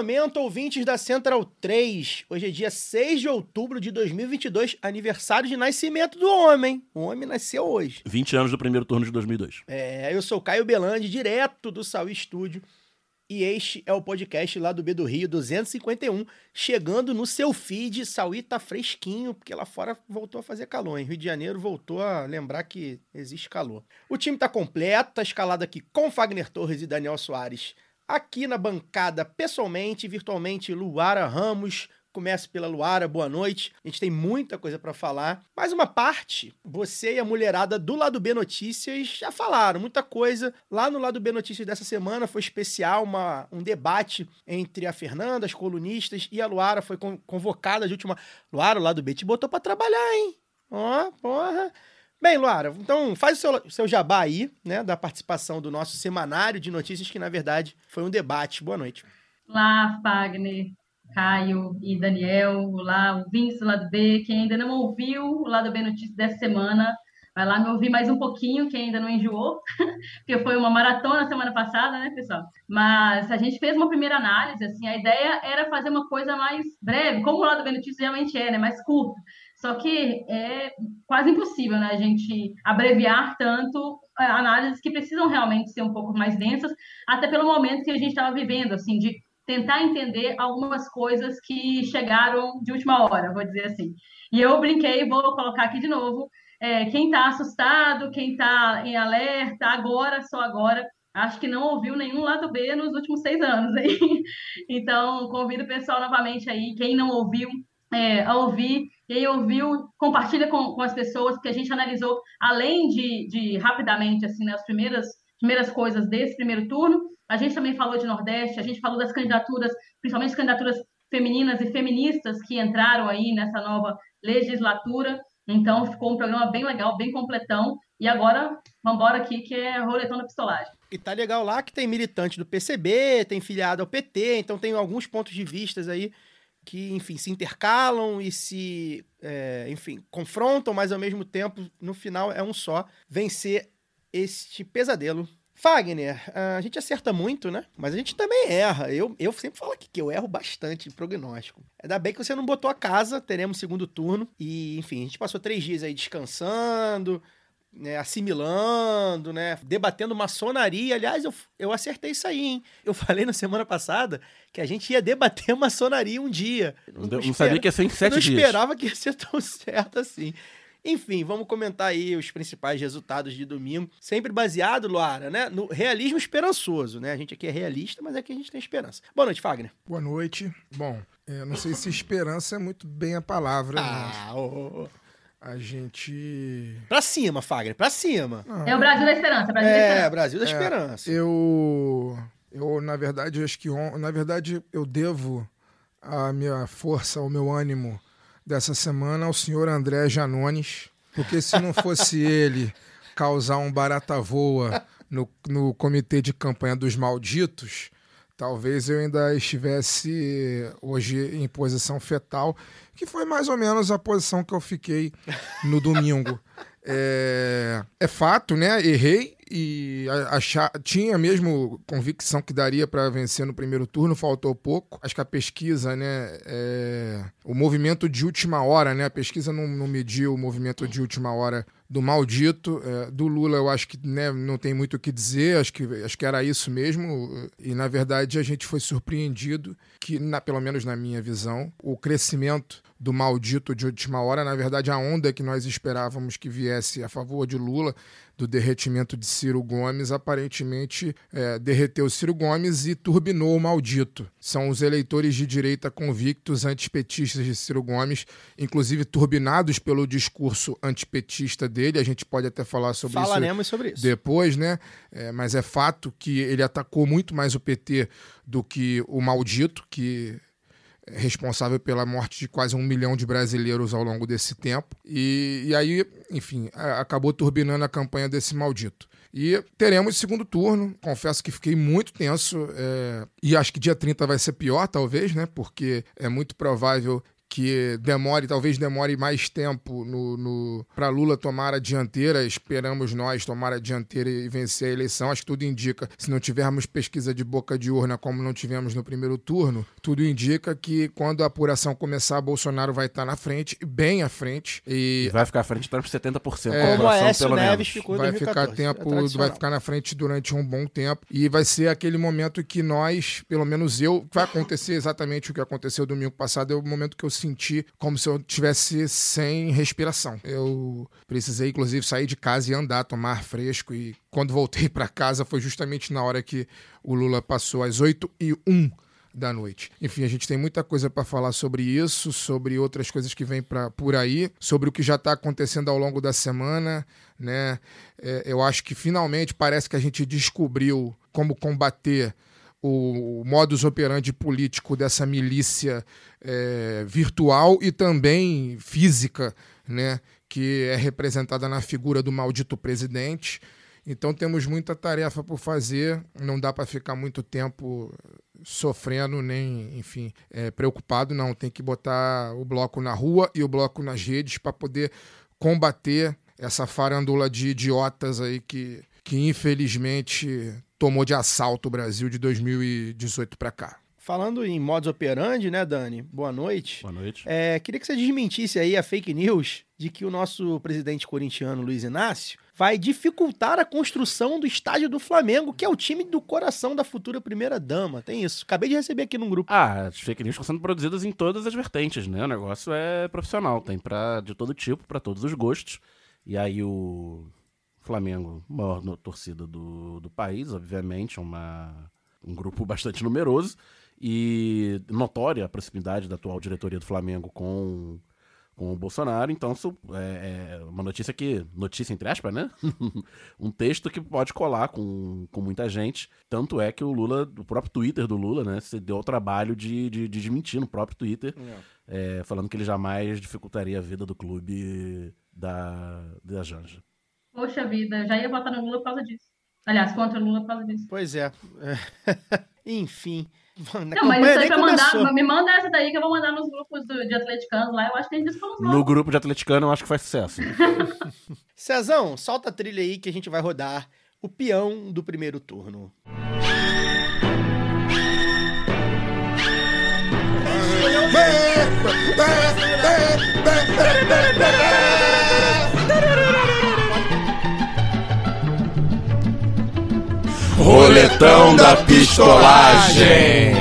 Momento, ouvintes da Central 3. Hoje é dia 6 de outubro de 2022, aniversário de nascimento do homem. O homem nasceu hoje. 20 anos do primeiro turno de 2002. É, eu sou Caio Belandi, direto do Saúl Estúdio. E este é o podcast lá do B do Rio 251, chegando no seu feed. Sauí tá fresquinho, porque lá fora voltou a fazer calor. Em Rio de Janeiro voltou a lembrar que existe calor. O time tá completo, tá escalado aqui com Fagner Torres e Daniel Soares. Aqui na bancada, pessoalmente, virtualmente, Luara Ramos. Comece pela Luara, boa noite. A gente tem muita coisa para falar. Mais uma parte, você e a mulherada do Lado B Notícias já falaram muita coisa. Lá no Lado B Notícias dessa semana foi especial, uma, um debate entre a Fernanda, as colunistas, e a Luara foi con- convocada de última. Luara, o Lado B te botou para trabalhar, hein? Ó, porra. Bem, Luara, então faz o seu, seu jabá aí, né, da participação do nosso semanário de notícias, que na verdade foi um debate. Boa noite. Olá, Fagner, Caio e Daniel, olá, ouvintes do Lado B, quem ainda não ouviu o Lado B Notícias dessa semana, vai lá me ouvir mais um pouquinho, quem ainda não enjoou, porque foi uma maratona semana passada, né, pessoal? Mas a gente fez uma primeira análise, assim, a ideia era fazer uma coisa mais breve, como o Lado B Notícias realmente é, né, mais curto, só que é quase impossível, né, a gente abreviar tanto é, análises que precisam realmente ser um pouco mais densas, até pelo momento que a gente estava vivendo, assim, de tentar entender algumas coisas que chegaram de última hora, vou dizer assim. E eu brinquei, vou colocar aqui de novo, é, quem está assustado, quem está em alerta, agora, só agora, acho que não ouviu nenhum lado B nos últimos seis anos. Aí. Então, convido o pessoal novamente aí, quem não ouviu, é, a ouvir. Quem ouviu, compartilha com, com as pessoas, porque a gente analisou, além de, de rapidamente, assim, né, as primeiras, primeiras coisas desse primeiro turno, a gente também falou de Nordeste, a gente falou das candidaturas, principalmente candidaturas femininas e feministas que entraram aí nessa nova legislatura. Então, ficou um programa bem legal, bem completão. E agora, vamos embora aqui, que é roletão da pistolagem. E tá legal lá que tem militante do PCB, tem filiado ao PT, então tem alguns pontos de vistas aí que, enfim, se intercalam e se, é, enfim, confrontam, mas ao mesmo tempo, no final, é um só. Vencer este pesadelo. Fagner, a gente acerta muito, né? Mas a gente também erra. Eu, eu sempre falo aqui que eu erro bastante em prognóstico. Ainda bem que você não botou a casa, teremos segundo turno. E, enfim, a gente passou três dias aí descansando, né, assimilando, né, debatendo maçonaria. Aliás, eu, eu acertei isso aí, hein? Eu falei na semana passada que a gente ia debater maçonaria um dia. Não, deu- não sabia que ia ser em eu sete não dias. esperava que ia ser tão certo assim. Enfim, vamos comentar aí os principais resultados de domingo. Sempre baseado, Luara, né? No realismo esperançoso, né? A gente aqui é realista, mas aqui a gente tem esperança. Boa noite, Fagner. Boa noite. Bom, eu não sei se esperança é muito bem a palavra. né? Ah, ô, ô, ô. A gente. Pra cima, Fagner, pra cima. Não, É o Brasil da Esperança, Brasil da É, Esperança. Brasil da É, Esperança. Eu. Eu, na verdade, acho que. on- Na verdade, eu devo a minha força, o meu ânimo dessa semana ao senhor André Janones, porque se não fosse ele causar um barata voa no, no comitê de campanha dos malditos, talvez eu ainda estivesse hoje em posição fetal, que foi mais ou menos a posição que eu fiquei no domingo. É, é fato, né? Errei e achar, tinha mesmo convicção que daria para vencer no primeiro turno, faltou pouco. Acho que a pesquisa, né? é, o movimento de última hora, né? A pesquisa não, não mediu o movimento de última hora do maldito. é, do Lula, eu acho que né, não tem muito o que dizer, acho que, acho que era isso mesmo. E na verdade a gente foi surpreendido que, na, pelo menos na minha visão, o crescimento do maldito de última hora. Na verdade, a onda que nós esperávamos que viesse a favor de Lula, do derretimento de Ciro Gomes, aparentemente é, derreteu Ciro Gomes e turbinou o maldito. São os eleitores de direita convictos antipetistas de Ciro Gomes, inclusive turbinados pelo discurso antipetista dele. A gente pode até falar sobre Falaremos isso sobre isso. depois, né? É, mas é fato que ele atacou muito mais o PT do que o maldito, que responsável pela morte de quase um milhão de brasileiros ao longo desse tempo. E, e aí, enfim, acabou turbinando a campanha desse maldito. E teremos segundo turno. Confesso que fiquei muito tenso. é, e acho que dia 30 vai ser pior, talvez, né? Porque é muito provável que demore, talvez demore mais tempo no, no para Lula tomar a dianteira. Esperamos nós tomar a dianteira e vencer a eleição. Acho que tudo indica, se não tivermos pesquisa de boca de urna como não tivemos no primeiro turno, tudo indica que quando a apuração começar, Bolsonaro vai estar na frente, bem à frente. E E vai ficar à frente por 70%. É. Como Aécio pelo Neves menos. ficou em vai 2014. ficar tempo, é vai ficar na frente durante um bom tempo e vai ser aquele momento que nós, pelo menos eu, vai acontecer exatamente o que aconteceu domingo passado, é o momento que eu senti como se eu tivesse sem respiração. Eu precisei inclusive sair de casa e andar, tomar ar fresco e quando voltei para casa foi justamente na hora que o Lula passou às 8 e 1 da noite. Enfim, a gente tem muita coisa para falar sobre isso, sobre outras coisas que vêm por aí, sobre o que já está acontecendo ao longo da semana, né? É, eu acho que finalmente parece que a gente descobriu como combater o modus operandi político dessa milícia é, virtual e também física, né? Que é representada na figura do maldito presidente. Então temos muita tarefa por fazer, não dá para ficar muito tempo sofrendo, nem, enfim, é, preocupado, não. Tem que botar o bloco na rua e o bloco nas redes para poder combater essa farandula de idiotas aí que, que infelizmente tomou de assalto o Brasil de 2018 para cá. Falando em modus operandi, né, Dani? Boa noite. Boa noite. É, queria que você desmentisse aí a fake news de que o nosso presidente corintiano, Luiz Inácio, vai dificultar a construção do estádio do Flamengo, que é o time do coração da futura primeira-dama. Tem isso. Acabei de receber aqui num grupo. Ah, as fake news estão sendo produzidas em todas as vertentes, né? O negócio é profissional, tem pra, de todo tipo, pra todos os gostos. E aí o Flamengo, maior torcida do, do país, obviamente, uma, um grupo bastante numeroso e notória a proximidade da atual diretoria do Flamengo com, com o Bolsonaro. Então, isso é, é uma notícia que, notícia entre aspas, né? um texto que pode colar com, com muita gente. Tanto é que o Lula, o próprio Twitter do Lula, né, se deu ao trabalho de, de, de desmentir no próprio Twitter, é, falando que ele jamais dificultaria a vida do clube da, da Janja. Poxa vida, eu já ia votar no Lula por causa disso. Aliás, contra o Lula por causa disso. Pois é. Enfim. Não, mas isso aí pra mandar, me manda essa daí que eu vou mandar nos grupos do- de atleticanos lá. Eu acho que tem disso como No grupo de atleticano, eu acho que faz sucesso. Cezão, solta a trilha aí que a gente vai rodar o peão do primeiro turno. Roletão da pistolagem.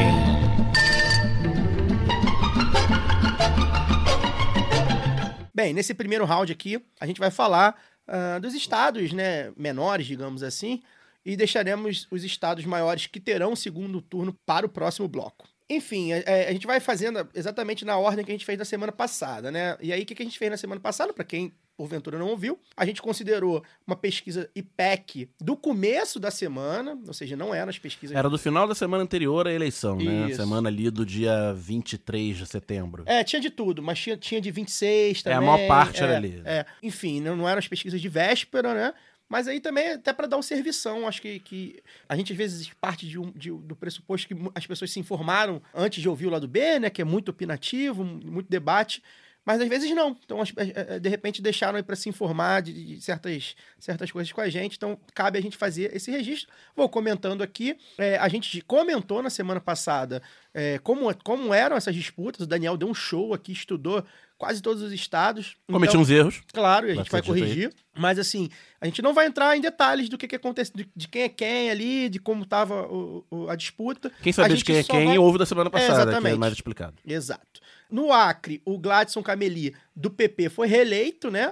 Bem, nesse primeiro round aqui, a gente vai falar ah, dos estados né, menores, digamos assim, e deixaremos os estados maiores que terão segundo turno para o próximo bloco. Enfim, a, a- a gente vai fazendo exatamente na ordem que a gente fez na semana passada, né? E aí, o que, que a gente fez na semana passada, para quem porventura não ouviu? A gente considerou uma pesquisa IPEC do começo da semana, ou seja, não eram as pesquisas Era do final da semana anterior à eleição, né? Isso. Semana ali do dia 23 de setembro. É, tinha de tudo, mas tinha, tinha de 26 É, a também. maior parte era é, ali. É. Enfim, não, não eram as pesquisas de véspera, né? Mas aí também, até para dar um servição, acho que, que a gente às vezes parte de um- de- do pressuposto que as pessoas se informaram antes de ouvir o lado B, né? Que é muito opinativo, muito debate. Mas às vezes não. Então, é, é, de repente, deixaram aí para se informar de, de certas, certas coisas com a gente. Então, cabe a gente fazer esse registro. Vou comentando aqui. É, a gente comentou na semana passada é, como, como eram essas disputas. O Daniel deu um show aqui, estudou quase todos os estados. Cometi Então, uns erros. Claro, e a gente vai dito aí. corrigir. Mas assim, a gente não vai entrar em detalhes do que, que acontece, de, de quem é quem ali, de como estava a disputa. Quem sabia de quem é quem vai- ouve da semana passada, que é exatamente. mais explicado. Exato. No Acre, o Gladson Cameli, do PP, foi reeleito, né?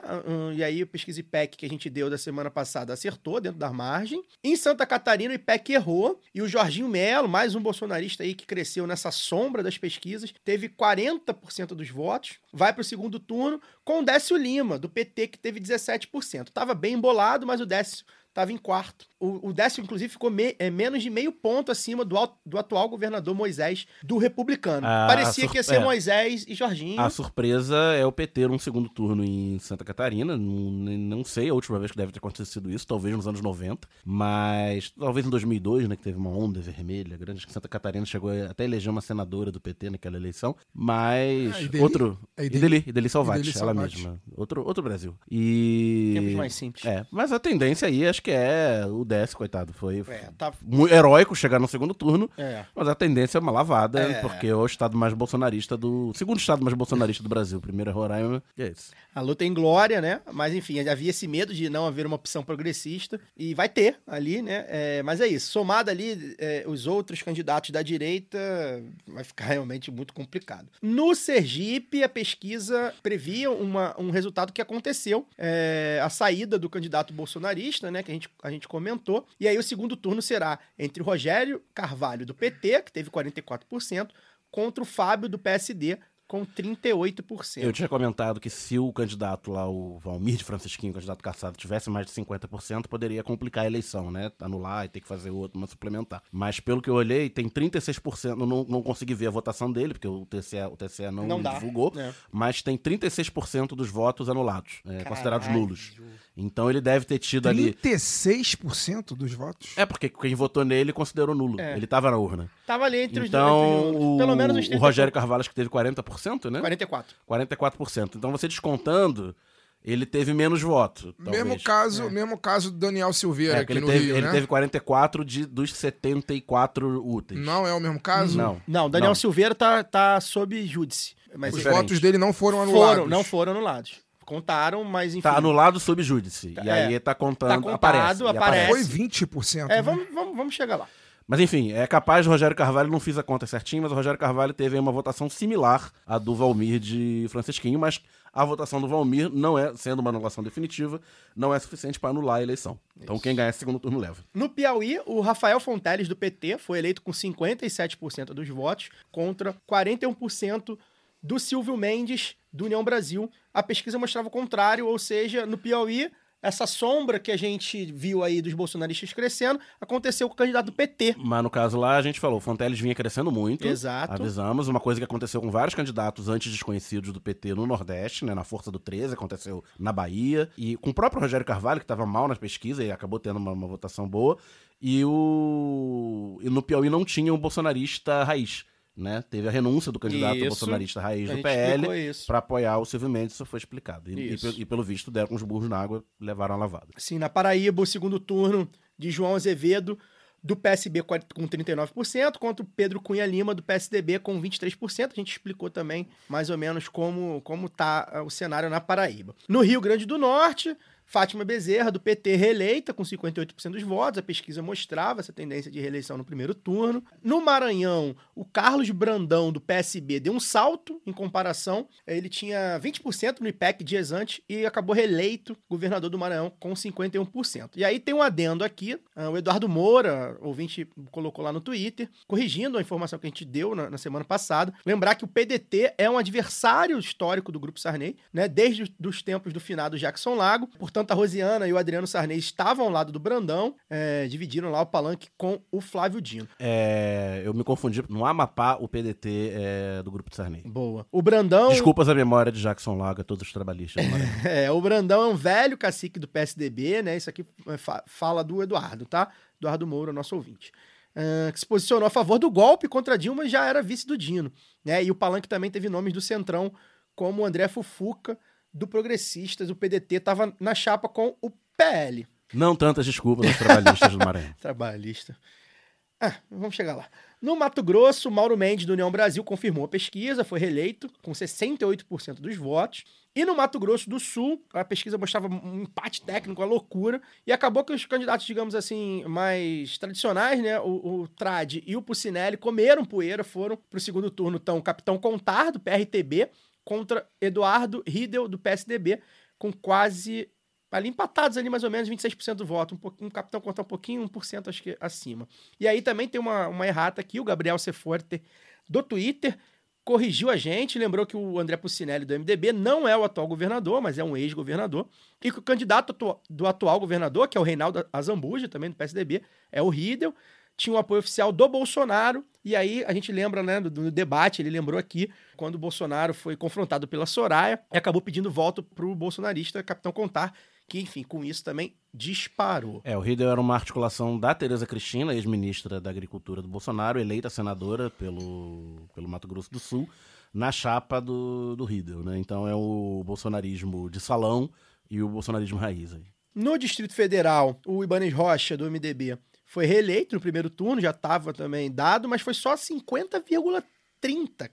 E aí o pesquisa IPEC que a gente deu da semana passada acertou dentro da margem. Em Santa Catarina, o IPEC errou. E o Jorginho Melo, mais um bolsonarista aí que cresceu nessa sombra das pesquisas, teve 40% dos votos. Vai para o segundo turno com o Décio Lima, do PT, que teve 17%. Tava bem embolado, mas o Décio estava em quarto. O, o Décio, inclusive, ficou me- é, menos de meio ponto acima do, do atual governador Moisés, do republicano. Ah, Parecia sur- que ia ser é. Moisés e Jorginho. A surpresa é o PT num segundo turno em Santa Catarina. Não, não sei a última vez que deve ter acontecido isso, talvez nos anos 90. Mas talvez em 2002, né, que teve uma onda vermelha grande, que Santa Catarina chegou a até eleger uma senadora do PT naquela eleição. Mas Ah, Ideli? outro... É Ideli, Ideli Salvati, Ideli ela Salvati. mesma. Outro, outro Brasil. E... Tempos mais simples. É, mas a tendência aí acho que é o Décio, coitado. Foi É, tá. muito heróico chegar no segundo turno. É. Mas a tendência é uma lavada, É. porque é o estado mais bolsonarista do. Segundo estado mais bolsonarista do Brasil. Primeiro é Roraima. E é isso. A luta é em glória, né? Mas enfim, havia esse medo de não haver uma opção progressista. E vai ter ali, né? É, mas é isso. Somado ali é, os outros candidatos da direita, vai ficar realmente muito complicado. No Sergipe, a pesquisa previa uma- um resultado que aconteceu. é, a saída do candidato bolsonarista, né? Que a gente, a gente comentou. E aí o segundo turno será entre Rogério Carvalho, do PT, que teve 44%, contra o Fábio, do PSD, com 38%. Eu tinha comentado que se o candidato lá, o Valmir de Francisquinho, o candidato caçado, tivesse mais de 50%, poderia complicar a eleição, né? Anular e ter que fazer outro, uma suplementar. Mas pelo que eu olhei, tem 36%. Eu não, não consegui ver a votação dele, porque o TCE, o TCE não, Não dá, divulgou. né? Mas tem 36% dos votos anulados, é, considerados nulos. Então ele deve ter tido ali. 36% dos votos? É, porque quem votou nele considerou nulo. É. Ele tava na urna. Tava ali entre os Então, entre o, pelo menos o 30 Rogério Carvalho acho que teve 40%, né? 44. 44%. Então você descontando, ele teve menos voto. Talvez. Mesmo caso, mesmo caso do Daniel Silveira É, aqui ele, no teve, Rio, ele né? teve 44 de, dos 74 úteis. Não é o mesmo caso? Não. Não, Daniel Não. Silveira tá, tá sob júdice. Mas Os ele- Diferente. votos dele não foram anulados. foram, não foram anulados. Contaram, mas enfim. Tá anulado sob júdice. E É. aí tá contando. Tá contado, aparece, aparece. Foi 20%. É, né? vamos, vamos, vamos chegar lá. Mas enfim, é capaz do Rogério Carvalho, não fiz a conta certinho, mas o Rogério Carvalho teve uma votação similar à do Valmir de Francisquinho, mas a votação do Valmir não é, sendo uma anulação definitiva, não é suficiente para anular a eleição. Então quem ganhar esse segundo turno leva. No Piauí, o Rafael Fonteles, do PT, foi eleito com 57% dos votos contra 41% do Silvio Mendes, do União Brasil. A pesquisa mostrava o contrário, ou seja, no Piauí, essa sombra que a gente viu aí dos bolsonaristas crescendo aconteceu com o candidato do PT. Mas no caso lá, a gente falou, o Fonteles vinha crescendo muito. Exato. Avisamos, uma coisa que aconteceu com vários candidatos antes desconhecidos do PT no Nordeste, né? Na Força do 13, aconteceu na Bahia. E com o próprio Rogério Carvalho, que estava mal nas pesquisas e acabou tendo uma, uma votação boa. E o. E no Piauí não tinha um bolsonarista raiz. Né? Teve a renúncia do candidato Isso. bolsonarista raiz do PL para apoiar o Silvio Mendes, isso foi explicado. E, e Isso. pe- e pelo visto deram uns burros na água, levaram a lavada. Sim, na Paraíba, o segundo turno de João Azevedo, do PSB com 39%, contra o Pedro Cunha Lima, do PSDB, com 23%. A gente explicou também mais ou menos como, como tá ah, o cenário na Paraíba. No Rio Grande do Norte, Fátima Bezerra, do PT, reeleita com 58% dos votos. A pesquisa mostrava essa tendência de reeleição no primeiro turno. No Maranhão, o Carlos Brandão, do PSB, deu um salto em comparação. Ele tinha 20% no IPEC dias antes e acabou reeleito governador do Maranhão com 51%. E aí tem um adendo aqui, ah, o Eduardo Moura, ouvinte, colocou lá no Twitter, corrigindo a informação que a gente deu na, na semana passada. Lembrar que o PDT é um adversário histórico do Grupo Sarney, né, desde os tempos do finado Jackson Lago. Portanto, a Rosiana e o Adriano Sarney estavam ao lado do Brandão, é, dividiram lá o palanque com o Flávio Dino. É, eu me confundi. No Amapá, o PDT é do grupo de Sarney. Boa. O Brandão. Desculpas a memória de Jackson Lago a todos os trabalhistas. É, o Brandão é um velho cacique do PSDB, né? Isso aqui é, fa- fala do Eduardo, tá? Eduardo Moura, nosso ouvinte. Ah, que se posicionou a favor do golpe contra Dilma e já era vice do Dino. Né? E o Palanque também teve nomes do Centrão, como o André Fufuca, do Progressistas. O PDT estava na chapa com o PL, Não tantas desculpas aos trabalhistas do Maranhão. trabalhista. Ah, vamos chegar lá. No Mato Grosso, Mauro Mendes, do União Brasil, confirmou a pesquisa, foi reeleito com 68% dos votos. E no Mato Grosso do Sul, a pesquisa mostrava um empate técnico, uma loucura. E acabou que os candidatos, digamos assim, mais tradicionais, né? O, o Trad e o Pucinelli comeram poeira, foram para o segundo turno. Então, o Capitão Contar, do PRTB, contra Eduardo Riedel, do PSDB, com quase ali empatados ali mais ou menos 26% do voto, um, pouquinho, um capitão contar um pouquinho, 1% acho que acima. E aí também tem uma, uma errata aqui, o Gabriel Seforte do Twitter corrigiu a gente, lembrou que o André Pucinelli do MDB não é o atual governador, mas é um ex-governador, e que o candidato do atual governador, que é o Reinaldo Azambuja, também do PSDB, é o Riedel, tinha um apoio oficial do Bolsonaro, e aí a gente lembra, né, do, do, debate, ele lembrou aqui, quando o Bolsonaro foi confrontado pela Soraya, e acabou pedindo voto pro bolsonarista Capitão Contar, que, enfim, com isso também disparou. É, o Riedel era uma articulação da Tereza Cristina, ex-ministra da Agricultura do Bolsonaro, eleita senadora pelo, pelo Mato Grosso do Sul, na chapa do, do Riedel, né? Então é o bolsonarismo de salão e o bolsonarismo raiz aí. No Distrito Federal, o Ibanez Rocha, do MDB, foi reeleito no primeiro turno, já estava também dado, mas foi só 50,30,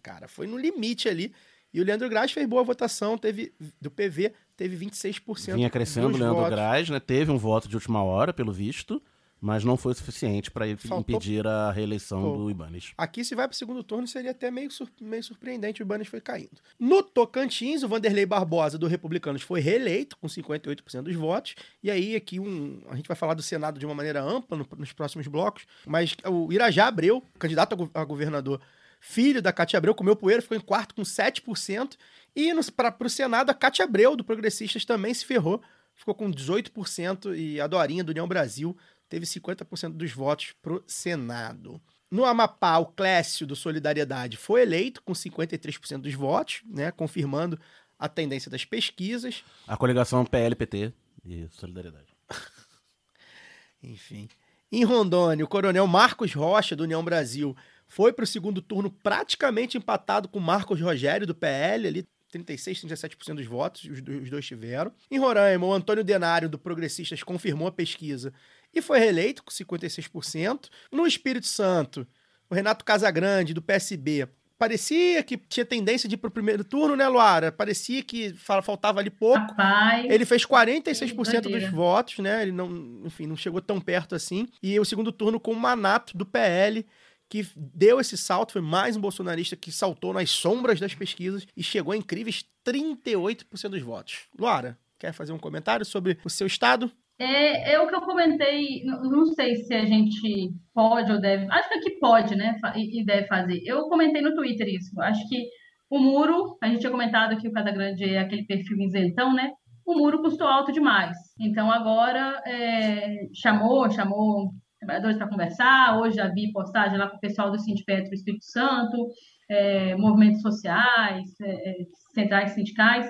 cara. Foi no limite ali. E o Leandro Graz fez boa votação, teve do PV, teve 26%. Vinha crescendo o Leandro votos. Graz, né? Teve um voto de última hora, pelo visto, mas não foi suficiente para impedir a reeleição Pô. do Ibanez. Aqui, se vai para o segundo turno, seria até meio, sur meio surpreendente, o Ibanez foi caindo. No Tocantins, o Vanderlei Barbosa, do Republicanos, foi reeleito com 58% dos votos. E aí, aqui, um, a gente vai falar do Senado de uma maneira ampla no, nos próximos blocos, mas o Irajá Abreu, candidato a, go a governador, filho da Cátia Abreu, comeu poeira, ficou em quarto com 7%. E para o Senado, a Cátia Abreu, do Progressistas, também se ferrou, ficou com 18%. E a Dorinha, do União Brasil, teve 50% dos votos para o Senado. No Amapá, o Clécio, do Solidariedade, foi eleito com 53% dos votos, né, confirmando a tendência das pesquisas. A coligação PLPT e Solidariedade. Enfim. Em Rondônia, o coronel Marcos Rocha, do União Brasil, foi para o segundo turno praticamente empatado com Marcos Rogério, do PL, ali 36, 37% dos votos, os, os dois tiveram. Em Roraima, o Antônio Denário, do Progressistas, confirmou a pesquisa e foi reeleito com 56%. No Espírito Santo, o Renato Casagrande, do PSB, parecia que tinha tendência de ir pro primeiro turno, né, Luara? Parecia que faltava ali pouco. Rapaz, ele fez 46% dos votos, né? Ele não, enfim, não chegou tão perto assim. E o segundo turno com o Manato do PL, que deu esse salto, foi mais um bolsonarista que saltou nas sombras das pesquisas e chegou a incríveis 38% dos votos. Luara, quer fazer um comentário sobre o seu estado? É, é o que eu comentei, não sei se a gente pode ou deve, acho que aqui pode, né, e deve fazer. Eu comentei no Twitter isso, acho que o muro, a gente tinha comentado que o Casagrande é aquele perfil isentão, né, o muro custou alto demais. Então agora é, chamou, chamou trabalhadores para conversar. Hoje já vi postagem lá com o pessoal do Sindipetro Espírito Santo, é, movimentos sociais, é, é, centrais sindicais,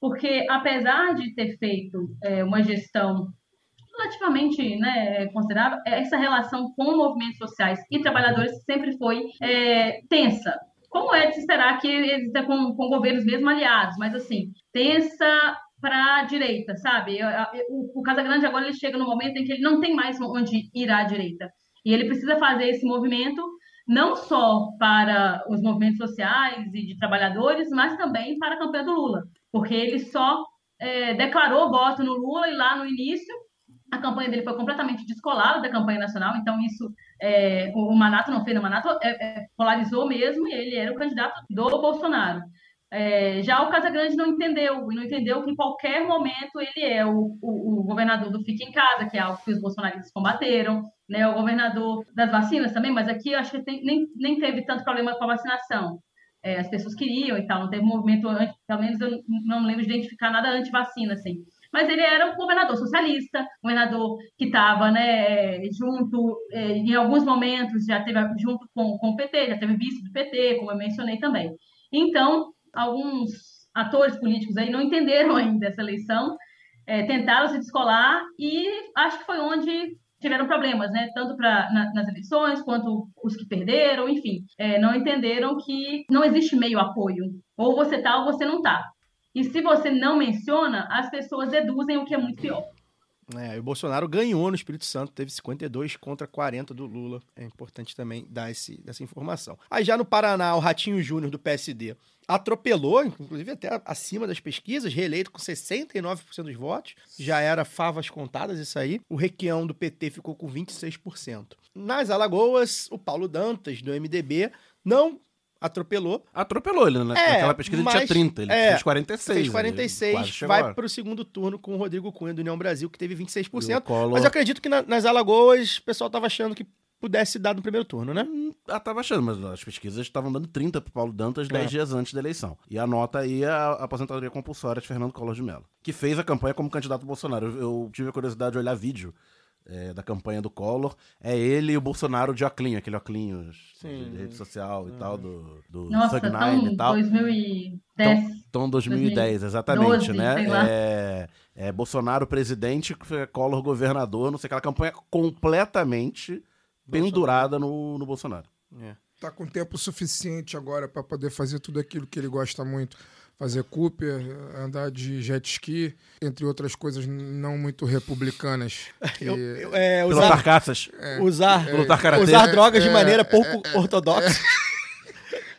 porque apesar de ter feito é, uma gestão relativamente né, considerável, essa relação com movimentos sociais e trabalhadores sempre foi é, tensa. Como é de se esperar que exista com, com governos mesmo aliados, mas assim, tensa para a direita, sabe? O, o Casagrande agora ele chega no momento em que ele não tem mais onde ir à direita. E ele precisa fazer esse movimento não só para os movimentos sociais e de trabalhadores, mas também para a campanha do Lula, porque ele só é, declarou voto no Lula e lá no início a campanha dele foi completamente descolada da campanha nacional, então isso é, o Manato não fez, o Manato é, é, polarizou mesmo e ele era o candidato do Bolsonaro. É, já o Casagrande não entendeu, e não entendeu que em qualquer momento ele é o, o, o, governador do Fique em Casa, que é algo que os bolsonaristas combateram, né, o governador das vacinas também, mas aqui acho que tem, nem, nem teve tanto problema com a vacinação. É, as pessoas queriam e tal, não teve movimento, pelo menos eu não lembro de identificar nada anti-vacina, assim. Mas ele era um governador socialista, governador que estava né, junto, é, em alguns momentos já teve junto com, com o PT, já teve vice do PT, como eu mencionei também. Então, alguns atores políticos aí não entenderam ainda essa eleição, é, tentaram se descolar e acho que foi onde tiveram problemas, né? Tanto pra, na, nas eleições quanto os que perderam, enfim, é, não entenderam que não existe meio apoio. Ou você tá ou você não tá. E se você não menciona, as pessoas deduzem o que é muito pior. É, o Bolsonaro ganhou no Espírito Santo, teve 52 contra 40 do Lula. É importante também dar esse, essa informação. Aí já no Paraná, o Ratinho Júnior do PSD atropelou, inclusive até acima das pesquisas, reeleito com 69% dos votos. Já era favas contadas isso aí. O Requião do PT ficou com 26%. Nas Alagoas, o Paulo Dantas, do MDB, não atropelou. Atropelou ele, né? É, Naquela pesquisa ele tinha mas- 30, ele é, fez 46. Fez ele 46, quase chegou vai para o segundo turno com o Rodrigo Cunha do União Brasil, que teve E o 26%. Collor- Mas eu acredito que na- nas Alagoas o pessoal tava achando que pudesse dar no primeiro turno, né? Ah, tava achando, mas as pesquisas estavam dando 30 pro Paulo Dantas 10 É. dias antes da eleição. E anota aí a aposentadoria compulsória de Fernando Collor de Mello, que fez a campanha como candidato Bolsonaro. Eu, eu tive a curiosidade de olhar vídeo é, da campanha do Collor. É ele e o Bolsonaro de Oclinho, aquele Oclinhos Sim. de rede social e tal, do, do Nossa, e tal. 2010. Tom 2010, exatamente, 2012, né? É, é Bolsonaro presidente, Collor governador, não sei aquela campanha completamente pendurada no, no Bolsonaro. É. Tá com tempo suficiente agora para poder fazer tudo aquilo que ele gosta muito. Fazer Cooper, andar de jet ski, entre outras coisas não muito republicanas. que- Eu- eu- é, Pilotar usar, caças, usar, lutar karatê, usar drogas de é, maneira pouco ortodoxa.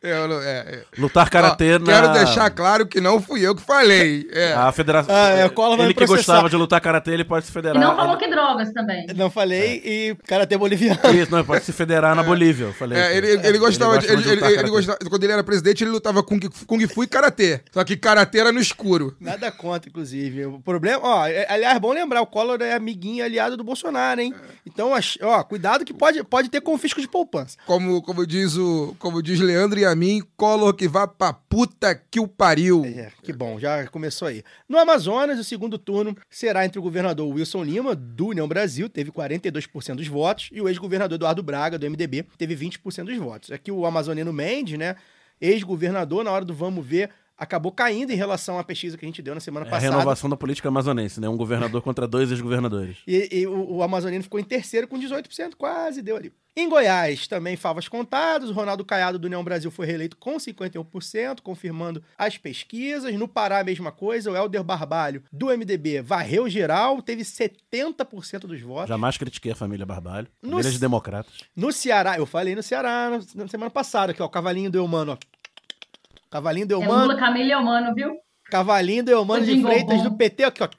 Eu é, é. lutar karatê Ó, na... Quero deixar claro que não fui eu que falei. É. A federação. Ah, é, vai ele me que processar. gostava de lutar karatê, ele pode se E federar. não falou ele... que drogas também. Não falei, e karatê boliviano. Isso, não, ele pode se federar na Bolívia. Eu falei. É, ele, ele, ele gostava de, gosta ele, gostava- quando ele era presidente, ele lutava Kung, Kung Fu e Karatê. Só que Karatê era no escuro. Nada contra, inclusive. O problema, ó, é- aliás, bom lembrar, o Collor é amiguinho aliado do Bolsonaro, hein? Então, ó, cuidado que pode, pode ter confisco de poupança. Como, como, diz o, como diz Leandro e a mim, Collor que vá pra puta que o pariu. É, que bom, já começou aí. No Amazonas, o segundo turno será entre o governador Wilson Lima, do União Brasil, teve 42% dos votos, e o ex-governador Eduardo Braga, do MDB, teve 20% dos votos. Aqui o amazonino Mendes, né, ex-governador, na hora do vamos ver, acabou caindo em relação à pesquisa que a gente deu na semana É a passada. renovação da política amazonense, né? Um governador contra dois ex-governadores. E, e o, o amazonino ficou em terceiro com 18%, quase deu ali. Em Goiás, também favas contadas, o Ronaldo Caiado do União Brasil foi reeleito com 51%, confirmando as pesquisas. No Pará, a mesma coisa, o Helder Barbalho do MDB varreu geral, teve 70% dos votos. Jamais critiquei a família Barbalho. No Família de c- democratas. No Ceará, eu falei no Ceará na- na semana passada, aqui, ó, o cavalinho do Eumano, ó. Cavalinho do É Eumano. Lula Camila Humano, viu? Cavalinho do Eumano de Freitas Bom. do PT, aqui, ó,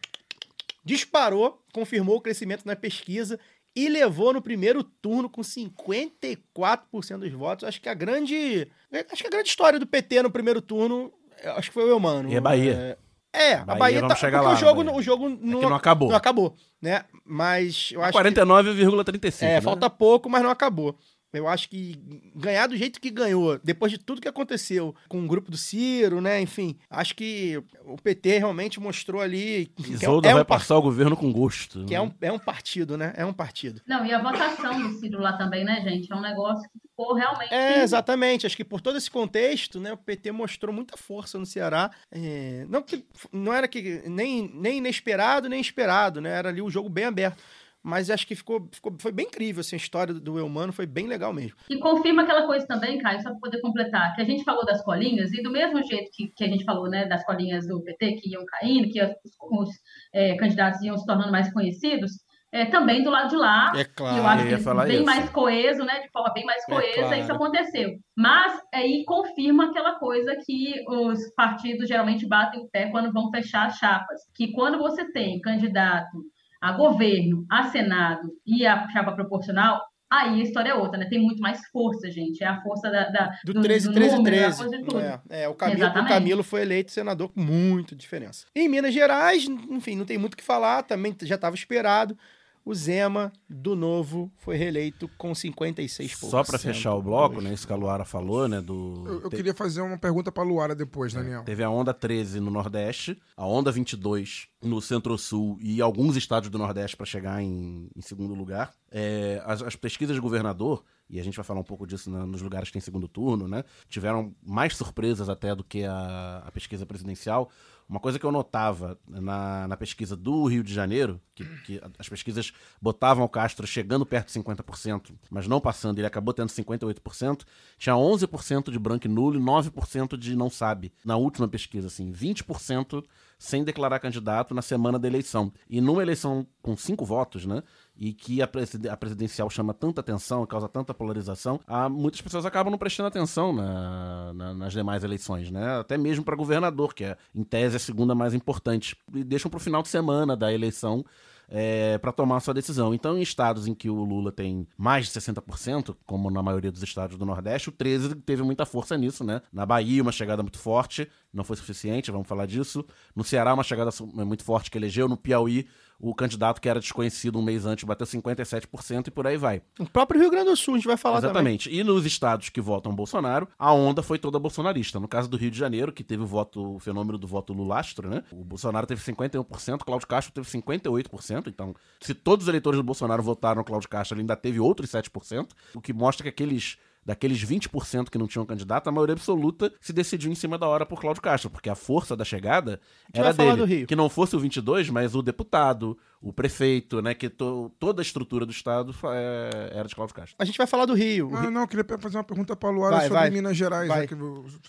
disparou, confirmou o crescimento na pesquisa e levou no primeiro turno com 54% dos votos. Acho que a grande, acho que a grande história do PT no primeiro turno, acho que foi o Eumano. E a Bahia. É, é, a Bahia, Bahia vamos tá, chegar porque lá, o jogo, né? o jogo não, que não acabou. Não acabou, né? Mas eu acho que 49,35. é, né? falta pouco, mas não acabou. Eu acho que ganhar do jeito que ganhou, depois de tudo que aconteceu com o grupo do Ciro, né? Enfim, acho que o PT realmente mostrou ali que é, Isolda é vai um, passar o governo com gosto. que é, um, é um partido, né? É um partido. Não, e a votação do Ciro lá também, né, gente? É um negócio que ficou realmente. É, exatamente. Acho que por todo esse contexto, né, o PT mostrou muita força no Ceará. É, não, que, não era que nem, nem inesperado, nem esperado, né? Era ali o jogo bem aberto. Mas acho que ficou, ficou foi bem incrível, assim, a história do Eumano foi bem legal mesmo. E confirma aquela coisa também, Caio, só para poder completar, que a gente falou das colinhas, e do mesmo jeito que, que a gente falou, né, das colinhas do PT que iam caindo, que os, os, é, candidatos iam se tornando mais conhecidos, é, também do lado de lá, É e eu acho eu que bem isso. mais coeso, né, de forma bem mais É coesa, claro. isso aconteceu. Mas aí confirma aquela coisa que os partidos geralmente batem o pé quando vão fechar as chapas, que quando você tem candidato a governo, a Senado e a chapa proporcional, aí a história é outra, né? Tem muito mais força, gente. É a força da, da- Do 13, 13, número, a 13. força de tudo. É, é, o, Camilo, o. Camilo foi eleito senador com muita diferença. Em Minas Gerais, enfim, não tem muito o que falar, também já estava esperado. O Zema, do Novo, foi reeleito com 56%. Só pra fechar o bloco, né? Isso que a Luara falou, né? Do... Eu, eu te- queria fazer uma pergunta pra Luara depois, Daniel. Teve a onda 13 no Nordeste, a onda 22 no Centro-Sul e alguns estados do Nordeste para chegar em, em segundo lugar. É, as, as pesquisas de governador, e a gente vai falar um pouco disso na- nos lugares que tem segundo turno, né? Tiveram mais surpresas até do que a, a pesquisa presidencial. Uma coisa que eu notava na, na pesquisa do Rio de Janeiro, que, que as pesquisas botavam o Castro chegando perto de 50%, mas não passando, ele acabou tendo 58%, tinha 11% de branco e nulo e 9% de não sabe. Na última pesquisa, assim, 20% sem declarar candidato na semana da eleição. E numa eleição com cinco votos, né? E que a, preside- a presidencial chama tanta atenção, causa tanta polarização, há, muitas pessoas acabam não prestando atenção na- na- nas demais eleições, né? Até mesmo para governador, que é, em tese, a segunda mais importante. E deixam para o final de semana da eleição é, para tomar sua decisão. Então, em estados em que o Lula tem mais de 60%, como na maioria dos estados do Nordeste, o 13 teve muita força nisso, né? Na Bahia, uma chegada muito forte, não foi suficiente, vamos falar disso. No Ceará, uma chegada su- muito forte que elegeu. No Piauí, o candidato que era desconhecido um mês antes bateu 57% e por aí vai. O próprio Rio Grande do Sul, a gente vai falar também. Exatamente. E nos estados que votam Bolsonaro, a onda foi toda bolsonarista. No caso do Rio de Janeiro, que teve o voto, o fenômeno do voto lulastro, né? O Bolsonaro teve 51%, Cláudio Castro teve 58%. Então, se todos os eleitores do Bolsonaro votaram Cláudio Castro, ele ainda teve outros 7%, o que mostra que aqueles daqueles 20% que não tinham candidato, a maioria absoluta se decidiu em cima da hora por Cláudio Castro, porque a força da chegada era dele. do Rio. Que não fosse o 22, mas o deputado, o prefeito, né? Que to- toda a estrutura do Estado é, era de Cláudio Castro. A gente vai falar do Rio. Ah, Rio- não, eu queria fazer uma pergunta pra Luara Vai, sobre vai. Minas Gerais, Vai. já que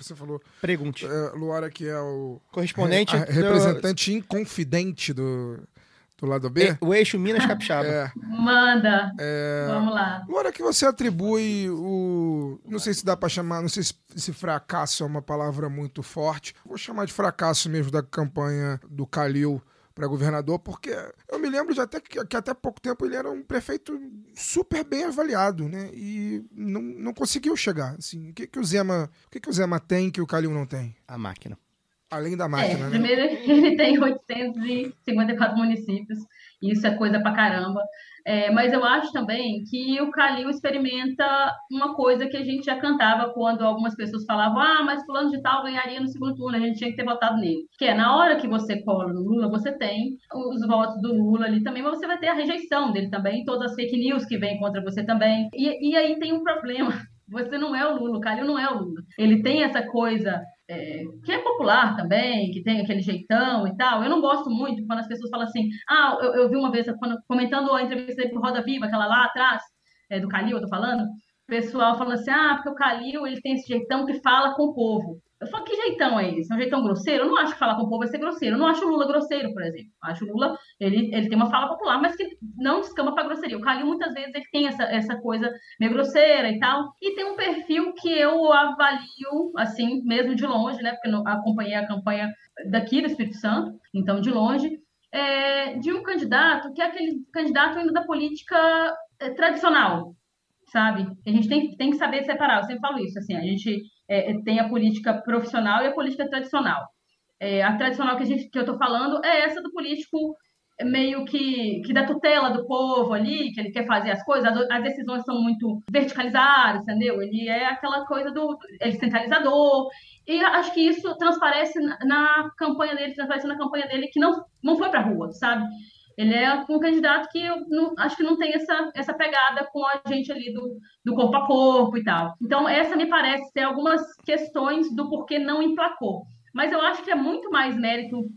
você falou. Pergunte. É, Luara, que é o Correspondente a- do- representante inconfidente do, do lado B. É, O eixo Minas Capixaba. É, Manda. é, Vamos lá. Luara, que você atribui o. Não sei se dá pra chamar, não sei se, se fracasso é uma palavra muito forte. Vou chamar de fracasso mesmo da campanha do Calil para governador, porque eu me lembro de até que, que até pouco tempo ele era um prefeito super bem avaliado, né? E não, não conseguiu chegar. Assim, o que, que o Zema, o que, que o Zema tem que o Calil não tem? A máquina. Além da É, máquina, né? primeiro, ele tem 854 municípios, e isso é coisa pra caramba. É, mas eu acho também que o Calil experimenta uma coisa que a gente já cantava quando algumas pessoas falavam: ah, mas fulano de tal ganharia no segundo turno, a gente tinha que ter votado nele. Que é, na hora que você cola no Lula, você tem os votos do Lula ali também, mas você vai ter a rejeição dele também, todas as fake news que vêm contra você também. E, e aí tem um problema. Você não é o Lula, o Calil não é o Lula. Ele tem essa coisa é, que é popular também, que tem aquele jeitão e tal. Eu não gosto muito quando as pessoas falam assim, ah, eu, eu vi uma vez, quando, comentando a entrevista dele pro Roda Viva, aquela lá atrás, é, do Calil, eu tô falando, o pessoal falando assim, ah, porque o Calil, ele tem esse jeitão que fala com o povo. Eu falo, que jeitão é esse? É um jeitão grosseiro? Eu não acho que falar com o povo é ser grosseiro. Eu não acho o Lula grosseiro, por exemplo. Eu acho o Lula, ele, ele tem uma fala popular, mas que não descamba para grosseria. O Calil, muitas vezes, ele tem essa, essa coisa meio grosseira e tal. E tem um perfil que eu avalio, assim, mesmo de longe, né? Porque eu acompanhei a campanha daqui do Espírito Santo, então de longe, é, de um candidato que é aquele candidato ainda da política é, tradicional, sabe? A gente tem, tem que saber separar. Eu sempre falo isso, assim, a gente é, é, tem a política profissional e a política tradicional. É, a tradicional que, a gente, que eu estou falando é essa do político meio que, que da tutela do povo ali, que ele quer fazer as coisas, as, as decisões são muito verticalizadas, entendeu? Ele é aquela coisa do ele é centralizador, e acho que isso transparece na, na campanha dele, transparece na campanha dele que não, não foi para rua, sabe? Ele é um candidato que eu não, acho que não tem essa, essa pegada com a gente ali do, do corpo a corpo e tal. Então, essa me parece ser algumas questões do porquê não emplacou. Mas eu acho que é muito mais mérito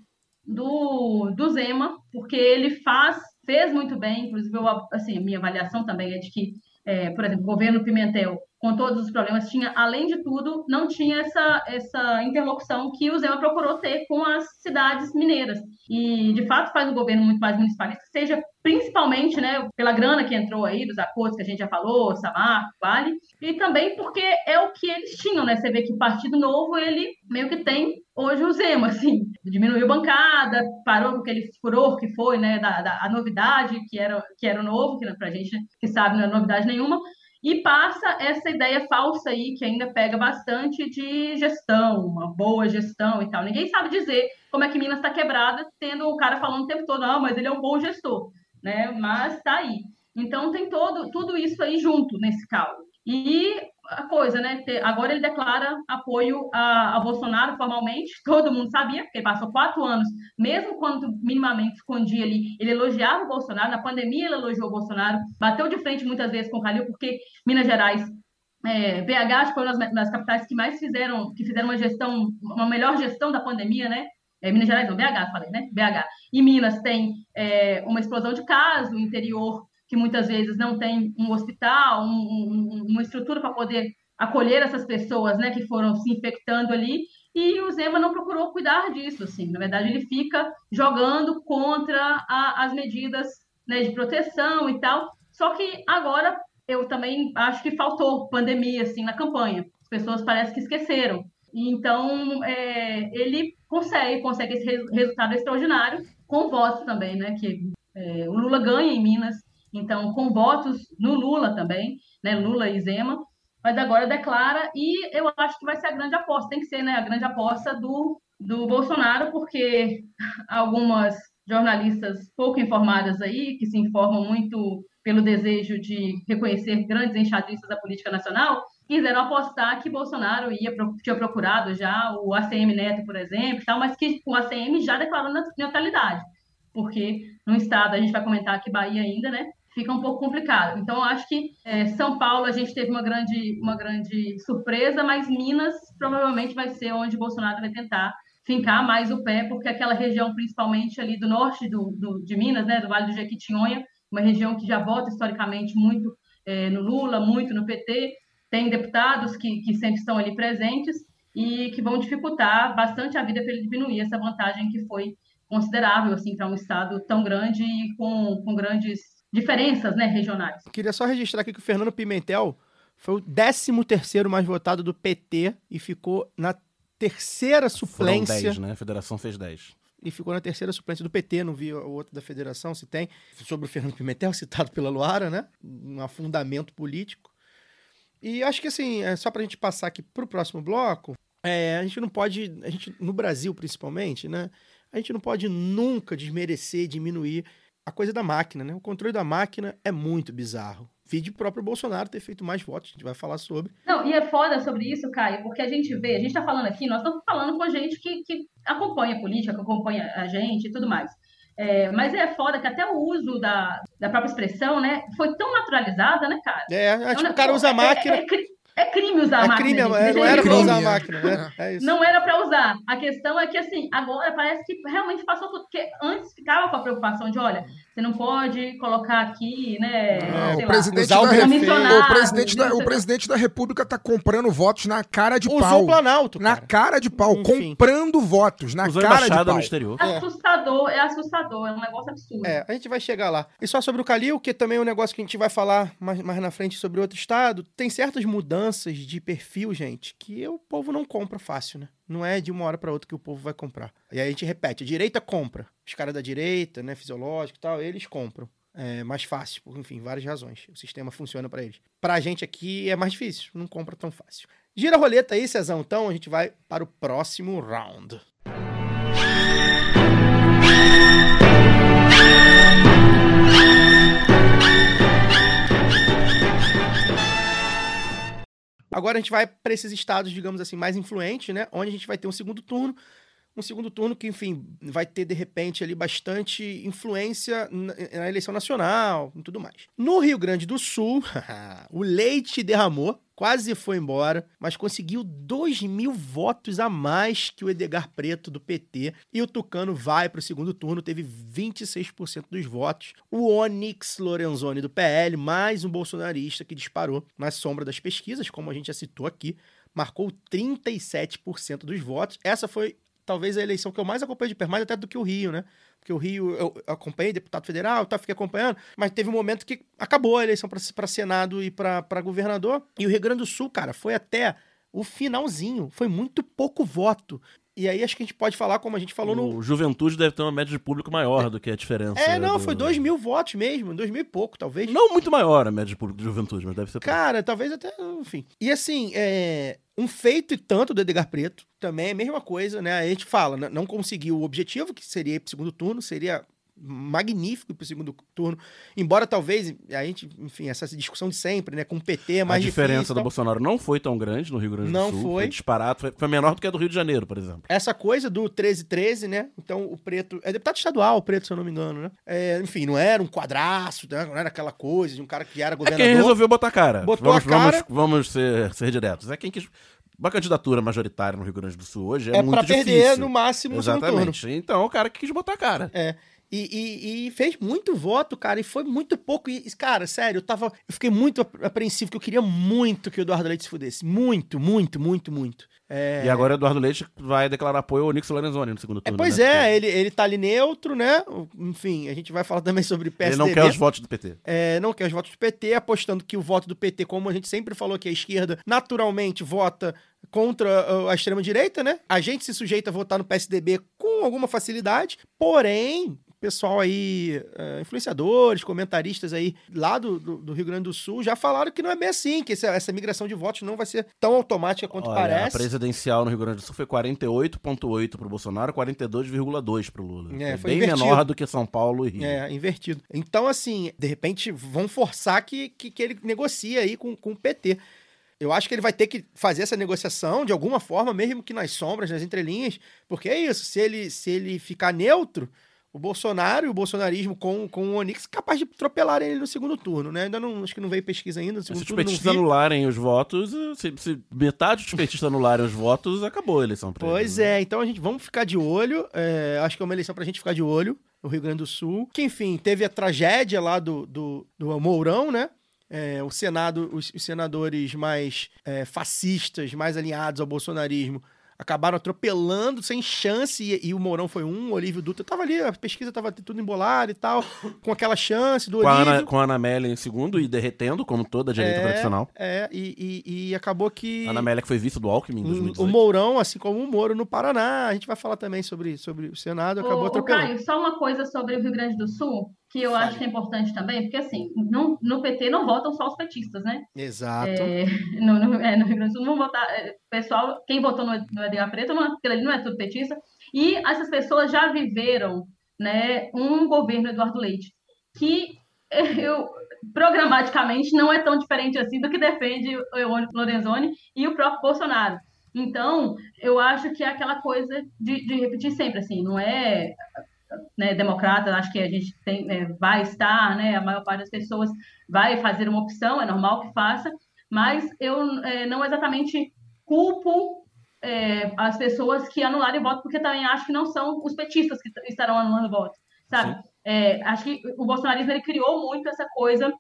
do, do Zema, porque ele faz, fez muito bem, inclusive, eu, assim, a minha avaliação também é de que, é, por exemplo, o governo Pimentel, com todos os problemas, tinha, além de tudo, não tinha essa, essa interlocução que o Zema procurou ter com as cidades mineiras. E, de fato, faz um governo muito mais municipalista, seja principalmente né, pela grana que entrou aí, dos acordos que a gente já falou, Samar, Vale, e também porque é o que eles tinham, né? Você vê que o Partido Novo, ele meio que tem hoje o Zema, assim, diminuiu bancada, parou com aquele furor que foi, né, da, da a novidade, que era, que era o novo, que pra gente que sabe não é novidade nenhuma, e passa essa ideia falsa aí, que ainda pega bastante de gestão, uma boa gestão e tal. Ninguém sabe dizer como é que Minas está quebrada, tendo o cara falando o tempo todo, não, mas ele é um bom gestor, né? Mas está aí. Então tem todo, tudo isso aí junto nesse caldo. E a coisa, né? Agora ele declara apoio a, a, Bolsonaro formalmente, todo mundo sabia, porque passou quatro anos, mesmo quando minimamente escondia ali, ele elogiava o Bolsonaro, na pandemia ele elogiou o Bolsonaro, bateu de frente muitas vezes com o Calil, porque Minas Gerais, é, BH foi uma das, das capitais que mais fizeram, que fizeram uma gestão, uma melhor gestão da pandemia, né? é, Minas Gerais não, BH, falei, né? BH. E Minas tem é, uma explosão de casos, o interior que muitas vezes não tem um hospital, um, um, uma estrutura para poder acolher essas pessoas, né, que foram se infectando ali, e o Zema não procurou cuidar disso, assim, na verdade ele fica jogando contra a, as medidas né, de proteção e tal, só que agora eu também acho que faltou pandemia, assim, na campanha, as pessoas parecem que esqueceram, então é, ele consegue, consegue esse resultado extraordinário, com votos também, né, que é, o Lula ganha em Minas, então com votos no Lula também, né, Lula e Zema, mas agora declara e eu acho que vai ser a grande aposta, tem que ser né, a grande aposta do, do Bolsonaro, porque algumas jornalistas pouco informadas aí, que se informam muito pelo desejo de reconhecer grandes enxadristas da política nacional, quiseram apostar que Bolsonaro ia tinha procurado já o ACM Neto, por exemplo, tal, mas que o ACM já declarou neutralidade, porque no estado, a gente vai comentar aqui Bahia ainda, né, fica um pouco complicado. Então, acho que é, São Paulo a gente teve uma grande, uma grande surpresa, mas Minas provavelmente vai ser onde Bolsonaro vai tentar fincar mais o pé, porque aquela região, principalmente ali do norte do, do de Minas, né, do Vale do Jequitinhonha, uma região que já vota historicamente muito é, no Lula, muito no PT, tem deputados que, que sempre estão ali presentes e que vão dificultar bastante a vida para ele diminuir essa vantagem que foi considerável assim para um estado tão grande e com, com grandes diferenças né, regionais. Queria só registrar aqui que o Fernando Pimentel foi o 13 terceiro mais votado do PT e ficou na terceira suplência. Foram 10, né? A federação fez 10. E ficou na terceira suplência do PT, não vi o outro da federação, se tem. Sobre o Fernando Pimentel, citado pela Luara, né? Um afundamento político. E acho que assim, é só pra gente passar aqui pro próximo bloco, é, a gente não pode, a gente, no Brasil principalmente, né? A gente não pode nunca desmerecer, diminuir a coisa da máquina, né? O controle da máquina é muito bizarro. Vide o próprio Bolsonaro ter feito mais votos, a gente vai falar sobre. Não, e é foda sobre isso, Caio, porque a gente vê, a gente tá falando aqui, nós estamos falando com gente que, que acompanha a política, que acompanha a gente e tudo mais. É, mas é foda que até o uso da, da própria expressão, né, foi tão naturalizada, né, cara? É, é tipo, o cara usa a máquina. É, é, é crime usar é a máquina. Crime, gente, é, não é era pra usar a máquina, né? É isso. Não era para usar. A questão é que, assim, agora parece que realmente passou tudo. Porque antes ficava com a preocupação de, olha, você não pode colocar aqui, né? Não, sei o lá, presidente, o da, o, presidente da, o presidente da República tá comprando votos na cara de Usou pau. o Planalto, Na cara. de pau, Enfim. comprando votos na Usou cara de embaixada pau. no exterior. Assustador, é assustador, é um negócio absurdo. É, a gente vai chegar lá. E só sobre o Calil, que também é um negócio que a gente vai falar mais, mais na frente sobre outro estado, tem certas mudanças de perfil, gente, que o povo não compra fácil, né? Não é de uma hora para outra que o povo vai comprar. E aí a gente repete, a direita compra. Os caras da direita, né, fisiológico e tal, eles compram. É mais fácil, por, enfim, várias razões. O sistema funciona para eles. Pra gente aqui é mais difícil, não compra tão fácil. Gira a roleta aí, Cezão, então a gente vai para o próximo round. Agora a gente vai para esses estados, digamos assim, mais influentes, né? Onde a gente vai ter um segundo turno. Um segundo turno que, enfim, vai ter, de repente, ali bastante influência na, eleição nacional e tudo mais. No Rio Grande do Sul, o leite derramou, quase foi embora, mas conseguiu 2 mil votos a mais que o Edgar Preto do PT. E o Tucano vai para o segundo turno, teve 26% dos votos. O Onyx Lorenzoni do PL, mais um bolsonarista que disparou na sombra das pesquisas, como a gente já citou aqui, marcou 37% dos votos. Essa foi talvez a eleição que eu mais acompanhei de perto, mais até do que o Rio, né? Porque o Rio eu acompanhei, deputado federal, tá, fiquei acompanhando, mas teve um momento que acabou a eleição para Senado e para governador. E o Rio Grande do Sul, cara, foi até o finalzinho, foi muito pouco voto. E aí acho que a gente pode falar, como a gente falou no. O Juventude deve ter uma média de público maior do que a diferença. É, não, do- foi dois mil votos mesmo, dois mil e pouco, talvez. Não muito maior a média de público de Juventude, mas deve ser. Cara, talvez até, enfim. E assim, é, um feito e tanto do Edgar Preto, também é a mesma coisa, né? A gente fala, n- não conseguiu o objetivo, que seria ir pro segundo turno, seria magnífico ir pro segundo turno, embora talvez, a gente, enfim, essa discussão de sempre, né? Com o PT é a mais diferença difícil, do tal. Bolsonaro não foi tão grande no Rio Grande do Não Sul. foi. disparado, foi, foi menor do que a do Rio de Janeiro, por exemplo. Essa coisa do 1313, né? Então o preto. É deputado estadual, o preto, se eu não me engano, né? É, enfim, não era um quadraço, né? não era aquela coisa de um cara que era É governador. quem resolveu botar a cara. Botou vamos, a cara. Vamos, vamos ser, ser diretos. É quem quis uma candidatura majoritária no Rio Grande do Sul hoje é, É, muito difícil. perder no máximo no. Exatamente. Então o cara que quis botar a cara. É. E, e- e fez muito voto, cara, e foi muito pouco. E, cara, sério, eu tava. Eu fiquei muito ap- apreensivo, que eu queria muito que o Eduardo Leite se fudesse. Muito, muito, muito, muito. É, E agora o Eduardo Leite vai declarar apoio ao Nix Lorenzoni no segundo é, turno. pois né? é, ele, ele tá ali neutro, né? Enfim, a gente vai falar também sobre Porque Ele PSDB. não quer os votos do PT. É, não quer os votos do PT, apostando que o voto do PT, como a gente sempre falou que a esquerda naturalmente vota contra a extrema-direita, né? A gente se sujeita a votar no PSDB com alguma facilidade, porém. O Pessoal aí, eh, influenciadores, comentaristas aí lá do, do, do Rio Grande do Sul já falaram que não é bem assim, que essa, essa migração de votos não vai ser tão automática quanto Olha, A parece. presidencial no Rio Grande do Sul foi 48,8 pro Bolsonaro, 42,2 pro Lula. É, foi foi bem invertido. menor do que São Paulo e Rio. É, invertido. Então, assim, de repente vão forçar que, que, que ele negocie aí com, com o PT. Eu acho que ele vai ter que fazer essa negociação de alguma forma, mesmo que nas sombras, nas entrelinhas, porque é isso, se ele, se ele ficar neutro, o Bolsonaro e o bolsonarismo com, com o Onix capaz de atropelar ele no segundo turno, né? Ainda não, acho que não veio pesquisa ainda, Se os petistas anularem os votos, se, se metade dos petistas anularem os votos, acabou a eleição pra Pois ele, né? é, então a gente vamos ficar de olho. é, acho que é uma eleição pra gente ficar de olho no Rio Grande do Sul. Que, enfim, teve a tragédia lá do, do, do Mourão, né? É, o Senado, os, os senadores mais é, fascistas, mais alinhados ao bolsonarismo, acabaram atropelando sem chance, e, e o Mourão foi um, o Olívio Dutra tava ali, a pesquisa tava tudo embolada e tal, com aquela chance do Com a, Olívio. Ana, com a Ana Amélia em segundo e derretendo, como toda a direita é, tradicional. É, e, e- e acabou que... A Ana Amélia que foi vice do Alckmin em O 2018. Mourão, assim como o Moro no Paraná. A gente vai falar também sobre, sobre o Senado, acabou ô, atropelando. Caio, só uma coisa sobre o Rio Grande do Sul, que eu Fale. acho que é importante também, porque assim, não- no PT não votam só os petistas, né? Exato. É, no, no- é, no Rio Grande do Sul não votar. é, pessoal, quem votou no, no Edgar Preto, não, aquilo ali não é tudo petista. E essas pessoas já viveram né, um governo Eduardo Leite, que eu programaticamente não é tão diferente assim do que defende o Eônio Lorenzoni e o próprio Bolsonaro. Então, eu acho que é aquela coisa de, de repetir sempre, assim, não é né, democrata, acho que a gente tem, né, vai estar, né, a maior parte das pessoas vai fazer uma opção, é normal que faça, mas eu é, não exatamente culpo é, as pessoas que anularem o voto, porque também acho que não são os petistas que estarão anulando o voto, sabe? É, acho que o bolsonarismo ele criou muito essa coisa,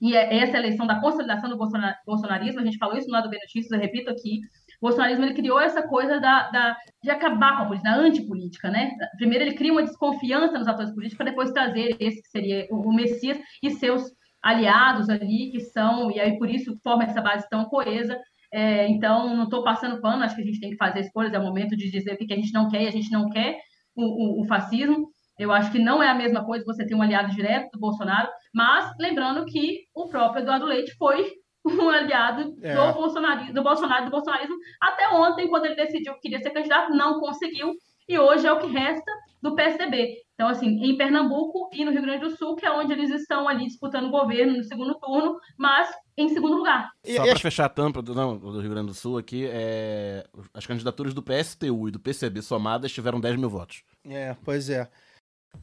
e é essa eleição da consolidação do bolsona- bolsonarismo, a gente falou isso no lado B Notícias, eu repito aqui, o bolsonarismo ele criou essa coisa da, da- de acabar com a política, da antipolítica, né? Primeiro ele cria uma desconfiança nos atores políticos para depois trazer esse que seria o, o Messias e seus aliados ali, que são, e aí por isso forma essa base tão coesa. É, então, não estou passando pano, acho que a gente tem que fazer escolhas, é o momento de dizer o que a gente não quer e a gente não quer o, o- o fascismo. Eu acho que não é a mesma coisa você ter um aliado direto do Bolsonaro, mas lembrando que o próprio Eduardo Leite foi um aliado É. do, Bolsonaro, do Bolsonaro do bolsonarismo até ontem, quando ele decidiu que queria ser candidato, não conseguiu, e hoje é o que resta do PSDB. Então, assim, em Pernambuco e no Rio Grande do Sul, que é onde eles estão ali disputando o governo no segundo turno, mas em segundo lugar. E- Só e para fechar a tampa do, não, do Rio Grande do Sul aqui, é, as candidaturas do PSTU e do PCB somadas tiveram 10 mil votos. É, pois é.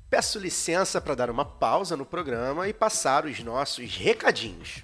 Peço licença para dar uma pausa no programa e passar os nossos recadinhos.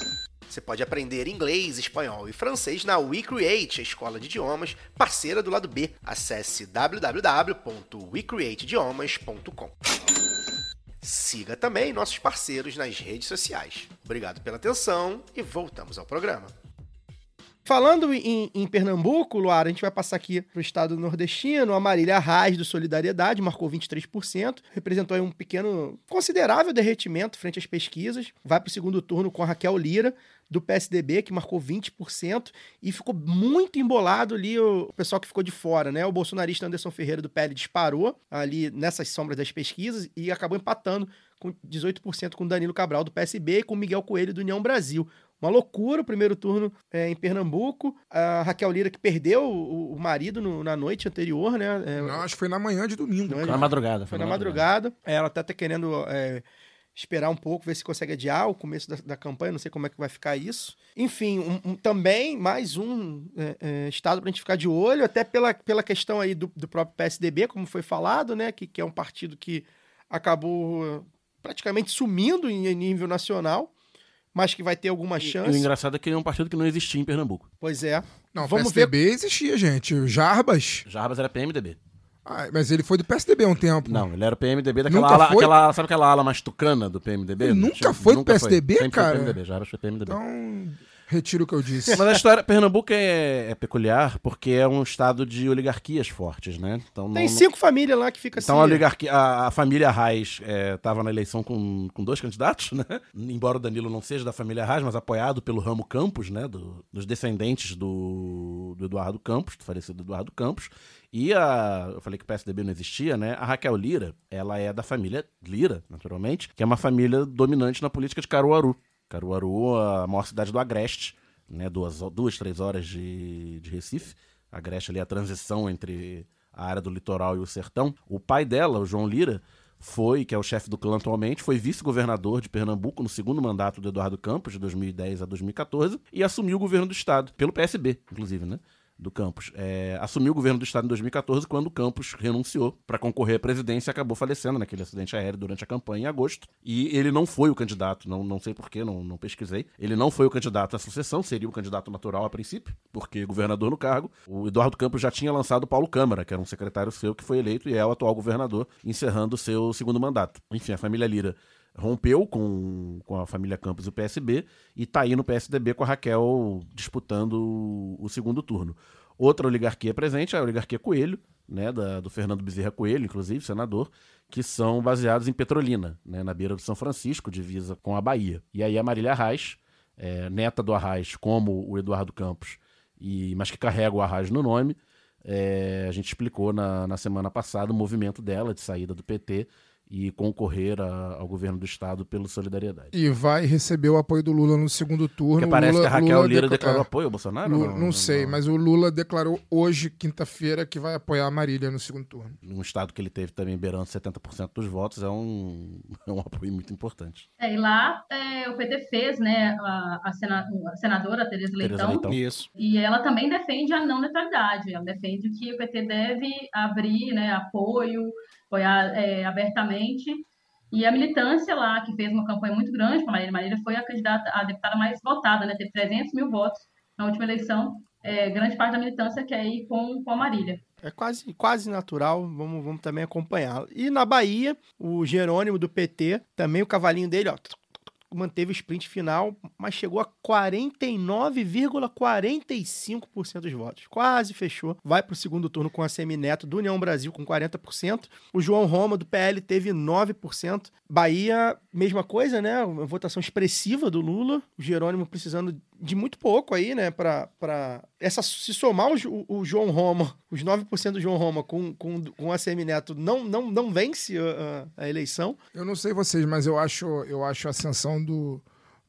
Você pode aprender inglês, espanhol e francês na WeCreate, a escola de idiomas parceira do lado B. Acesse www.wecreateidiomas.com. Siga também nossos parceiros nas redes sociais. Obrigado pela atenção e voltamos ao programa. Falando em, em Pernambuco, Luara, a gente vai passar aqui para o estado nordestino. A Marília Reis, do Solidariedade, marcou 23%, representou um pequeno, considerável derretimento frente às pesquisas. Vai para o segundo turno com a Raquel Lira, do PSDB, que marcou 20%, e ficou muito embolado ali o pessoal que ficou de fora, né? O bolsonarista Anderson Ferreira, do PL, disparou ali nessas sombras das pesquisas e acabou empatando com 18% com Danilo Cabral, do PSB, e com Miguel Coelho, do União Brasil. Uma loucura o primeiro turno é, em Pernambuco. A Raquel Lira, que perdeu o, o marido no- na noite anterior, né? É, Não, acho que foi na manhã de domingo. Não, Na madrugada. foi na madrugada. É, Ela tá até querendo é, esperar um pouco, ver se consegue adiar o começo da, da campanha. Não sei como é que vai ficar isso. Enfim, um- um- também mais um é, é, estado pra gente ficar de olho, até pela, pela questão aí do, do próprio PSDB, como foi falado, né? Que, que é um partido que acabou praticamente sumindo em, em nível nacional, mas que vai ter alguma E o chance. engraçado é que é um partido que não existia em Pernambuco. Pois é. Não, Vamos ver. PSDB existia, gente. Jarbas. Jarbas era PMDB. Ah, mas ele foi do PSDB há um tempo. Não, ele era o PMDB daquela Nunca ala, foi? aquela, sabe aquela ala mais tucana do PMDB? Ele nunca foi do PSDB, Sempre cara? Foi PMDB, Jarbas foi PMDB. Então, retiro o que eu disse. Mas a história, Pernambuco é, é peculiar porque é um estado de oligarquias fortes, né? Então, Tem não- cinco famílias lá que fica Então assim. a oligarquia, a, a família Reis estava na eleição com, com dois candidatos, né? Embora o Danilo não seja da família Reis, mas apoiado pelo ramo Campos, né? Do- dos descendentes do, do Eduardo Campos, do falecido Eduardo Campos. E a. Eu falei que o PSDB não existia, né? A Raquel Lira, ela é da família Lira, naturalmente, que é uma família dominante na política de Caruaru. Caruaru, a maior cidade do Agreste, né? Duas, duas três horas de, de Recife. Agreste ali a transição entre a área do litoral e o sertão. O pai dela, o João Lira, foi, que é o chefe do clã atualmente, foi vice-governador de Pernambuco no segundo mandato do Eduardo Campos, de 2010 a 2014, e assumiu o governo do estado, pelo PSB, inclusive, né? Do Campos. É, assumiu o governo do estado em 2014, quando o Campos renunciou para concorrer à presidência e acabou falecendo naquele acidente aéreo durante a campanha em agosto. E ele não foi o candidato, não, não sei porquê, não, não pesquisei. Ele não foi o candidato à sucessão, seria o candidato natural a princípio, porque governador no cargo. O Eduardo Campos já tinha lançado Paulo Câmara, que era um secretário seu que foi eleito e é o atual governador, encerrando o seu segundo mandato. Enfim, a família Lira rompeu com, com a família Campos e o PSB e tá aí no PSDB com a Raquel disputando o, o segundo turno. Outra oligarquia presente é a oligarquia Coelho, né, da- do Fernando Bezerra Coelho, inclusive, senador, que são baseados em Petrolina, né, na beira do São Francisco, divisa com a Bahia. E aí a Marília Arraes, é, neta do Arraes, como o Eduardo Campos, e, mas que carrega o Arraes no nome, é, a gente explicou na, na semana passada o movimento dela de saída do PT e concorrer a- ao governo do estado pelo Solidariedade. E vai receber o apoio do Lula no segundo turno. Porque parece Lula, que a Raquel Lula Lira deca- declarou é, apoio ao Bolsonaro? Lula- não, sei, mas o Lula declarou hoje, quinta-feira, que vai apoiar a Marília no segundo turno. Um estado que ele teve também beirando 70% dos votos é um, é um apoio muito importante. É, e lá é, o PT fez, né, a, a sena- a senadora Tereza Tereza Leitão, Leitão. Isso. e ela também defende a não neutralidade. Ela defende que o PT deve abrir, né, apoio, apoiar é, abertamente. E a militância lá, que fez uma campanha muito grande para Marília, Marília foi a candidata, a deputada mais votada, né, teve 300 mil votos na última eleição. É, grande parte da militância quer ir com, com a Marília. É quase, quase natural, vamos, vamos também acompanhá-lo. E na Bahia, o Jerônimo do PT, também o cavalinho dele, ó, manteve o sprint final, mas chegou a 49,45% dos votos. Quase fechou. Vai para o segundo turno com a Semineto do União Brasil com 40%. O João Roma do PL teve 9%. Bahia, mesma coisa, né? Uma votação expressiva do Lula. O Jerônimo precisando de muito pouco aí, né? Pra, pra essa, se somar o, o João Roma, os 9% do João Roma com, com, com a Semineto, não, não, não vence a, a- a eleição. Eu não sei vocês, mas eu acho, eu acho a ascensão do,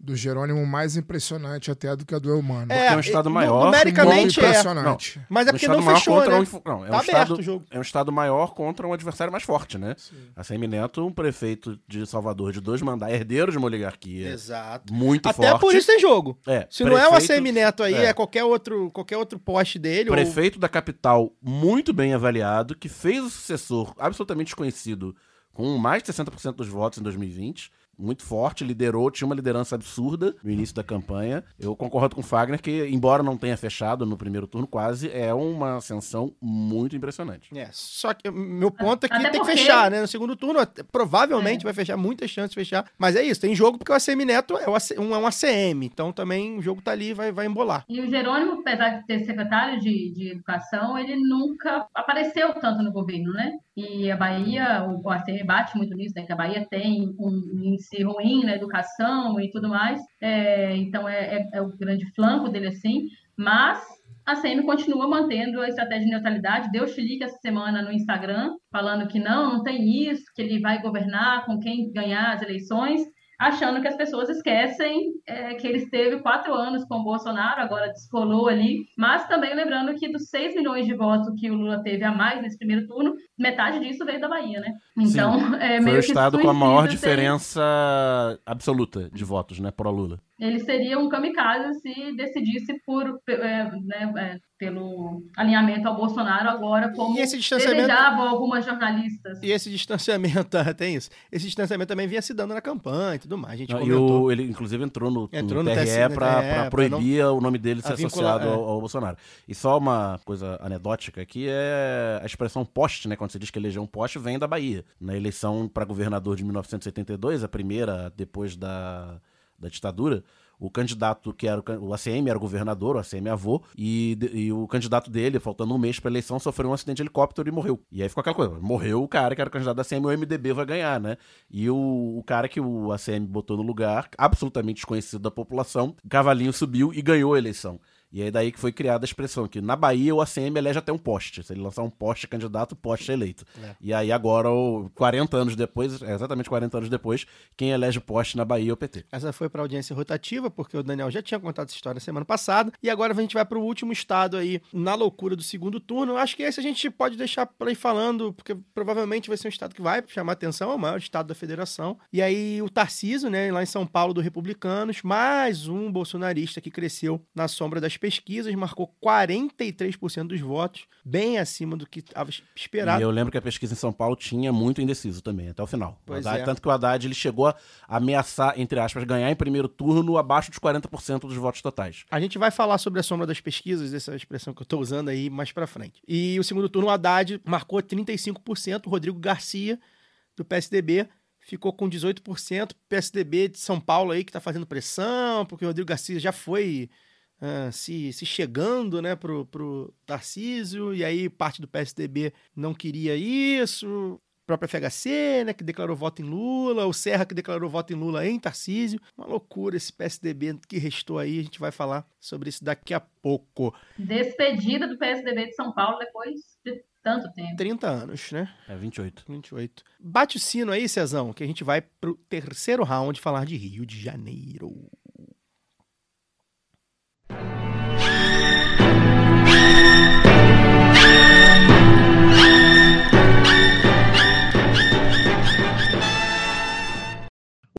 do Jerônimo mais impressionante até do que a do Elmano. Porque é um estado maior, Numericamente é. impressionante. Mas é Um porque estado não fechou, né? um não, é Tá um aberto estado, o jogo. É um estado maior contra um adversário mais forte, né? A Semi Neto, um prefeito de Salvador de dois mandatos, herdeiro de uma oligarquia Exato. muito Até forte. por isso tem jogo. É, Se não é o prefeito- ACM Neto aí, é, é. qualquer, outro, qualquer outro poste dele. ou- Prefeito da capital muito bem avaliado, que fez o sucessor absolutamente desconhecido com mais de 60% dos votos em 2020, muito forte, liderou, tinha uma liderança absurda no início da campanha. Eu concordo com o Fagner que, embora não tenha fechado no primeiro turno quase, é uma ascensão muito impressionante. É, só que meu ponto é que Até tem que porque- fechar, né? No segundo turno, provavelmente É. vai fechar, muitas chances de fechar. Mas é isso, tem jogo porque o ACM Neto é, o AC um, é um ACM, então também o jogo tá ali, vai, vai embolar. E o Jerônimo, apesar de ser secretário de, de educação, ele nunca apareceu tanto no governo, né? E a Bahia, o ACM bate muito nisso, né? Que a Bahia tem um índice ruim na educação e tudo mais. É, então é, é- é o grande flanco dele assim. Mas a CM continua mantendo a estratégia de neutralidade. Deu chilique essa semana no Instagram, falando que não, não tem isso, que ele vai governar com quem ganhar as eleições achando que as pessoas esquecem é, que ele esteve quatro anos com o Bolsonaro, agora descolou ali, mas também lembrando que dos 6 milhões de votos que o Lula teve a mais nesse primeiro turno, metade disso veio da Bahia, né? Então, é Foi meio o que estado com a maior ser- diferença absoluta de votos, né, pro Lula. Ele seria um kamikaze se decidisse por, é, né, é, pelo alinhamento ao Bolsonaro agora, como E esse distanciamento- desejavam algumas jornalistas. E esse distanciamento, tem isso. Esse distanciamento também vinha se dando na campanha e tudo mais. A gente Não, e comentou. o- ele, inclusive, entrou no, Entrou no no TRE é, pra proibir o nome dele ser a vincula- associado é. ao, ao Bolsonaro. E só uma coisa anedótica aqui é a expressão poste, né? Quando se diz que elegeu um poste, vem da Bahia. Na eleição para governador de 1972, a primeira depois da, da ditadura, o candidato que era o, ACM era o governador, o ACM avô, e, e o candidato dele, faltando um mês pra eleição, sofreu um acidente de helicóptero e morreu. E aí ficou aquela coisa, morreu o cara que era o candidato da ACM, o MDB vai ganhar, né? E o, o cara que o ACM botou no lugar, absolutamente desconhecido da população, cavalinho subiu e ganhou a eleição. E aí daí que foi criada a expressão que na Bahia o ACM elege até um poste. Se ele lançar um poste candidato, poste é eleito. E aí agora, o- 40 anos depois, é exatamente 40 anos depois, quem elege poste na Bahia é o PT. Essa foi para audiência rotativa, porque o Daniel já tinha contado essa história semana passada. E agora a gente vai para o último estado aí, na loucura do segundo turno. Acho que esse a gente pode deixar para ir falando, porque provavelmente vai ser um estado que vai chamar atenção, é o maior estado da federação. E aí o Tarciso, né, lá em São Paulo, do Republicanos, mais um bolsonarista que cresceu na sombra das pesquisas, marcou 43% dos votos, bem acima do que estava esperado. E eu lembro que a pesquisa em São Paulo tinha muito indeciso também, até o final. Pois Haddad- é. Tanto que o Haddad ele chegou a ameaçar, entre aspas, ganhar em primeiro turno abaixo dos 40% dos votos totais. A gente vai falar sobre a sombra das pesquisas, essa expressão que eu tô usando aí mais pra frente. E o segundo turno, o Haddad marcou 35%, o Rodrigo Garcia, do PSDB, ficou com 18%, PSDB de São Paulo aí que tá fazendo pressão, porque o Rodrigo Garcia já foi ah, se, se chegando, né, pro, pro Tarcísio, e aí parte do PSDB não queria isso, própria FHC, né, que declarou voto em Lula, o Serra que declarou voto em Lula em Tarcísio. Uma loucura esse PSDB que restou aí, a gente vai falar sobre isso daqui a pouco. Despedida do PSDB de São Paulo depois de tanto tempo. 30 anos, né? É 28. 28. Bate o sino aí, Cezão, que a gente vai pro terceiro round falar de Rio de Janeiro.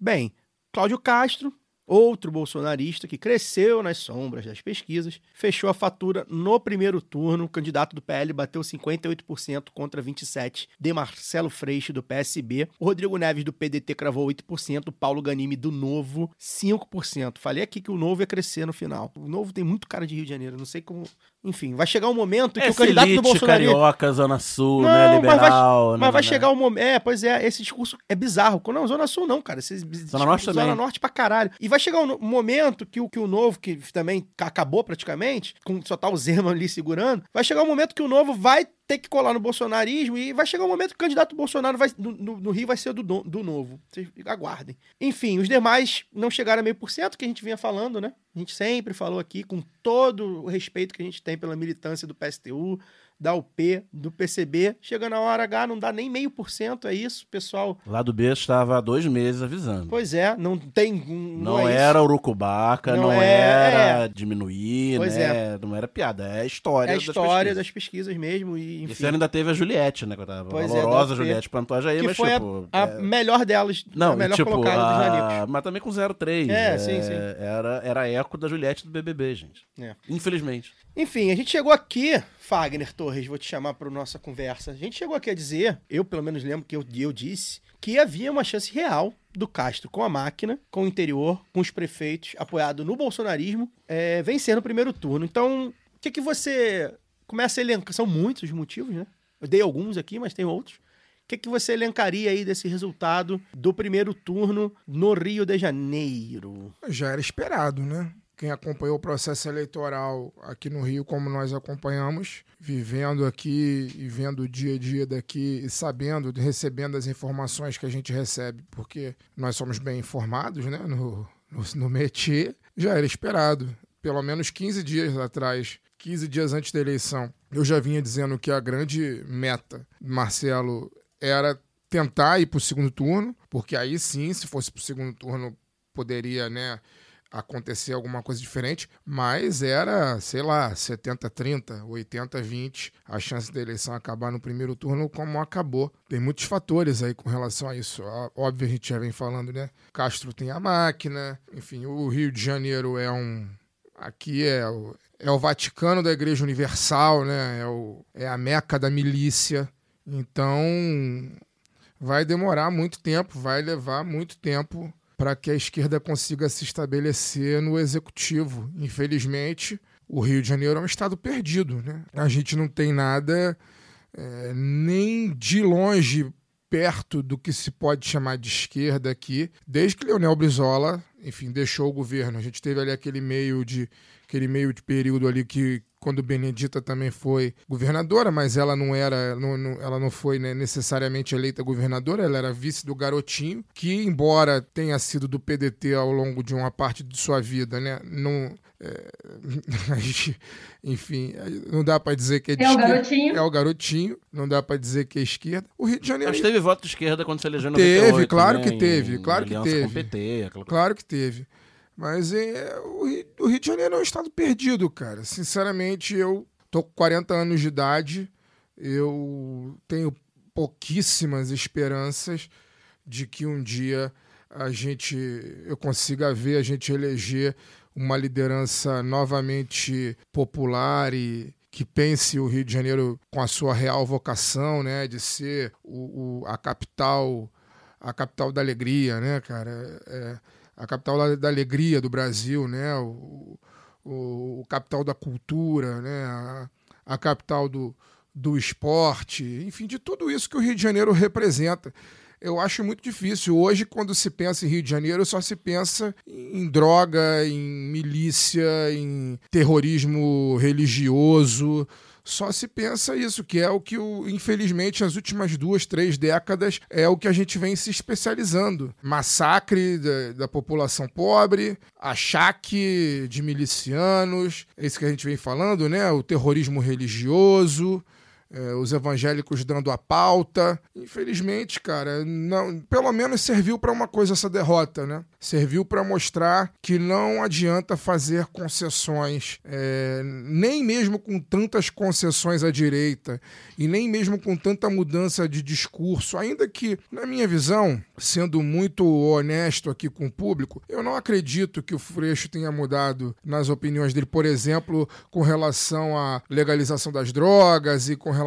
Bem, Cláudio Castro, outro bolsonarista que cresceu nas sombras das pesquisas, fechou a fatura no primeiro turno. O candidato do PL bateu 58% contra 27% de Marcelo Freixo, do PSB. O Rodrigo Neves, do PDT, cravou 8%. O Paulo Ganimi, do Novo, 5%. Falei aqui que o Novo ia crescer no final. O Novo tem muito cara de Rio de Janeiro. Não sei como... Enfim, vai chegar um momento que o Essa candidato do elite Bolsonaro... carioca, Zona Sul, Não, né, mas vai- liberal. né, Mas vai né, chegar um momento. É, pois é, esse discurso é bizarro. Não, Zona Sul não, cara. Esse, Zona Norte Zona também. Norte pra caralho. E vai chegar um momento que o, que o novo, que também acabou praticamente, com só tá o Zema ali segurando, vai chegar um momento que o novo vai ter que colar no bolsonarismo e vai chegar um momento que o candidato Bolsonaro vai, no, no- no Rio vai ser do, do novo. Vocês aguardem. Enfim, os demais não chegaram a meio por cento, que a gente vinha falando, né? A gente sempre falou aqui, com todo o respeito que a gente tem pela militância do PSTU, da UP, do PCB. Chega na hora H, não dá nem meio por cento, é isso, pessoal. Lá do B estava há dois meses avisando. Pois é, não tem. Não, Não, é era isso. urucubaca, Não não, é, era diminuir, Pois né? Não era piada, é a história É a das história pesquisas. das pesquisas mesmo. E, enfim, Esse ano ainda teve a Juliette, né? que tava Pois é, valorosa UP, Juliette Pantoja aí, que mas foi a- tipo... a, é- melhor delas, Não, a melhor tipo, colocada dos a... Nanicos. mas também com 0,3. É, sim, sim. Era, era eco da Juliette do BBB, gente. É. Infelizmente. Enfim, a gente chegou aqui Fagner Torres, vou te chamar para nossa conversa. A gente chegou aqui a dizer, eu pelo menos lembro que eu, eu disse, que havia uma chance real do Castro com a máquina, com o interior, com os prefeitos, apoiado no bolsonarismo, é, vencer no primeiro turno. Então, o que, que você começa a elencar? São muitos os motivos, né? Eu dei alguns aqui, mas tem outros. O que, que você elencaria aí desse resultado do primeiro turno no Rio de Janeiro? Já era esperado, né? Quem acompanhou o processo eleitoral aqui no Rio, como nós acompanhamos, vivendo aqui e vendo o dia a dia daqui e sabendo, recebendo as informações que a gente recebe, porque nós somos bem informados né, no, no, no métier, já era esperado. Pelo menos 15 dias atrás, 15 dias antes da eleição, eu já vinha dizendo que a grande meta Marcelo era tentar ir para o segundo turno, porque aí sim, se fosse para o segundo turno, poderia, né, acontecer alguma coisa diferente, mas era, sei lá, 70-30, 80-20, a chance da eleição acabar no primeiro turno como acabou. Tem muitos fatores aí com relação a isso. Óbvio, a gente já vem falando, né? Castro tem a máquina, enfim, o Rio de Janeiro é um. Aqui é o, é o Vaticano da Igreja Universal, né? É, o, é a meca da milícia. Então, vai demorar muito tempo, vai levar muito tempo para que a esquerda consiga se estabelecer no executivo. Infelizmente, o Rio de Janeiro é um estado perdido. Né? A gente não tem nada é, nem de longe perto do que se pode chamar de esquerda aqui, desde que Leonel Brizola, enfim, deixou o governo. A gente teve ali aquele meio de aquele meio de período ali que quando Benedita também foi governadora, mas ela não era, não, não, ela não foi né, necessariamente eleita governadora, ela era vice do Garotinho, que embora tenha sido do PDT ao longo de uma parte de sua vida, né, não, é, enfim, não dá para dizer que é de É o esquerda. garotinho. É o garotinho, não dá para dizer que é esquerda. O Rio de Janeiro Mas teve voto de esquerda quando se elegeu em Teve, 98, claro né, que teve, em claro que teve. PT, aquela. Claro que teve. Mas é, o, Rio, o Rio de Janeiro é um estado perdido, cara. Sinceramente, eu tô com 40 anos de idade, eu tenho pouquíssimas esperanças de que um dia a gente eu consiga ver a gente eleger uma liderança novamente popular e que pense o Rio de Janeiro com a sua real vocação, né, de ser o, o- a capital a capital da alegria, né, cara? É, a capital da, alegria do Brasil, né? O, o, o capital da cultura, né? A, a capital do, do esporte, enfim, de tudo isso que o Rio de Janeiro representa. Eu acho muito difícil. Hoje, quando se pensa em Rio de Janeiro, só se pensa em droga, em milícia, em terrorismo religioso. Só se pensa isso, que é o que, o, infelizmente, nas últimas duas, três décadas, é o que a gente vem se especializando. Massacre da, da população pobre, achaque de milicianos, é isso que a gente vem falando, né? O terrorismo religioso, é, os evangélicos dando a pauta. Infelizmente, cara, não, pelo menos serviu para uma coisa essa derrota, né? Serviu para mostrar que não adianta fazer concessões, é, nem mesmo com tantas concessões à direita e nem mesmo com tanta mudança de discurso, ainda que, na minha visão, sendo muito honesto aqui com o público, eu não acredito que o Freixo tenha mudado nas opiniões dele, por exemplo, com relação à legalização das drogas e com relação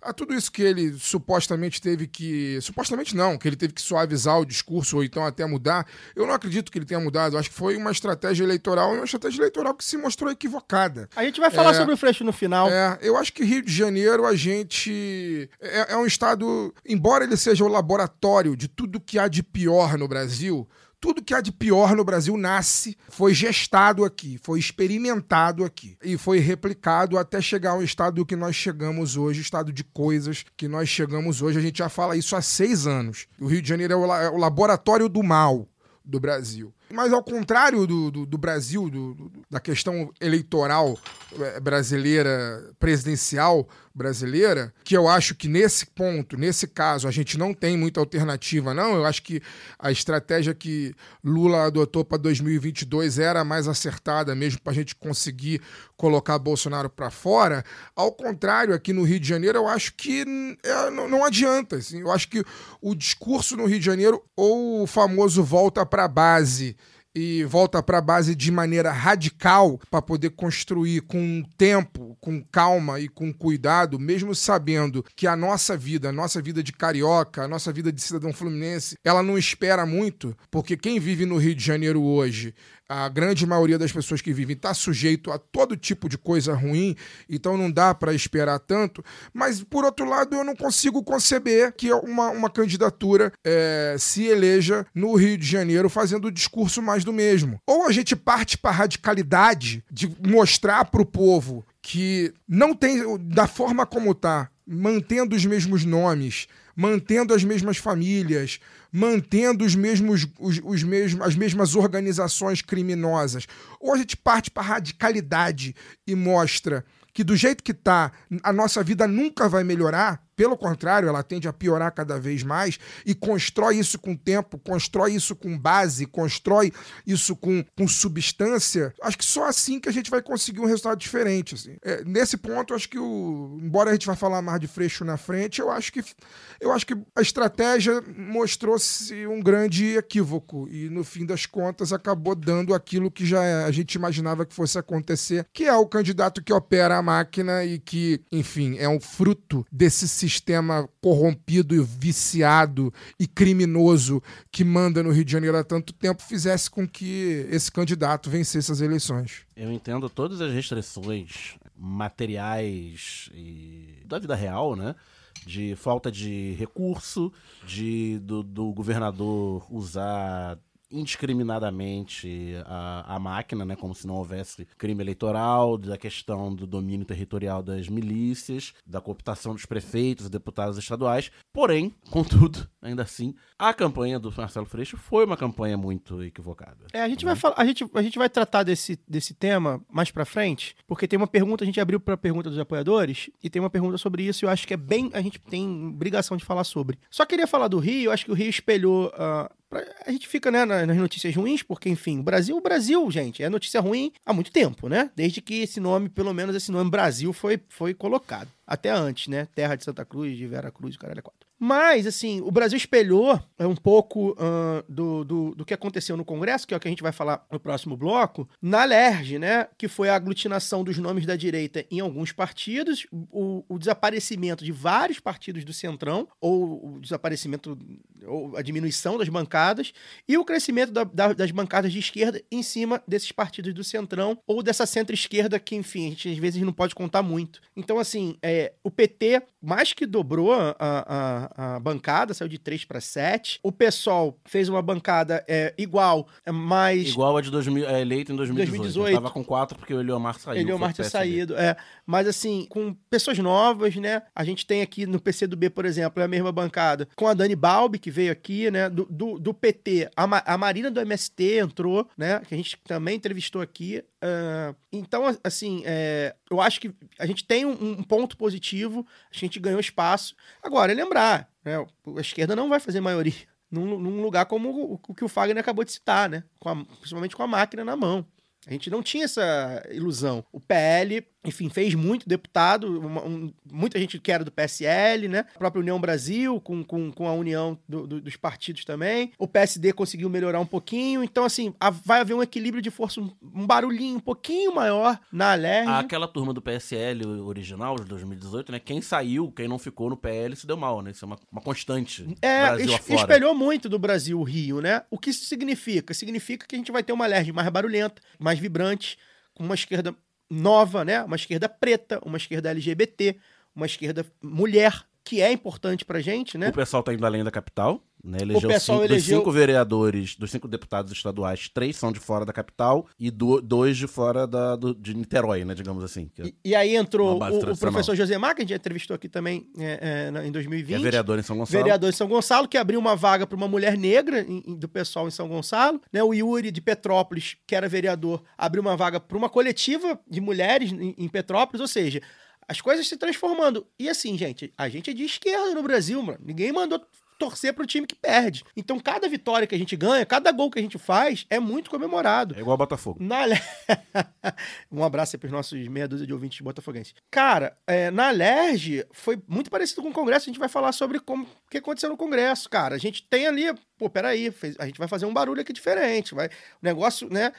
a tudo isso que ele supostamente teve que. Supostamente não, que ele teve que suavizar o discurso ou então até mudar. Eu não acredito que ele tenha mudado. Acho que foi uma estratégia eleitoral, uma estratégia eleitoral que se mostrou equivocada. A gente vai falar É. sobre o Freixo no final. É, eu acho que Rio de Janeiro a gente é, é um estado, embora ele seja o laboratório de tudo que há de pior no Brasil, tudo que há de pior no Brasil nasce, foi gestado aqui, foi experimentado aqui e foi replicado até chegar ao estado que nós chegamos hoje, estado de coisas que nós chegamos hoje. A gente já fala isso há seis anos. O Rio de Janeiro é o, la- é o laboratório do mal do Brasil. Mas ao contrário do, do, do Brasil, do- da questão eleitoral eh, brasileira, presidencial brasileira, que eu acho que nesse ponto, nesse caso, a gente não tem muita alternativa, não. Eu acho que a estratégia que Lula adotou para 2022 era mais acertada mesmo para a gente conseguir colocar Bolsonaro para fora. Ao contrário, aqui no Rio de Janeiro, eu acho que é, não, não adianta. assim. Eu acho que o discurso no Rio de Janeiro, ou o famoso volta para a base e volta para a base de maneira radical para poder construir com tempo, com calma e com cuidado, mesmo sabendo que a nossa vida, a nossa vida de carioca, a nossa vida de cidadão fluminense, ela não espera muito, porque quem vive no Rio de Janeiro hoje a grande maioria das pessoas que vivem está sujeito a todo tipo de coisa ruim, então não dá para esperar tanto. Mas, por outro lado, eu não consigo conceber que uma, uma candidatura é, se eleja no Rio de Janeiro fazendo o discurso mais do mesmo. Ou a gente parte para a radicalidade de mostrar para o povo que não tem, da forma como está, mantendo os mesmos nomes, mantendo as mesmas famílias, mantendo os mesmos, os, os mesmos, as mesmas organizações criminosas. Ou a gente parte para a radicalidade e mostra que do jeito que está, a nossa vida nunca vai melhorar, pelo contrário, ela tende a piorar cada vez mais e constrói isso com tempo, constrói isso com base, constrói isso com, com substância. Acho que só assim que a gente vai conseguir um resultado diferente. Assim. É, nesse ponto, acho que o. Embora a gente vá falar mais de Freixo na frente, eu acho que eu acho que a estratégia mostrou-se um grande equívoco e, no fim das contas, acabou dando aquilo que já a gente imaginava que fosse acontecer, que é o candidato que opera a máquina e que, enfim, é um fruto desse sistema corrompido e viciado e criminoso que manda no Rio de Janeiro há tanto tempo fizesse com que esse candidato vencesse as eleições. Eu entendo todas as restrições materiais e da vida real, né? De falta de recurso, de do, do governador usar indiscriminadamente a, a máquina, né, como se não houvesse crime eleitoral, da questão do domínio territorial das milícias, da cooptação dos prefeitos e deputados estaduais. Porém, contudo, ainda assim, a campanha do Marcelo Freixo foi uma campanha muito equivocada. É, a gente vai falar, a gente, a gente vai tratar desse, desse tema mais pra frente, porque tem uma pergunta, a gente abriu pra pergunta dos apoiadores e tem uma pergunta sobre isso, e eu acho que é bem, a gente tem obrigação de falar sobre. Só queria falar do Rio, eu acho que o Rio espelhou uh, a gente fica né, nas notícias ruins, porque, enfim, o Brasil, o Brasil, gente, é notícia ruim há muito tempo, né? Desde que esse nome, pelo menos esse nome Brasil, foi, foi colocado. Até antes, né? Terra de Santa Cruz, de Vera Cruz, caralho, é quatro. Mas, assim, o Brasil espelhou é, um pouco uh, do, do, do, que aconteceu no Congresso, que é o que a gente vai falar no próximo bloco, na LERJ, né? Que foi a aglutinação dos nomes da direita em alguns partidos, o, o desaparecimento de vários partidos do Centrão, ou o desaparecimento, ou a diminuição das bancadas, e o crescimento da, da, das bancadas de esquerda em cima desses partidos do Centrão, ou dessa centro-esquerda que, enfim, a gente às vezes não pode contar muito. Então, assim, é, o PT mais que dobrou a, a a bancada, saiu de 3 para 7. O PSOL fez uma bancada é, igual, mas. Igual a de 2000, é, eleito em 2018. 2018. Eu tava com 4 porque o Eliomar saiu. Eliomar tinha saído, é. Mas assim, com pessoas novas, né? A gente tem aqui no PCdoB, por exemplo, é a mesma bancada, com a Dani Balbi, que veio aqui, né? Do, do, do PT, a, Ma a Marina do MST entrou, né? Que a gente também entrevistou aqui. Uh, então, assim, é, eu acho que a gente tem um, um, ponto positivo, a gente ganhou espaço. Agora, é lembrar, né, a esquerda não vai fazer maioria num, num lugar como o, o, que o Fagner acabou de citar, né? Com a, principalmente com a máquina na mão. A gente não tinha essa ilusão. O PL enfim, fez muito deputado, uma, um, muita gente que era do PSL, né? A própria União Brasil, com, com, com a união do, do, dos partidos também. O PSD conseguiu melhorar um pouquinho. Então, assim, a, vai haver um equilíbrio de força, um, um barulhinho um pouquinho maior na Alerj. Aquela turma do PSL original, de 2018, né? Quem saiu, quem não ficou no PL se deu mal, né? Isso é uma, uma constante. É, Brasil es, afora. espelhou muito do Brasil o Rio, né? O que isso significa? Significa que a gente vai ter uma Alerj mais barulhenta, mais vibrante, com uma esquerda nova, né? Uma esquerda preta, uma esquerda LGBT, uma esquerda mulher, que é importante pra gente, né? O pessoal tá indo além da capital, né? Elegeu, o cinco, elegeu... dos cinco vereadores, dos cinco deputados estaduais, três são de fora da capital e do, dois de fora da, do, de Niterói, né? Digamos assim. É e, e, aí entrou o, o, professor Josemar, que a gente entrevistou aqui também é, é, em 2020. Que é vereador em São Gonçalo. Vereador em São Gonçalo, que abriu uma vaga para uma mulher negra em, em, do pessoal em São Gonçalo. Né? O Yuri de Petrópolis, que era vereador, abriu uma vaga para uma coletiva de mulheres em, em Petrópolis, ou seja, as coisas se transformando. E assim, gente, a gente é de esquerda no Brasil, mano. Ninguém mandou torcer pro time que perde. Então, cada vitória que a gente ganha, cada gol que a gente faz, é muito comemorado. É igual Botafogo. Na um abraço aí pros nossos meia dúzia de ouvintes botafoguenses. Cara, é, na Alerj foi muito parecido com o Congresso. A gente vai falar sobre como que aconteceu no Congresso, cara. A gente tem ali, pô, peraí, fez- a gente vai fazer um barulho aqui diferente. Vai, o negócio, né?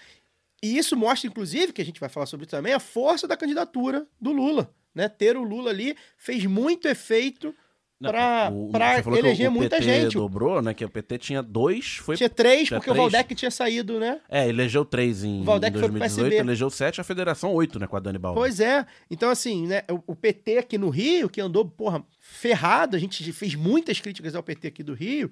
E isso mostra, inclusive, que a gente vai falar sobre também, a força da candidatura do Lula. Né? Ter o Lula ali fez muito efeito Não, pra, o- pra você falou que eleger o muita PT gente. dobrou, né? Que o PT tinha dois, foi... Tinha três, tinha porque o três. Valdec tinha saído, né? É, elegeu três em, O Valdec em foi pro 2018, PSB. elegeu sete, a federação oito, né? Com a Dani Balbi. Pois é. Então, assim, né, o, o PT aqui no Rio, que andou, porra, ferrado, a gente fez muitas críticas ao PT aqui do Rio.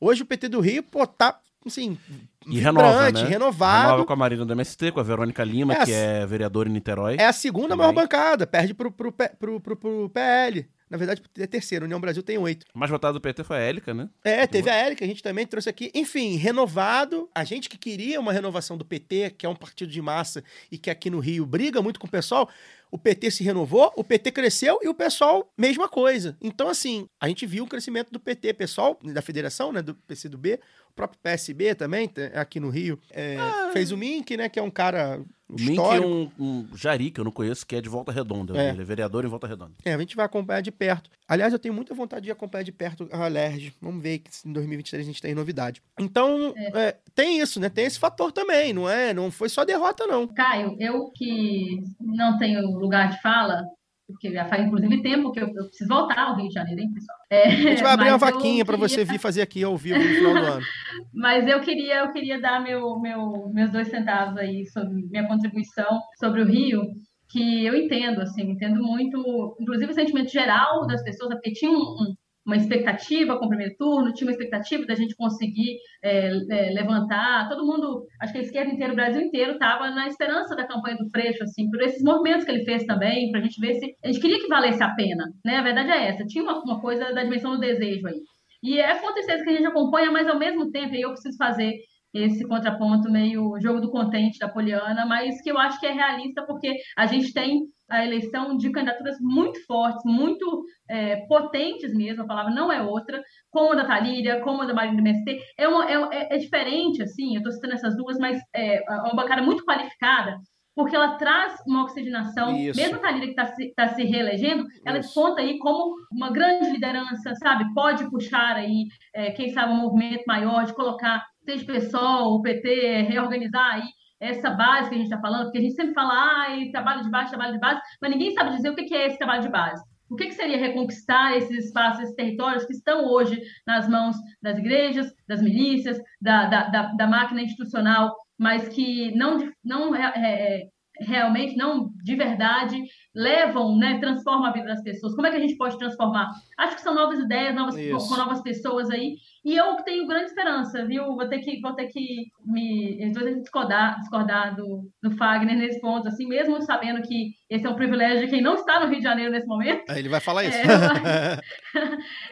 Hoje o PT do Rio, pô, tá, assim, E renova, né? renovado. Renova com a Marina do MST, com a Verônica Lima, É, que é vereadora em Niterói. É a segunda Também. maior bancada, perde pro, pro, pro, pro, pro PL. Na verdade, é terceiro, União Brasil tem oito. A mais votada do PT foi a Élica, né? É, teve a Érica, a gente também trouxe aqui. Enfim, renovado. A gente que queria uma renovação do PT, que é um partido de massa e que aqui no Rio briga muito com o pessoal, o PT se renovou, o PT cresceu e o pessoal, mesma coisa. Então, assim, a gente viu o crescimento do PT, pessoal, da federação, né, do PCdoB, o próprio PSB também, aqui no Rio, é, fez o Mink, né, que é um cara O Mink é histórico. um, um Jari, que eu não conheço, que é de Volta Redonda. É. Ele é vereador em Volta Redonda. É, a gente vai acompanhar de perto. Aliás, eu tenho muita vontade de acompanhar de perto a Alerj. Vamos ver se em 2023 a gente tem novidade. Então, é, tem isso, né? Tem esse fator também, não é? Não foi só derrota, não. Caio, eu que não tenho lugar de fala, porque já faz inclusive tempo que eu, eu preciso voltar ao Rio de Janeiro, hein, pessoal? É, A gente vai abrir uma vaquinha queria- você vir fazer aqui ao vivo no final do ano. Mas eu queria, eu queria dar meu, meu, meus dois centavos aí sobre minha contribuição sobre o Rio, que eu entendo, assim, entendo muito, inclusive o sentimento geral das pessoas, é porque tinha um- um- uma expectativa com o primeiro turno, tinha uma expectativa da gente conseguir é, é, levantar, todo mundo, acho que a esquerda inteira, o Brasil inteiro estava na esperança da campanha do Freixo, assim, por esses movimentos que ele fez também, para a gente ver se, a gente queria que valesse a pena, né, a verdade é essa, tinha uma, uma coisa da dimensão do desejo aí, e é com certeza que a gente acompanha, mas ao mesmo tempo, e eu preciso fazer esse contraponto meio jogo do contente da Poliana, mas que eu acho que é realista porque a gente tem a eleição de candidaturas muito fortes, muito é, potentes mesmo, a palavra não é outra, como a da Talíria, como a da Marina do MST, é, uma, é, é diferente, assim, eu estou citando essas duas, mas é uma bancada muito qualificada, porque ela traz uma oxigenação, Isso. mesmo a Talíria que está se, tá se reelegendo, ela Isso. desponta aí como uma grande liderança, sabe? Pode puxar aí, é, quem sabe, um movimento maior de colocar, seja PSOL, o PT, reorganizar aí essa base que a gente está falando, porque a gente sempre fala, ai, trabalho de base, trabalho de base, mas ninguém sabe dizer o que é esse trabalho de base. O que, seria reconquistar esses espaços, esses territórios que estão hoje nas mãos das igrejas, das milícias, da, da, da, da máquina institucional, mas que não, não é, é, realmente, não de verdade, levam, né, transformam a vida das pessoas. Como é que a gente pode transformar? Acho que são novas ideias, novas, Isso. com novas pessoas aí, e eu tenho grande esperança, viu? Vou ter que, vou ter que me vão ter que discordar, discordar do, do Fagner nesse ponto, assim, mesmo sabendo que esse é um privilégio de quem não está no Rio de Janeiro nesse momento. Ele vai falar isso. É,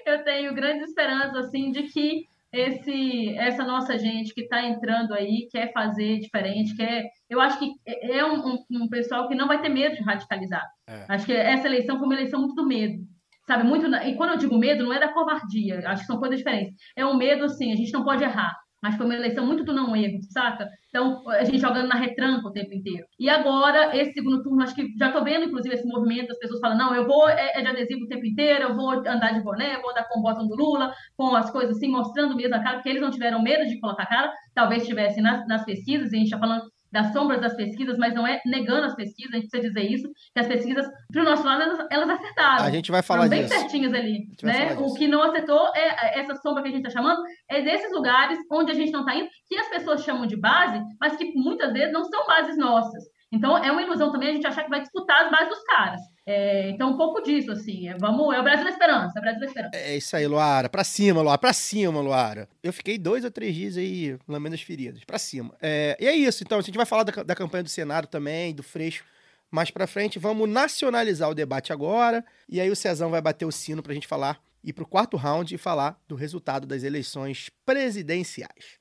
eu tenho grande esperança, assim, de que esse, essa nossa gente que está entrando aí quer fazer diferente, quer. Eu acho que é é um, um- um pessoal que não vai ter medo de radicalizar. É. Acho que essa eleição foi uma eleição muito do medo. Sabe, muito. E quando eu digo medo, não é da covardia, acho que são coisas diferentes. É um medo, assim, a gente não pode errar. Mas foi uma eleição muito do não erro, saca? Então, a gente jogando na retranca o tempo inteiro. E agora, esse segundo turno, acho que já tô vendo, inclusive, esse movimento, as pessoas falam, não, eu vou é, é de adesivo o tempo inteiro, eu vou andar de boné, vou andar com o botão do Lula, com as coisas assim, mostrando mesmo a cara, porque eles não tiveram medo de colocar a cara, talvez tivessem nas, nas pesquisas, e a gente tá falando das sombras das pesquisas, mas não é negando as pesquisas, a gente precisa dizer isso, que as pesquisas, pro nosso lado, elas, elas acertaram. A gente vai falar Foram bem disso. certinhas ali, né? O que não acertou é essa sombra que a gente está chamando, é desses lugares onde a gente não está indo, que as pessoas chamam de base, mas que muitas vezes não são bases nossas. Então é uma ilusão também a gente achar que vai disputar as bases dos caras. É, então um pouco disso, assim, é, vamos, é o Brasil da esperança, é o Brasil da esperança. É isso aí, Luara. Pra cima, Luara. Pra cima, Luara. Eu fiquei dois ou três dias aí lambendo as feridas. Pra cima. É, e é isso. Então, a gente vai falar da, da campanha do Senado também, do Freixo mais pra frente. Vamos nacionalizar o debate agora. E aí o Cezão vai bater o sino pra gente falar, ir pro quarto round e falar do resultado das eleições presidenciais.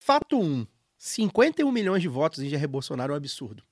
Fato 1. 51 milhões de votos em Jair Bolsonaro é um absurdo.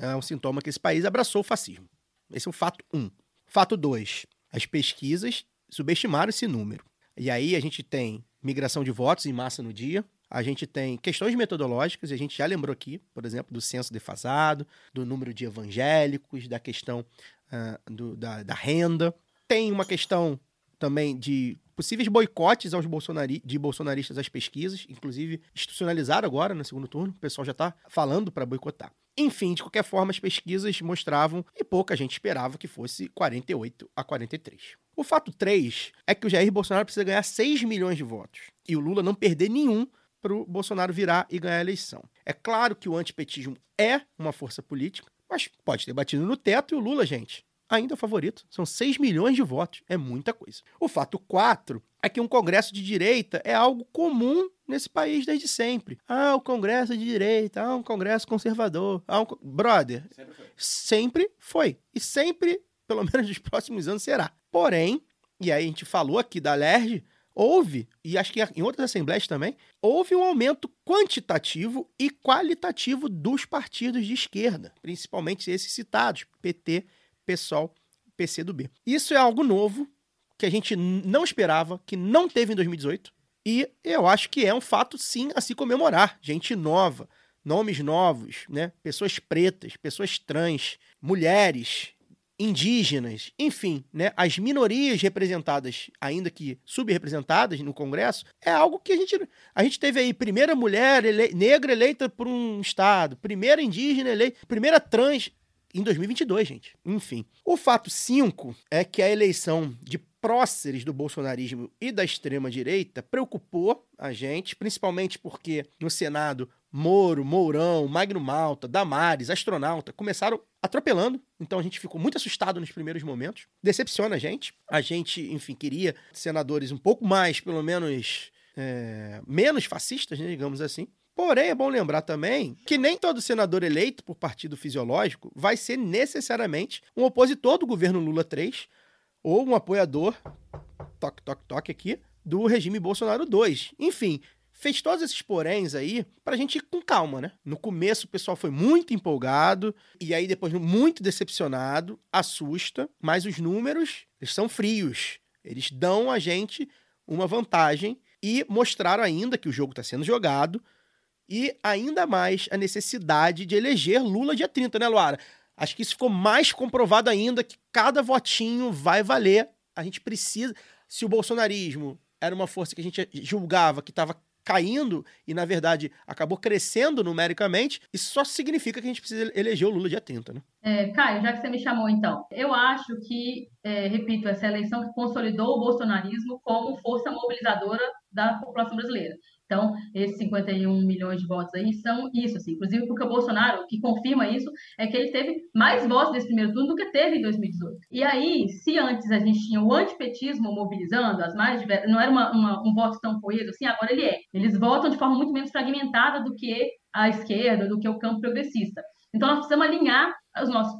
É um sintoma que esse país abraçou o fascismo. Esse é o fato 1. Um. Fato 2. As pesquisas subestimaram esse número. E aí a gente tem migração de votos em massa no dia, a gente tem questões metodológicas, e a gente já lembrou aqui, por exemplo, do censo defasado, do número de evangélicos, da questão uh, do, da, da renda. Tem uma questão também de possíveis boicotes aos bolsonari de bolsonaristas às pesquisas, inclusive institucionalizaram agora no segundo turno, o pessoal já está falando para boicotar. Enfim, de qualquer forma, as pesquisas mostravam, e pouca gente esperava que fosse 48 a 43. O fato 3 é que o Jair Bolsonaro precisa ganhar 6 milhões de votos e o Lula não perder nenhum para o Bolsonaro virar e ganhar a eleição. É claro que o antipetismo é uma força política, mas pode ter batido no teto e o Lula, gente, ainda é o favorito. São 6 milhões de votos. É muita coisa. O fato 4 é que um congresso de direita é algo comum nesse país desde sempre. Ah, o congresso de direita, ah, um congresso conservador. Ah, um... Brother, sempre foi. sempre foi. E sempre, pelo menos nos próximos anos, será. Porém, e aí a gente falou aqui da LERJ, houve, e acho que em outras assembleias também, houve um aumento quantitativo e qualitativo dos partidos de esquerda, principalmente esses citados, PT, PSOL, PCdoB. Isso é algo novo que a gente não esperava, que não teve em 2018, e eu acho que é um fato sim a se comemorar. Gente nova, nomes novos, né? Pessoas pretas, pessoas trans, mulheres, indígenas, enfim, né, as minorias representadas, ainda que subrepresentadas no Congresso, é algo que a gente a gente teve aí primeira mulher ele, negra eleita por um estado, primeira indígena eleita, primeira trans em 2022, gente. Enfim. O fato 5 é que a eleição de próceres do bolsonarismo e da extrema-direita preocupou a gente, principalmente porque no Senado Moro, Mourão, Magno Malta, Damares, astronauta, começaram atropelando. Então a gente ficou muito assustado nos primeiros momentos. Decepciona a gente. A gente, enfim, queria senadores um pouco mais, pelo menos, é, menos fascistas, né, digamos assim. Porém, é bom lembrar também que nem todo senador eleito por partido fisiológico vai ser necessariamente um opositor do governo Lula 3 ou um apoiador, toque, toque, toque aqui, do regime Bolsonaro 2. Enfim, fez todos esses poréns aí pra gente ir com calma, né? No começo o pessoal foi muito empolgado e aí depois muito decepcionado, assusta, mas os números, eles são frios. Eles dão a gente uma vantagem e mostraram ainda que o jogo está sendo jogado e ainda mais a necessidade de eleger Lula dia 30, né, Luara? Acho que isso ficou mais comprovado ainda que cada votinho vai valer. A gente precisa. Se o bolsonarismo era uma força que a gente julgava que estava caindo e, na verdade, acabou crescendo numericamente, isso só significa que a gente precisa eleger o Lula dia 30, né? É, Caio, já que você me chamou então, eu acho que, é, repito, essa eleição que consolidou o bolsonarismo como força mobilizadora da população brasileira. Então, esses 51 milhões de votos aí são isso, assim. Inclusive, porque o Bolsonaro, o que confirma isso, é que ele teve mais votos nesse primeiro turno do que teve em 2018. E aí, se antes a gente tinha o antipetismo mobilizando, as mais diversas, não era uma, uma, um voto tão coeso assim, agora ele é. Eles votam de forma muito menos fragmentada do que a esquerda, do que o campo progressista. Então, nós precisamos alinhar os nossos,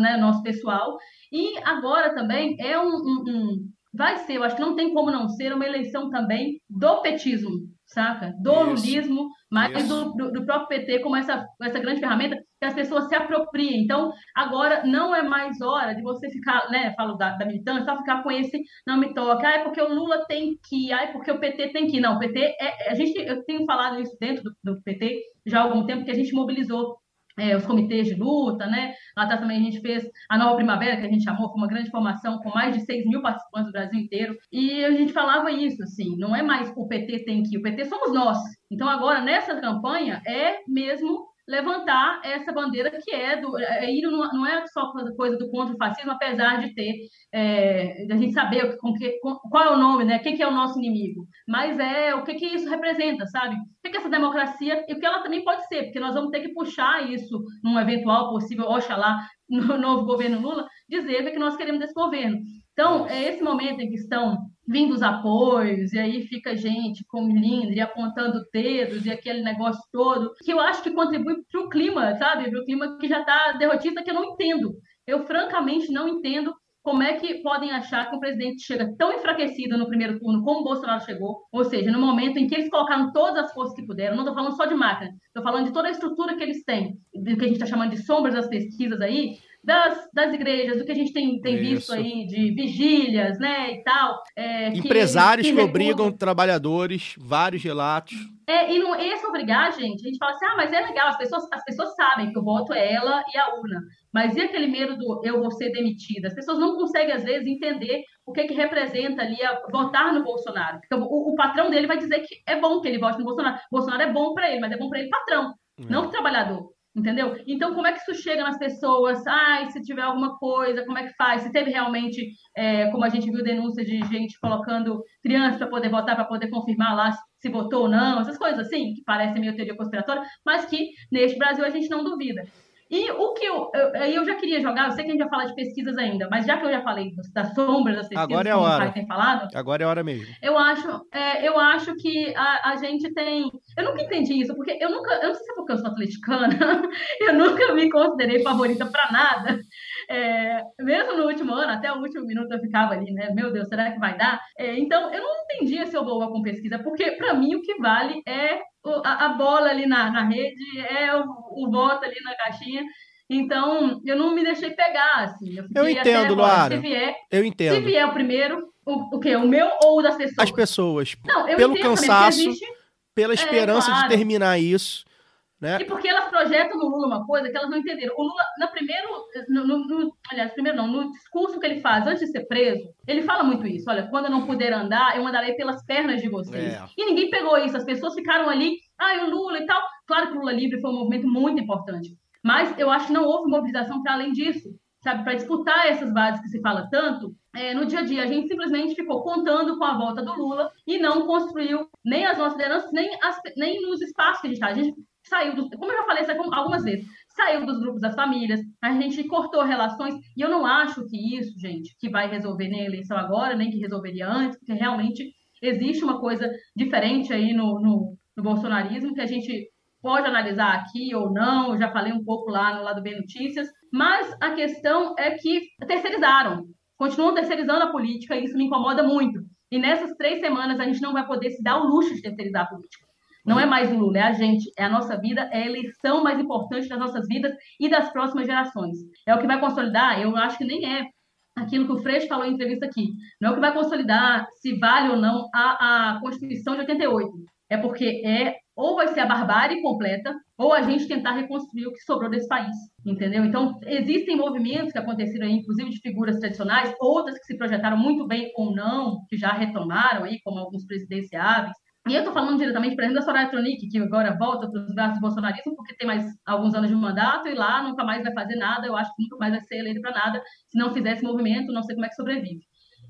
né, o nosso pessoal. E agora também é um, um, um vai ser, eu acho que não tem como não ser, uma eleição também do petismo, saca? Do lulismo, mas do, do, do, próprio PT como essa, essa grande ferramenta que as pessoas se apropriem. Então, agora não é mais hora de você ficar, né, falo da, da militância, só ficar com esse não me toca, ah, é porque o Lula tem que, ah, é porque o PT tem que. Não, o PT, é, a gente, eu tenho falado isso dentro do, do PT já há algum tempo, que a gente mobilizou é, os comitês de luta, né? Lá atrás também a gente fez a Nova Primavera, que a gente chamou, foi uma grande formação com mais de 6 mil participantes do Brasil inteiro. E a gente falava isso, assim, não é mais o PT tem que, o PT somos nós. Então agora, nessa campanha, é mesmo levantar essa bandeira que é do é, ir não é só coisa do contra fascismo apesar de ter é, a gente saber o que, qual é o nome né? Quem que é o nosso inimigo. Mas é o que que isso representa sabe? O que que é essa democracia e o que ela também pode ser porque nós vamos ter que puxar isso num eventual possível oxalá no novo governo Lula dizer que nós queremos desse governo. Então é esse momento em que estão vindo os apoios, e aí fica gente com milindre apontando dedos e aquele negócio todo, que eu acho que contribui para o clima, sabe? Para o clima que já está derrotista, que eu não entendo. Eu, francamente, não entendo como é que podem achar que o presidente chega tão enfraquecido no primeiro turno como o Bolsonaro chegou, ou seja, no momento em que eles colocaram todas as forças que puderam, não estou falando só de máquina, estou falando de toda a estrutura que eles têm, do que a gente está chamando de sombras das pesquisas aí, das, das igrejas, do que a gente tem, tem visto aí de vigílias, né, e tal. é, que- Empresários que, recusam- obrigam trabalhadores, vários relatos. É, e não, esse obrigar, gente, a gente fala assim, ah, mas é legal, as pessoas, as pessoas sabem que o voto é ela e a urna. Mas e aquele medo do eu vou ser demitida? As pessoas não conseguem, às vezes, entender o que, que representa ali a, votar no Bolsonaro. Porque o, o patrão dele vai dizer que é bom que ele vote no Bolsonaro. Bolsonaro é bom para ele, mas é bom para ele patrão, não para trabalhador. Entendeu? Então, como é que isso chega nas pessoas? Ai, se tiver alguma coisa, como é que faz? Se teve realmente, é, como a gente viu denúncia de gente colocando crianças para poder votar, para poder confirmar lá se votou ou não, essas coisas assim, que parecem meio teoria conspiratória, mas que neste Brasil a gente não duvida. E o que eu, eu, eu já queria jogar, eu sei que a gente vai falar de pesquisas ainda, mas já que eu já falei das- sombras das pesquisas, Agora é a hora. Tem falado, Agora é a hora mesmo. eu acho, é, eu acho que a, a gente tem. Eu nunca entendi isso, porque eu nunca. Eu não sei se é porque eu sou atleticana, eu nunca me considerei favorita para nada. É, mesmo no último ano, até o último minuto eu ficava ali, né? Meu Deus, será que vai dar? É, então, eu não entendia se eu vou com pesquisa, porque para mim o que vale é a, a bola ali na, na rede, é o, o voto ali na caixinha. Então, eu não me deixei pegar, assim. Eu até entendo, Luara. Se vier, Eu se entendo. vier o primeiro, o, o quê? O meu ou o das pessoas? As pessoas, Não, eu pelo entendo cansaço, existe- pela esperança claro. de terminar isso, né? E porque elas projetam no Lula uma coisa que elas não entenderam. O Lula, no primeiro. No, no- no- aliás, primeiro não, no discurso que ele faz antes de ser preso, ele fala muito isso. Olha, quando eu não puder andar, eu andarei pelas pernas de vocês. É. E ninguém pegou isso. As pessoas ficaram ali, ah, o Lula e tal. Claro que o Lula livre foi um movimento muito importante. Mas eu acho que não houve mobilização para além disso. Sabe, para disputar essas bases que se fala tanto, é, no dia a dia a gente simplesmente ficou contando com a volta do Lula e não construiu nem as nossas lideranças, nem, as- nem nos espaços que a gente está. A gente saiu dos, como eu já falei isso algumas vezes, saiu dos grupos das famílias, a gente cortou relações, e eu não acho que isso, gente, que vai resolver nem a eleição agora, nem que resolveria antes, porque realmente existe uma coisa diferente aí no, no, no bolsonarismo que a gente pode analisar aqui ou não, eu já falei um pouco lá no lado B Notícias, mas a questão é que terceirizaram, continuam terceirizando a política e isso me incomoda muito. E nessas três semanas a gente não vai poder se dar o luxo de terceirizar a política. Não é mais o Lula, é a gente, é a nossa vida, é a eleição mais importante das nossas vidas e das próximas gerações. É o que vai consolidar, eu acho que nem é aquilo que o Freixo falou em entrevista aqui, não é o que vai consolidar se vale ou não a, a Constituição de 88. É porque é ou vai ser a barbárie completa, ou a gente tentar reconstruir o que sobrou desse país, entendeu? Então, existem movimentos que aconteceram aí, inclusive de figuras tradicionais, outras que se projetaram muito bem ou não, que já retomaram aí, como alguns presidenciáveis, e eu estou falando diretamente, por exemplo, da Soraya Tronic, que agora volta para os braços do bolsonarismo, porque tem mais alguns anos de mandato e lá nunca mais vai fazer nada. Eu acho que nunca mais vai ser eleito para nada. Se não fizer esse movimento, não sei como é que sobrevive.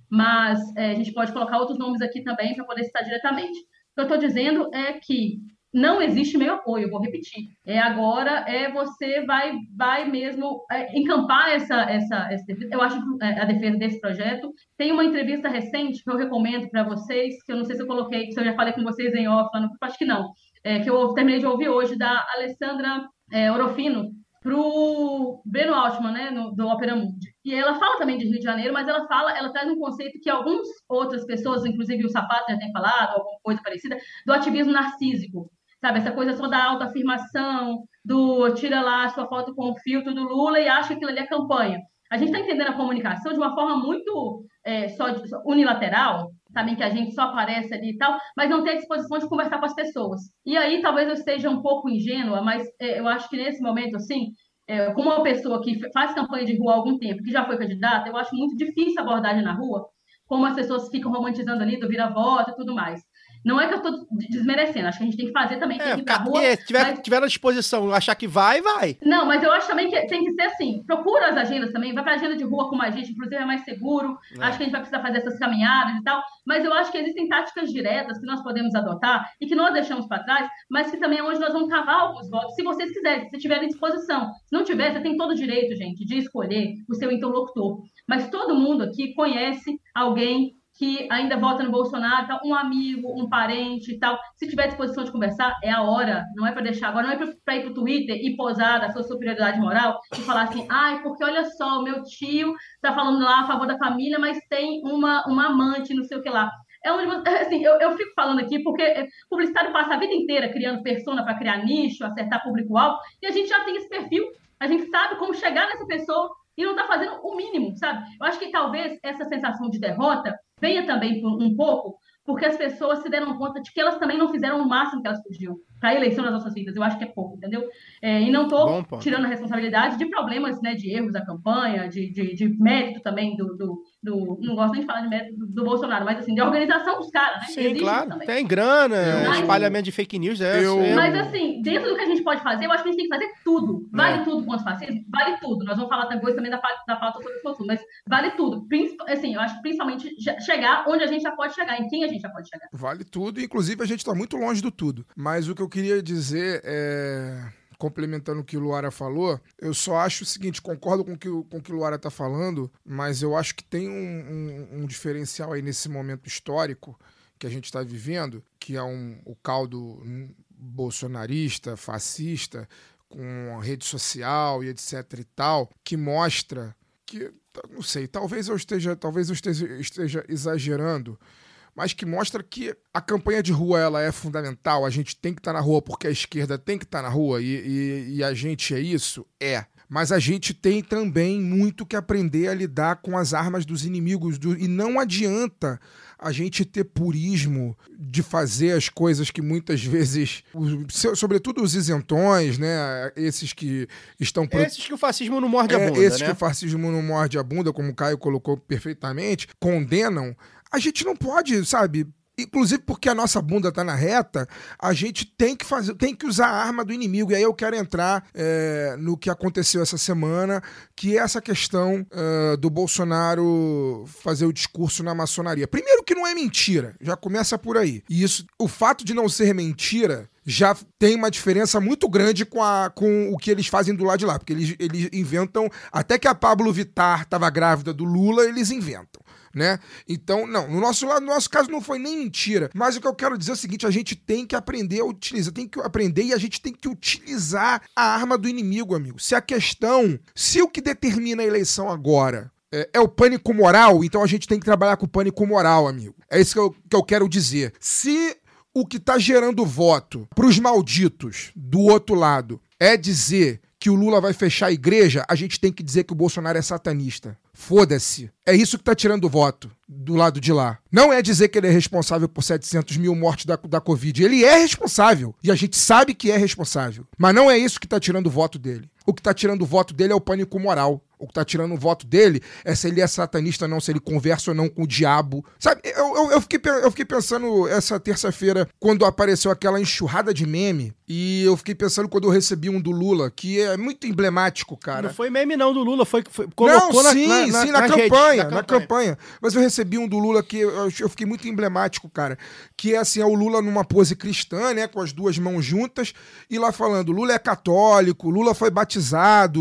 Mas é, a gente pode colocar outros nomes aqui também para poder citar diretamente. O que eu estou dizendo é que não existe meio apoio, vou repetir. É agora é você vai vai mesmo é, encampar essa essa, essa eu acho que, é, a defesa desse projeto. Tem uma entrevista recente que eu recomendo para vocês, que eu não sei se eu coloquei, se eu já falei com vocês em off, grupo, acho que não. É, que eu terminei de ouvir hoje da Alessandra é, Orofino pro Breno Altman, né, no, do Opera Mundi. E ela fala também de Rio de Janeiro, mas ela fala, ela traz um conceito que algumas outras pessoas, inclusive o Sapato já tem falado, alguma coisa parecida, do ativismo narcísico. Sabe, essa coisa só da autoafirmação, do tira lá a sua foto com o filtro do Lula e acha que aquilo ali é campanha. A gente está entendendo a comunicação de uma forma muito é, só, só unilateral, sabem que a gente só aparece ali e tal, mas não tem a disposição de conversar com as pessoas. E aí talvez eu esteja um pouco ingênua, mas é, eu acho que nesse momento, assim, é, como uma pessoa que faz campanha de rua há algum tempo, que já foi candidata, eu acho muito difícil a abordagem na rua, como as pessoas ficam romantizando ali do vira-voto e tudo mais. Não é que eu estou desmerecendo, acho que a gente tem que fazer também, tem É, ca- rua. é, se tiver, mas- tiver à disposição, achar que vai, vai. não, mas eu acho também que tem que ser assim. Procura as agendas também, vai para agenda de rua com a gente, inclusive é mais seguro. É. Acho que a gente vai precisar fazer essas caminhadas e tal. Mas eu acho que existem táticas diretas que nós podemos adotar e que nós deixamos para trás, mas que também é onde nós vamos cavar alguns votos, se vocês quiserem, se tiverem disposição. Se não tiver, você tem todo o direito, gente, de escolher o seu interlocutor. Mas todo mundo aqui conhece alguém que ainda vota no Bolsonaro, tal, um amigo, um parente e tal, se tiver disposição de conversar, é a hora, não é para deixar agora, não é para ir para o Twitter e posar da sua superioridade moral e falar assim, ai, porque olha só, meu tio está falando lá a favor da família, mas tem uma, uma amante, não sei o que lá. É onde, você- assim, eu, eu fico falando aqui porque é, publicitário passa a vida inteira criando persona para criar nicho, acertar público-alvo, e a gente já tem esse perfil, a gente sabe como chegar nessa pessoa e não está fazendo o mínimo, sabe? Eu acho que talvez essa sensação de derrota venha também um pouco porque as pessoas se deram conta de que elas também não fizeram o máximo que elas podiam para a eleição das nossas vidas. Eu acho que é pouco, entendeu? É, e não estou tirando a responsabilidade de problemas, né, de erros da campanha, de, de, de mérito também do, do, do- Não gosto nem de falar de mérito do, do Bolsonaro, mas assim, de organização dos caras, né? Sim, claro. também. Tem grana, Eu- espalhamento de fake news. É, Eu- é- Mas assim, dentro do que a gente pode fazer, eu acho que a gente tem que fazer tudo. Vale É. tudo contra o fascismo? Vale tudo. Nós vamos falar depois também da, da pauta sobre o consumo, mas vale tudo. Princip- Assim, eu acho que principalmente chegar onde a gente já pode chegar, em quem a gente já pode chegar. Vale tudo, inclusive a gente está muito longe do tudo. Mas o que eu queria dizer é. Complementando o que o Luara falou, eu só acho o seguinte: concordo com o que, o- com que o Luara está falando, mas eu acho que tem um, um- um diferencial aí nesse momento histórico que a gente está vivendo, que é um, o caldo bolsonarista, fascista, com a rede social e etc e tal, que mostra que, não sei, talvez eu esteja, talvez eu esteja, esteja exagerando, mas que mostra que a campanha de rua ela é fundamental. A gente tem que estar na rua porque a esquerda tem que estar na rua e, e- e a gente é isso? É. Mas a gente tem também muito que aprender a lidar com as armas dos inimigos. do- e não adianta a gente ter purismo de fazer as coisas que muitas vezes, sobretudo os isentões, né? Esses que estão pro- Esses que o fascismo não morde a é, bunda, esses né? que o fascismo não morde a bunda, como o Caio colocou perfeitamente, condenam, a gente não pode, sabe? Inclusive porque a nossa bunda tá na reta, a gente tem que fazer, tem que usar a arma do inimigo. E aí eu quero entrar é, no que aconteceu essa semana, que é essa questão é, do Bolsonaro fazer o discurso na maçonaria. Primeiro que não é mentira, já começa por aí. E isso, o fato de não ser mentira já tem uma diferença muito grande com, a, com o que eles fazem do lado de lá. Porque eles, eles inventam. Até que a Pablo Vittar estava grávida do Lula, eles inventam. Né? Então, não, no nosso, lado- no nosso caso não foi nem mentira. Mas o que eu quero dizer é o seguinte: a gente tem que aprender a utilizar, tem que aprender e a gente tem que utilizar a arma do inimigo, amigo. Se a questão, se o que determina a eleição agora é, é o pânico moral, então a gente tem que trabalhar com o pânico moral, amigo. É isso que eu, que eu quero dizer. Se o que tá gerando voto pros malditos do outro lado é dizer que o Lula vai fechar a igreja, a gente tem que dizer que o Bolsonaro é satanista. Foda-se. É isso que tá tirando voto do lado de lá. Não é dizer que ele é responsável por 700 mil mortes da, da Covid. Ele é responsável. E a gente sabe que é responsável. Mas não é isso que tá tirando o voto dele. O que tá tirando o voto dele é o pânico moral. O que tá tirando o voto dele é se ele é satanista ou não, se ele conversa ou não com o diabo. Sabe, eu, eu, eu fiquei, eu fiquei pensando essa terça-feira, quando apareceu aquela enxurrada de meme, e eu fiquei pensando quando eu recebi um do Lula, que é muito emblemático, cara. Não foi meme não do Lula, foi, foi colocou não, na, sim, na, na, sim, na, nas campanha, redes, na campanha. Mas eu recebi um do Lula que eu, eu fiquei muito emblemático, cara. Que é assim, é o Lula numa pose cristã, né? Com as duas mãos juntas, e lá falando: Lula é católico, Lula foi batizado,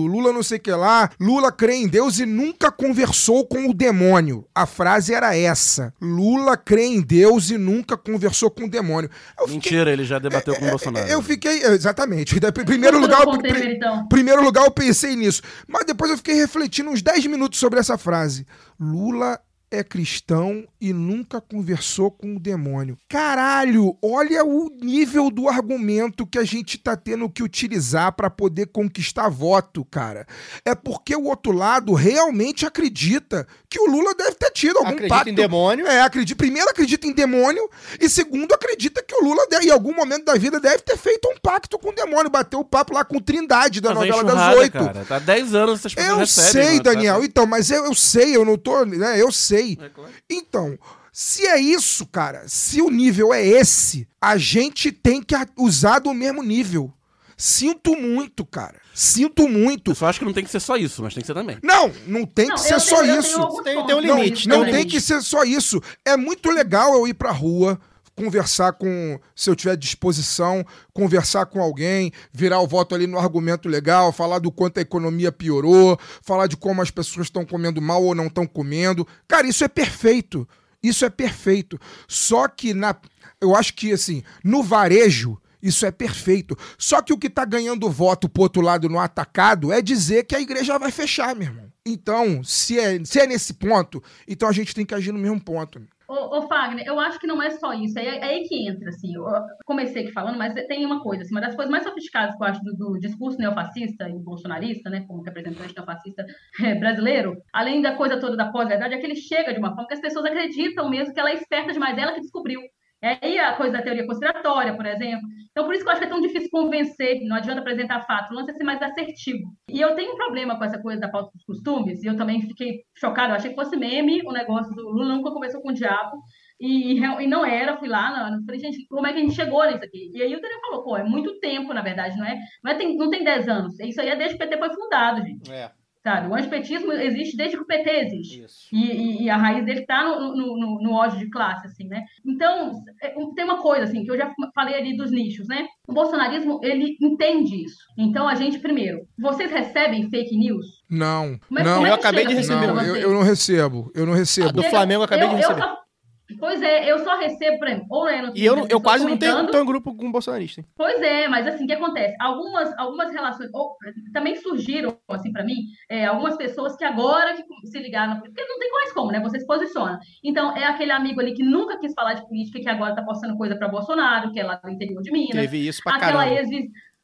Lula não sei o que lá, Lula crê em Deus e nunca conversou com o demônio. A frase era essa: Lula crê em Deus e nunca conversou com o demônio. Eu fiquei- Mentira, ele já debateu com o Bolsonaro. eu fiquei, exatamente. Em primeiro lugar, eu- então. primeiro lugar eu pensei nisso. Mas depois eu fiquei refletindo uns 10 minutos sobre essa frase. Lula é cristão e nunca conversou com o demônio. Caralho, olha o nível do argumento que a gente tá tendo que utilizar pra poder conquistar voto, cara. É porque o outro lado realmente acredita que o Lula deve ter tido algum Acredita pacto. em demônio. É, acredita, primeiro acredita em demônio e segundo acredita que o Lula de- em algum momento da vida deve ter feito um pacto com o demônio, bateu o papo lá com Trindade da Mas novela das oito. Cara. Tá 10 anos essas pessoas Eu recebem. sei, mano, tá? Daniel. Então, mas eu, eu sei, eu não tô. Né, eu sei. É claro. Então, se é isso, cara, se o nível é esse, a gente tem que usar do mesmo nível. Sinto muito, cara. Sinto muito. Eu só acho que não tem que ser só isso, mas tem que ser também. Não, não tem Não, que ser tenho- só eu tenho isso. Tem- tem um limite, isso Não também. tem que ser só isso. É muito legal eu ir pra rua, conversar com, se eu tiver disposição, conversar com alguém, virar o voto ali no argumento legal, falar do quanto a economia piorou, falar de como as pessoas estão comendo mal ou não estão comendo. Cara, isso é perfeito. Isso é perfeito. Só que na, eu acho que assim, no varejo isso é perfeito. Só que o que tá ganhando voto pro outro lado no atacado é dizer que a igreja vai fechar, meu irmão. Então, se é, se é nesse ponto, então a gente tem que agir no mesmo ponto. Ô, ô, Fagner, eu acho que não é só isso, é, é aí que entra, assim, eu comecei aqui falando, mas tem uma coisa, assim, uma das coisas mais sofisticadas que eu acho do, do discurso neofascista e bolsonarista, né, como representante neofascista é, brasileiro, além da coisa toda da pós-verdade, é que ele chega de uma forma que as pessoas acreditam mesmo que ela é esperta demais, ela que descobriu. É aí a coisa da teoria conspiratória, por exemplo. Então, por isso que eu acho que é tão difícil convencer, não adianta apresentar fatos, o lance é ser mais assertivo. E eu tenho um problema com essa coisa da pauta dos costumes, e eu também fiquei chocada, eu achei que fosse meme o negócio do Lula nunca conversou com o diabo, e, e não era, fui lá, não, falei, gente, como é que a gente chegou nisso aqui? E aí o Daniel falou, pô, é muito tempo, na verdade, não é? Não, é, tem, não tem 10 anos, isso aí é desde que o PT foi fundado, gente. É. Sabe? O antipetismo existe desde que o PT existe. Isso. E, e- e a raiz dele está no, no, no, no ódio de classe, assim, né? Então, é, tem uma coisa, assim, que eu já falei ali dos nichos, né? O bolsonarismo, ele entende isso. Então, a gente, primeiro, vocês recebem fake news? Não, Como é- não, é Eu acabei de fake receber news não, eu, eu não recebo, eu não recebo. do Flamengo eu acabei de eu receber. só- Pois é, eu só recebo, por exemplo, ou é no E eu, eu quase não tenho, tô em grupo com bolsonarista. hein? Pois é, mas assim, o que acontece? Algumas, algumas relações, ou, também surgiram, assim, para mim, é, algumas pessoas que agora que se ligaram, porque não tem mais como, né? Você se posiciona. Então, é aquele amigo ali que nunca quis falar de política, que agora tá postando coisa para Bolsonaro, que é lá do interior de Minas. Teve isso pra aquela caramba. ex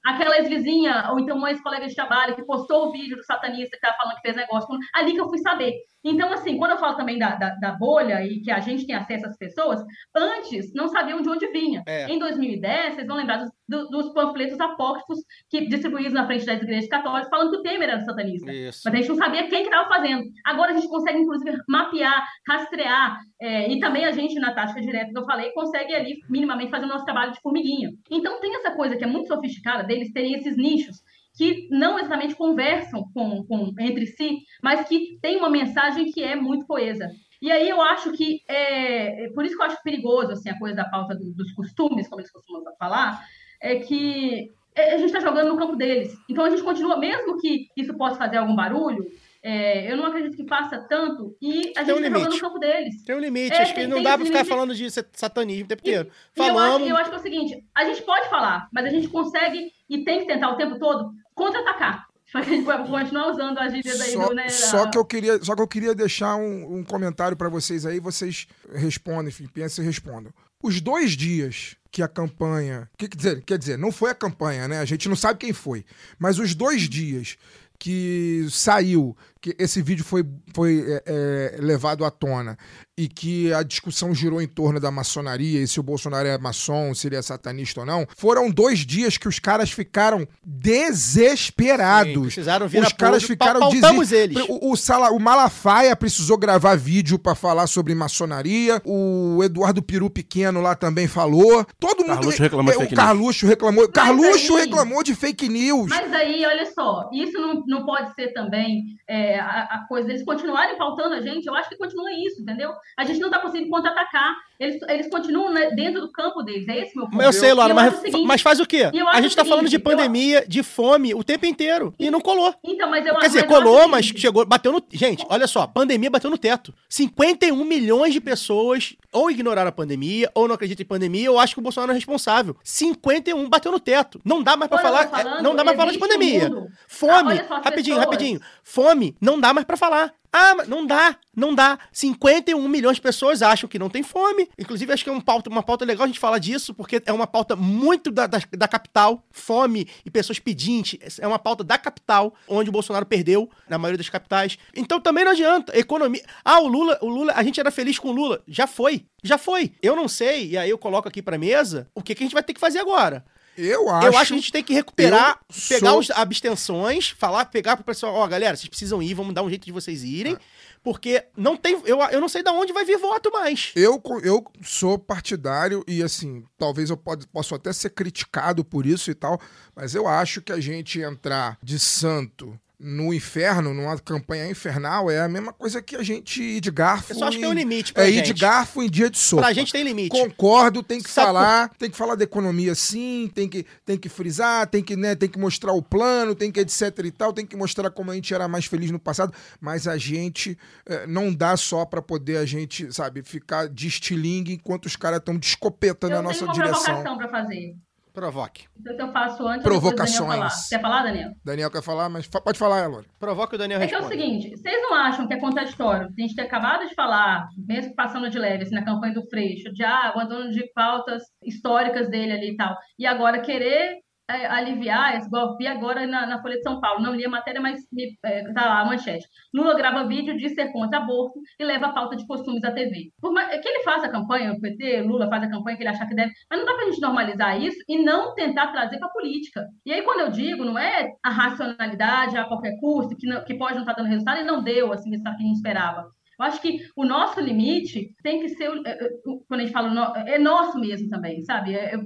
Aquela ex-vizinha, ou então uma ex-colega de trabalho que postou o vídeo do satanista que tava falando que fez negócio. Ali que eu fui saber. Então, assim, quando eu falo também da, da, da bolha e que a gente tem acesso às pessoas, antes não sabiam de onde vinha. É. Em 2010, vocês vão lembrar dos, do- dos panfletos apócrifos que distribuídos na frente das igrejas católicas falando que o Temer era satanista. Isso. Mas a gente não sabia quem que estava fazendo. Agora a gente consegue, inclusive, mapear, rastrear, é, e também a gente, na tática direta que eu falei, consegue ali, minimamente, fazer o nosso trabalho de formiguinha. Então tem essa coisa que é muito sofisticada deles terem esses nichos que não exatamente conversam com, com- entre si, mas que tem uma mensagem que é muito coesa. E aí eu acho que, é, é por isso que eu acho perigoso assim, a coisa da pauta do- dos costumes, como eles costumam falar, é que é, a gente está jogando no campo deles. Então a gente continua, mesmo que isso possa fazer algum barulho, é, eu não acredito que faça tanto, e a Tem um gente está jogando no campo deles. Tem um limite, É, acho que tem- não tem dá pra ficar limite. falando de sa- satanismo o tempo E- inteiro. E eu acho, Falamos. eu acho que é o seguinte, a gente pode falar, mas a gente consegue e tem que tentar o tempo todo contra-atacar. Só que a gente vai continuar usando as gírias aí Só, do, né? só que eu queria, só que eu queria deixar um, um comentário pra vocês aí, vocês respondem, enfim, pensem e respondam. Os dois dias que a campanha, que, quer dizer, quer dizer, não foi a campanha, né? A gente não sabe quem foi, mas os dois dias que saiu, que esse vídeo foi, foi é, é, levado à tona e que a discussão girou em torno da maçonaria e se o Bolsonaro é maçom, se ele é satanista ou não, foram dois dias que os caras ficaram desesperados. Sim, precisaram vir Os a caras ficaram eles. O, o, Sala- o Malafaia precisou gravar vídeo pra falar sobre maçonaria. O Eduardo Peru Pequeno lá também falou. Todo mundo. Carluxo reclamou de é, fake O news. Carluxo reclamou. Carluxo aí- reclamou de fake news. Mas aí, olha só, isso não, não pode ser também é, a, a coisa eles continuarem pautando a gente, eu acho que continua isso, entendeu? A gente não está conseguindo contra-atacar. Eles, eles continuam né, dentro do campo deles. É esse meu ponto. Mas eu sei, Laura, E eu mas, seguinte- mas faz o quê? e A gente o tá falando de pandemia, de fome, o tempo inteiro. E não colou. Então, mas eu Quer dizer, colou, mas chegou, bateu no. Gente, olha só, pandemia bateu no teto. 51 milhões de pessoas ou ignoraram a pandemia, ou não acreditam em pandemia, ou acham que o Bolsonaro é responsável. 51 bateu no teto. Não dá mais eu falar. tô falando, é, não dá mais pra falar de existe um pandemia. mundo. Fome, Ah, só rapidinho, pessoas. rapidinho. Fome, não dá mais pra falar. Ah, mas não dá, não dá. 51 milhões de pessoas acham que não tem fome. Inclusive, acho que é um pauta, uma pauta legal a gente falar disso, porque é uma pauta muito da, da, da capital. Fome e pessoas pedintes. É uma pauta da capital, onde o Bolsonaro perdeu, na maioria das capitais. Então também não adianta. Economia. Ah, o Lula, o Lula, a gente era feliz com o Lula. Já foi. Já foi. Eu não sei, e aí eu coloco aqui pra mesa, o que, que a gente vai ter que fazer agora. Eu acho. Eu acho que a gente tem que recuperar, pegar sou- os abstenções, falar, pegar pro pessoal, ó, galera, vocês precisam ir, vamos dar um jeito de vocês irem, porque não tem, eu, eu não sei de onde vai vir voto mais. Eu, eu sou partidário e, assim, talvez eu pode, possa até ser criticado por isso e tal, mas eu acho que a gente entrar de santo no inferno, numa campanha infernal, é a mesma coisa que a gente ir de garfo. Eu só acho que tem um em- limite pra É ir gente. de garfo em dia de sopa. Pra gente tem limite. Concordo, tem que Sabe falar, tem que falar da economia sim, tem que, tem que frisar, tem que, né, tem que mostrar o plano, tem que etc e tal, tem que mostrar como a gente era mais feliz no passado, mas a gente eh, não dá só pra poder a gente, sabe, ficar de estilingue enquanto os caras estão de escopeta Eu na tenho nossa uma direção. provocação para fazer. Provoque. Então, se eu faço antes, do Daniel falar. Provocações. Quer falar, Daniel? Daniel quer falar, mas fa- pode falar, Elora. Provoque o Daniel É que é o responde. seguinte, vocês não acham que é contraditório a gente ter acabado de falar, mesmo passando de leve, assim, na campanha do Freixo, de ah, o abandono de pautas históricas dele ali e tal, e agora querer é, aliviar, esse- igual vi agora na, na Folha de São Paulo, não li a matéria, mas me, é, tá lá a manchete. Lula grava vídeo de ser contra aborto e leva a pauta de costumes à TV. Por mais, que ele faça a campanha, o PT, Lula faz a campanha que ele achar que deve, mas não dá pra gente normalizar isso e não tentar trazer pra política. E aí, quando eu digo, não é a racionalidade a qualquer custo, que, não- que pode não estar dando resultado, e não deu, assim, isso que a gente esperava. Eu acho que o nosso limite tem que ser, é, é, quando a gente fala, é nosso mesmo também, sabe? É, eu-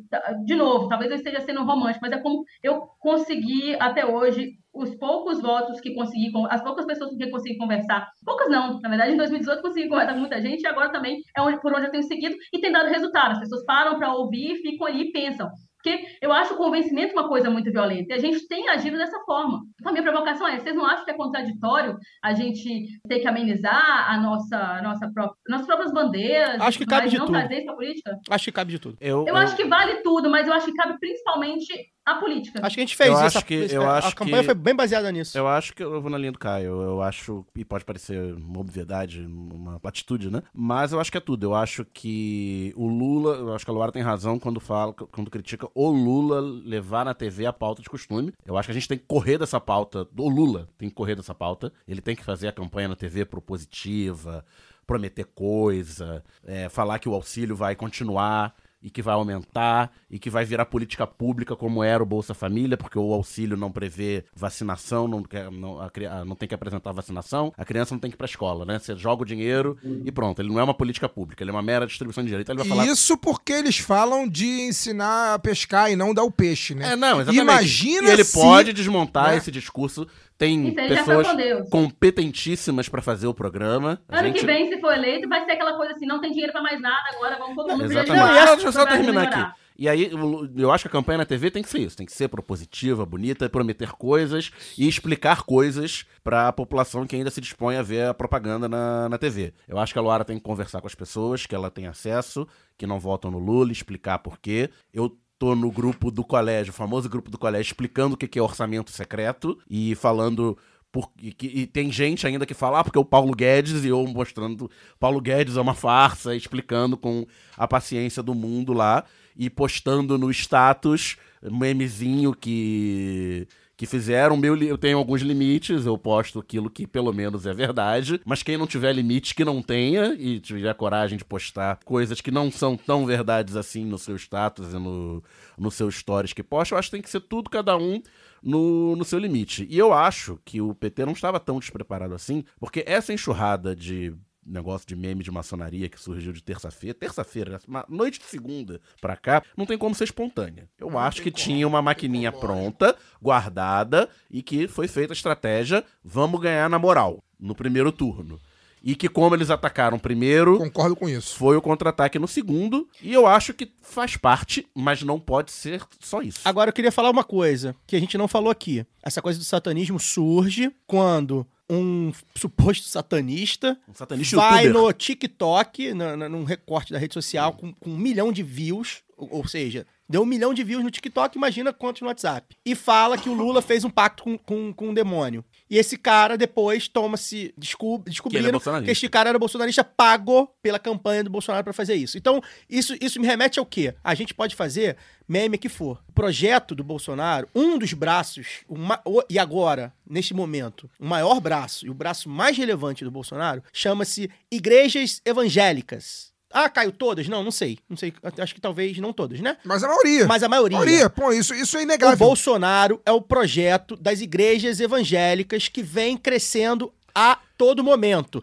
de novo, talvez eu esteja sendo romântico, mas é como eu consegui até hoje os poucos votos que consegui, con- as poucas pessoas com quem consegui conversar, poucas não, na verdade em 2018 eu consegui conversar com muita gente e agora também é onde, por onde eu tenho seguido e tem dado resultado, as pessoas param para ouvir, ficam ali e pensam, porque eu acho o convencimento uma coisa muito violenta e a gente tem agido dessa forma. Então a minha provocação é, vocês não acham que é contraditório a gente ter que amenizar a nossa, a nossa própria, nossas próprias bandeiras, Acho que e cabe de não tudo. trazer isso pra política? Acho que cabe de tudo. Eu, Eu acho que vale tudo, mas eu acho que cabe principalmente a política. Acho que a gente fez Eu isso. acho a- que- eu a, acho campanha que- foi bem baseada nisso. Eu acho que eu vou na linha do Caio. Eu acho, e pode parecer uma obviedade, uma platitude, né? Mas eu acho que é tudo. Eu acho que o Lula, eu acho que a Luara tem razão quando fala, quando critica o Lula levar na TV a pauta de costume. Eu acho que a gente tem que correr dessa pauta, o Lula tem que correr dessa pauta. Ele tem que fazer a campanha na TV propositiva, prometer coisa, é, falar que o auxílio vai continuar e que vai aumentar e que vai virar política pública como era o Bolsa Família, porque o auxílio não prevê vacinação, não, não, a cri- a- não tem que apresentar vacinação, a criança não tem que ir pra escola, né? Você joga o dinheiro e pronto. Ele não é uma política pública, ele é uma mera distribuição de dinheiro. Então ele vai falar. Isso porque eles falam de ensinar a pescar e não dar o peixe, né? É, não, exatamente. Imagina e ele se- pode desmontar né? esse discurso. Tem pessoas competentíssimas pra fazer o programa. A Ano gente- que vem, se for eleito, vai ser aquela coisa assim, não tem dinheiro pra mais nada, agora vamos todo mundo Exatamente. Não, deixa eu só terminar melhorar. aqui. E aí, eu- acho que a campanha na TV tem que ser isso, tem que ser propositiva, bonita, prometer coisas e explicar coisas pra população que ainda se dispõe a ver a propaganda na, na TV. Eu acho que a Luara tem que conversar com as pessoas, que ela tem acesso, que não votam no Lula, explicar por quê. Eu tô no grupo do colégio, o famoso grupo do colégio, explicando o que é orçamento secreto e falando por- e, que- e tem gente ainda que fala, ah, porque o Paulo Guedes, e eu mostrando, Paulo Guedes é uma farsa, explicando com a paciência do mundo lá, e postando no status, memezinho que que fizeram, meu, eu tenho alguns limites, eu posto aquilo que pelo menos é verdade, mas quem não tiver limite que não tenha e tiver coragem de postar coisas que não são tão verdades assim no seu status e no, no seu stories que posta, eu acho que tem que ser tudo cada um no, no seu limite. E eu acho que o PT não estava tão despreparado assim, porque essa enxurrada de negócio de meme de maçonaria que surgiu de terça-feira, terça-feira, uma noite de segunda pra cá, não tem como ser espontânea. Eu acho que tinha uma maquininha pronta, guardada, e que foi feita a estratégia, vamos ganhar na moral, no primeiro turno. E que como eles atacaram primeiro, Concordo com isso. foi o contra-ataque no segundo, e eu acho que faz parte, mas não pode ser só isso. Agora eu queria falar uma coisa que a gente não falou aqui. Essa coisa do satanismo surge quando um suposto satanista Um satanista vai youtuber. no TikTok, na, na- num recorte da rede social, com, com um milhão de views, ou, ou seja, deu um milhão de views no TikTok, imagina quantos no WhatsApp. E fala que o Lula fez um pacto com, com, com um demônio. E esse cara depois toma-se. Descob, descobriram bolsonarista. que este cara era bolsonarista pago pela campanha do Bolsonaro pra fazer isso. Então, isso, isso me remete ao quê? A gente pode fazer meme que for. O projeto do Bolsonaro, um dos braços, o ma- o- e agora, neste momento, o maior braço e o braço mais relevante do Bolsonaro chama-se Igrejas Evangélicas. Ah, caiu todas? Não, não sei. Não sei. Acho que talvez não todas, né? Mas a maioria. Mas a maioria. maioria, pô, isso, isso é O inegável. Bolsonaro é o projeto das igrejas evangélicas que vem crescendo a todo momento.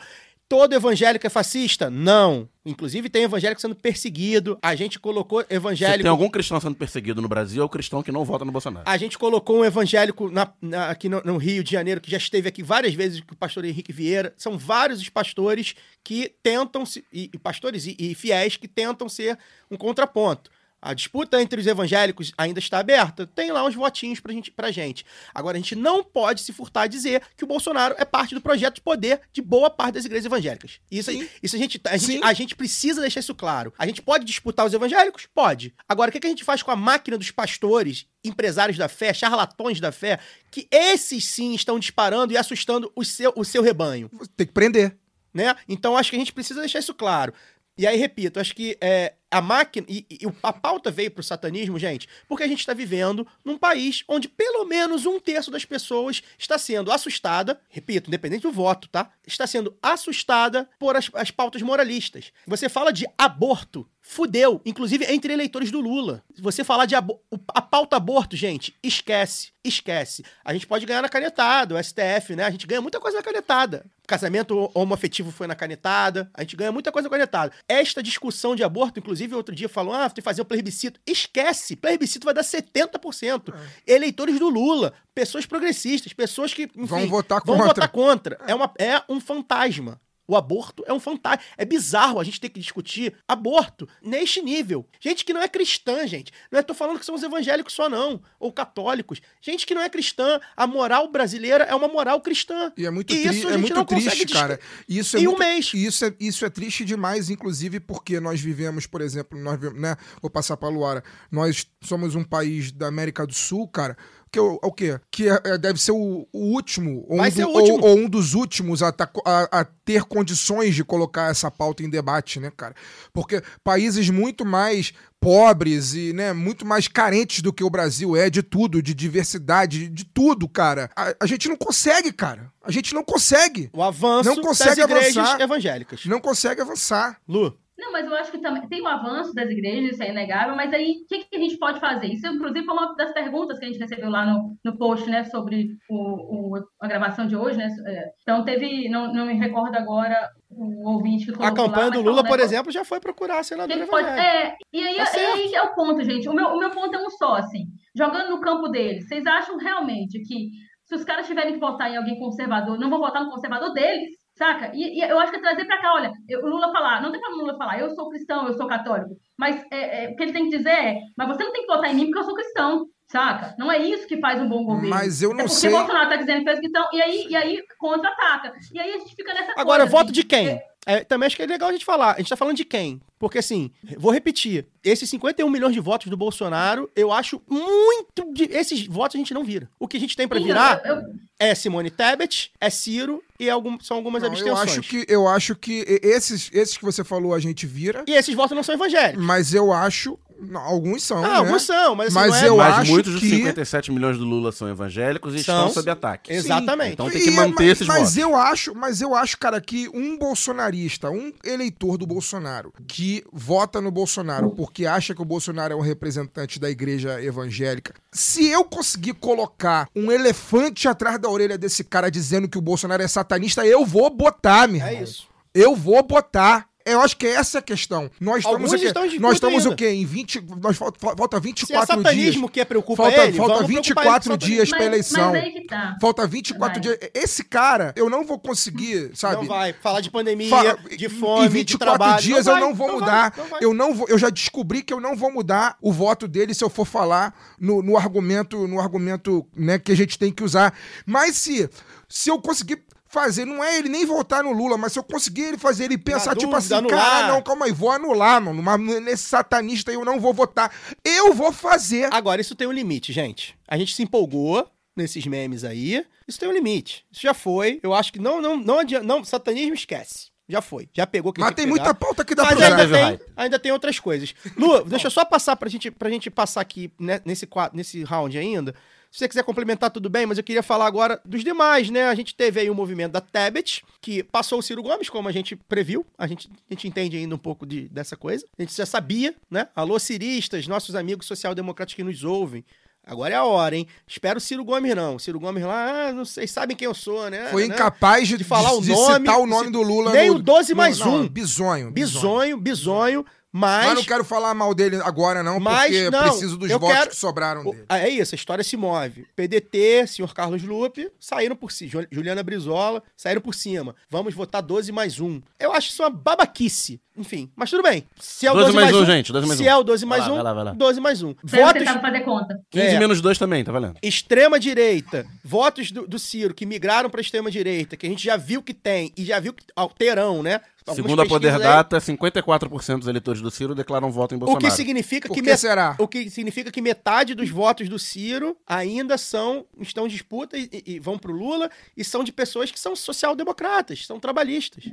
Todo evangélico é fascista? Não. Inclusive tem evangélico sendo perseguido. A gente colocou Se evangélico. tem algum cristão sendo perseguido no Brasil, é o cristão que não vota no Bolsonaro. A gente colocou um evangélico na- na- aqui no, no Rio de Janeiro, que já esteve aqui várias vezes, com o pastor Henrique Vieira. São vários os pastores que tentam, se, e, e pastores e, e fiéis que tentam ser um contraponto. A disputa entre os evangélicos ainda está aberta. Tem lá uns votinhos pra gente, pra gente. Agora, a gente não pode se furtar a dizer que o Bolsonaro é parte do projeto de poder de boa parte das igrejas evangélicas. Isso, isso a, gente, a, gente, a gente precisa deixar isso claro. A gente pode disputar os evangélicos? Pode. Agora, o que, que a gente faz com a máquina dos pastores, empresários da fé, charlatões da fé, que esses sim estão disparando e assustando o seu, o seu rebanho? Tem que prender. né? Então acho que a gente precisa deixar isso claro. E aí, repito, acho que é, a máquina. E, e a pauta veio pro satanismo, gente, porque a gente está vivendo num país onde pelo menos um terço das pessoas está sendo assustada, repito, independente do voto, tá? Está sendo assustada por as, as pautas moralistas. Você fala de aborto. Fudeu, inclusive entre eleitores do Lula. Você falar de a pauta aborto, gente, esquece, esquece. A gente pode ganhar na canetada, o STF, né? A gente ganha muita coisa na canetada. Casamento homoafetivo foi na canetada, a gente ganha muita coisa na canetada. Esta discussão de aborto, inclusive, outro dia falou, ah, tem que fazer o plebiscito. Esquece, plebiscito vai dar 70%. Eleitores do Lula, pessoas progressistas, pessoas que, enfim, Vão votar vão contra. votar contra. É, uma, é um fantasma. O aborto é um fantasma. É bizarro a gente ter que discutir aborto neste nível. Gente que não é cristã, gente. Não é tô falando que são os evangélicos só, não. Ou católicos. Gente que não é cristã. A moral brasileira é uma moral cristã. E é muito, E isso é muito triste, cara. Isso é Em um muito, mês. e Isso é, isso é triste demais, inclusive porque nós vivemos, por exemplo, nós vivemos, né? Vou passar pra Luara. Nós somos um país da América do Sul, cara. Que é o, é o quê? Que é- é- deve ser o, o último, ou um, do- último. Ou, ou um dos últimos a, tá- a- a ter condições de colocar essa pauta em debate, né, cara? Porque países muito mais pobres e, né, muito mais carentes do que o Brasil é de tudo, de diversidade, de tudo, cara. A, a gente não consegue, cara. A gente não consegue. O avanço Não consegue das igrejas avançar. evangélicas. Não consegue avançar. Lu, Não, mas eu acho que também tem o avanço das igrejas, isso é inegável, mas aí o que, que a gente pode fazer? Isso, inclusive, foi uma das perguntas que a gente recebeu lá no, no post, né, sobre o, o- a gravação de hoje, né? É, Então teve, não, não me recordo agora o ouvinte que a colocou lá, campanha mas do Lula, por exemplo, já foi procurar a senadora pode, é, e aí, Tá e certo. aí é o ponto, gente. O meu, o meu ponto é um só, assim. Jogando no campo deles, vocês acham realmente que se os caras tiverem que votar em alguém conservador, não vão votar no conservador deles? Saca? E, e eu acho que é trazer pra cá, olha, o Lula falar, não tem problema o Lula falar, eu sou cristão, eu sou católico, mas é, é, o que ele tem que dizer é, mas você não tem que votar em mim porque eu sou cristão, saca? Não é isso que faz um bom governo. Mas eu É não porque sei. o Bolsonaro tá dizendo que fez cristão, e aí, e aí contra-ataca. E aí a gente fica nessa Agora, coisa, voto assim, de quem? é, É, também acho que é legal a gente falar. A gente tá falando de quem? Porque, assim, vou repetir. Esses 51 milhões de votos do Bolsonaro, eu acho muito. De... Esses votos a gente não vira. O que a gente tem pra sim, virar eu- eu- é Simone Tebet, é Ciro e algum... são algumas Não, eu abstenções. acho que eu acho que esses, esses que você falou a gente vira, E esses votos não são evangélicos. mas eu acho. Não, alguns são. Ah, né? alguns são, mas assim, Mas não é... eu Mas acho muitos dos que- 57 milhões do Lula são evangélicos e São. estão sob ataque. Exatamente. Então tem que E- manter mas, esses mas votos. eu acho, mas eu acho, cara, que um bolsonarista, um eleitor do Bolsonaro que vota no Bolsonaro porque acha que o Bolsonaro é um representante da igreja evangélica, se eu conseguir colocar um elefante atrás da orelha desse cara dizendo que o Bolsonaro é satanista, eu vou botar, meu É irmão. isso. Eu vou botar. Eu acho que essa é a questão. Nós estamos, Alguns estão em nós estamos ainda. o quê? Em 20. Nós falta, falta Se é 24 satanismo dias. que preocupa Falta, ele, falta vamos preocupar ele 24 com dias mas, pra eleição. Mas aí que tá. Falta 24 Vai. dias. Esse cara, eu não vou conseguir, sabe? Não vai. Falar de pandemia, Fala- de em fome, 24 de trabalho. dias vai, eu não vou vai, mudar. não vai. eu não vou, eu já descobri que eu não vou mudar o voto dele se eu for falar no, no argumento, no argumento, né, que a gente tem que usar. Mas se se eu conseguir fazer, não é ele nem votar no Lula, mas se eu conseguir ele fazer ele pensar tipo dúvida, assim, anular. cara, não, calma aí, vou anular, mano, mas nesse satanista aí eu não vou votar. Eu vou fazer. Agora, isso tem um limite, gente. A gente se empolgou nesses memes aí. Isso tem um limite. Isso já foi. Eu acho que não, não, não adianta. Não, satanismo esquece. Já foi. Já pegou quem Mas tem que muita pauta que dá Mas pra ainda tem, ainda tem outras coisas. Lu, deixa eu só passar pra gente, pra gente passar aqui né, nesse, nesse round ainda. Se você quiser complementar, tudo bem, mas eu queria falar agora dos demais, né? A gente teve aí o movimento da Tebet, que passou o Ciro Gomes, como a gente previu. A gente, a gente entende ainda um pouco de, dessa coisa. A gente já sabia, né? Alô, ciristas, nossos amigos social-democratas que nos ouvem. Agora é a hora, hein? Espero o Ciro Gomes não. O Ciro Gomes lá, ah, não sei, sabem quem eu sou, né? Foi né? incapaz de, de falar o de nome, citar o nome do Lula. nem no- o 12 mais no- não, um. Bisonho. Bisonho, bisonho, mas... Mas não quero falar mal dele agora, não, Mas, porque não, preciso dos eu votos quero- que sobraram dele. É isso, a história se move. PDT, senhor Carlos Lupe, saíram por cima. Ju- Juliana Brizola, saíram por cima. Vamos votar 12 mais 1. Eu acho isso uma babaquice. Enfim, mas tudo bem. Se é o 12 12, mais mais um, 1, gente, 12 mais se um. é o 12 mais Vai lá, 1, vai lá, vai lá. 12 mais 1. Deve Votos fazer conta. 15 É. menos 2 também, tá valendo? extrema direita, votos do, do Ciro que migraram para extrema direita, que a gente já viu que tem e já viu que alterão, né? Algumas Segundo a Poder aí, Data, 54% dos eleitores do Ciro declaram voto em O Bolsonaro. que significa Por que, será? o que significa que metade dos votos do Ciro ainda são estão em disputa e, e- vão pro Lula e são de pessoas que são social-democratas, são trabalhistas.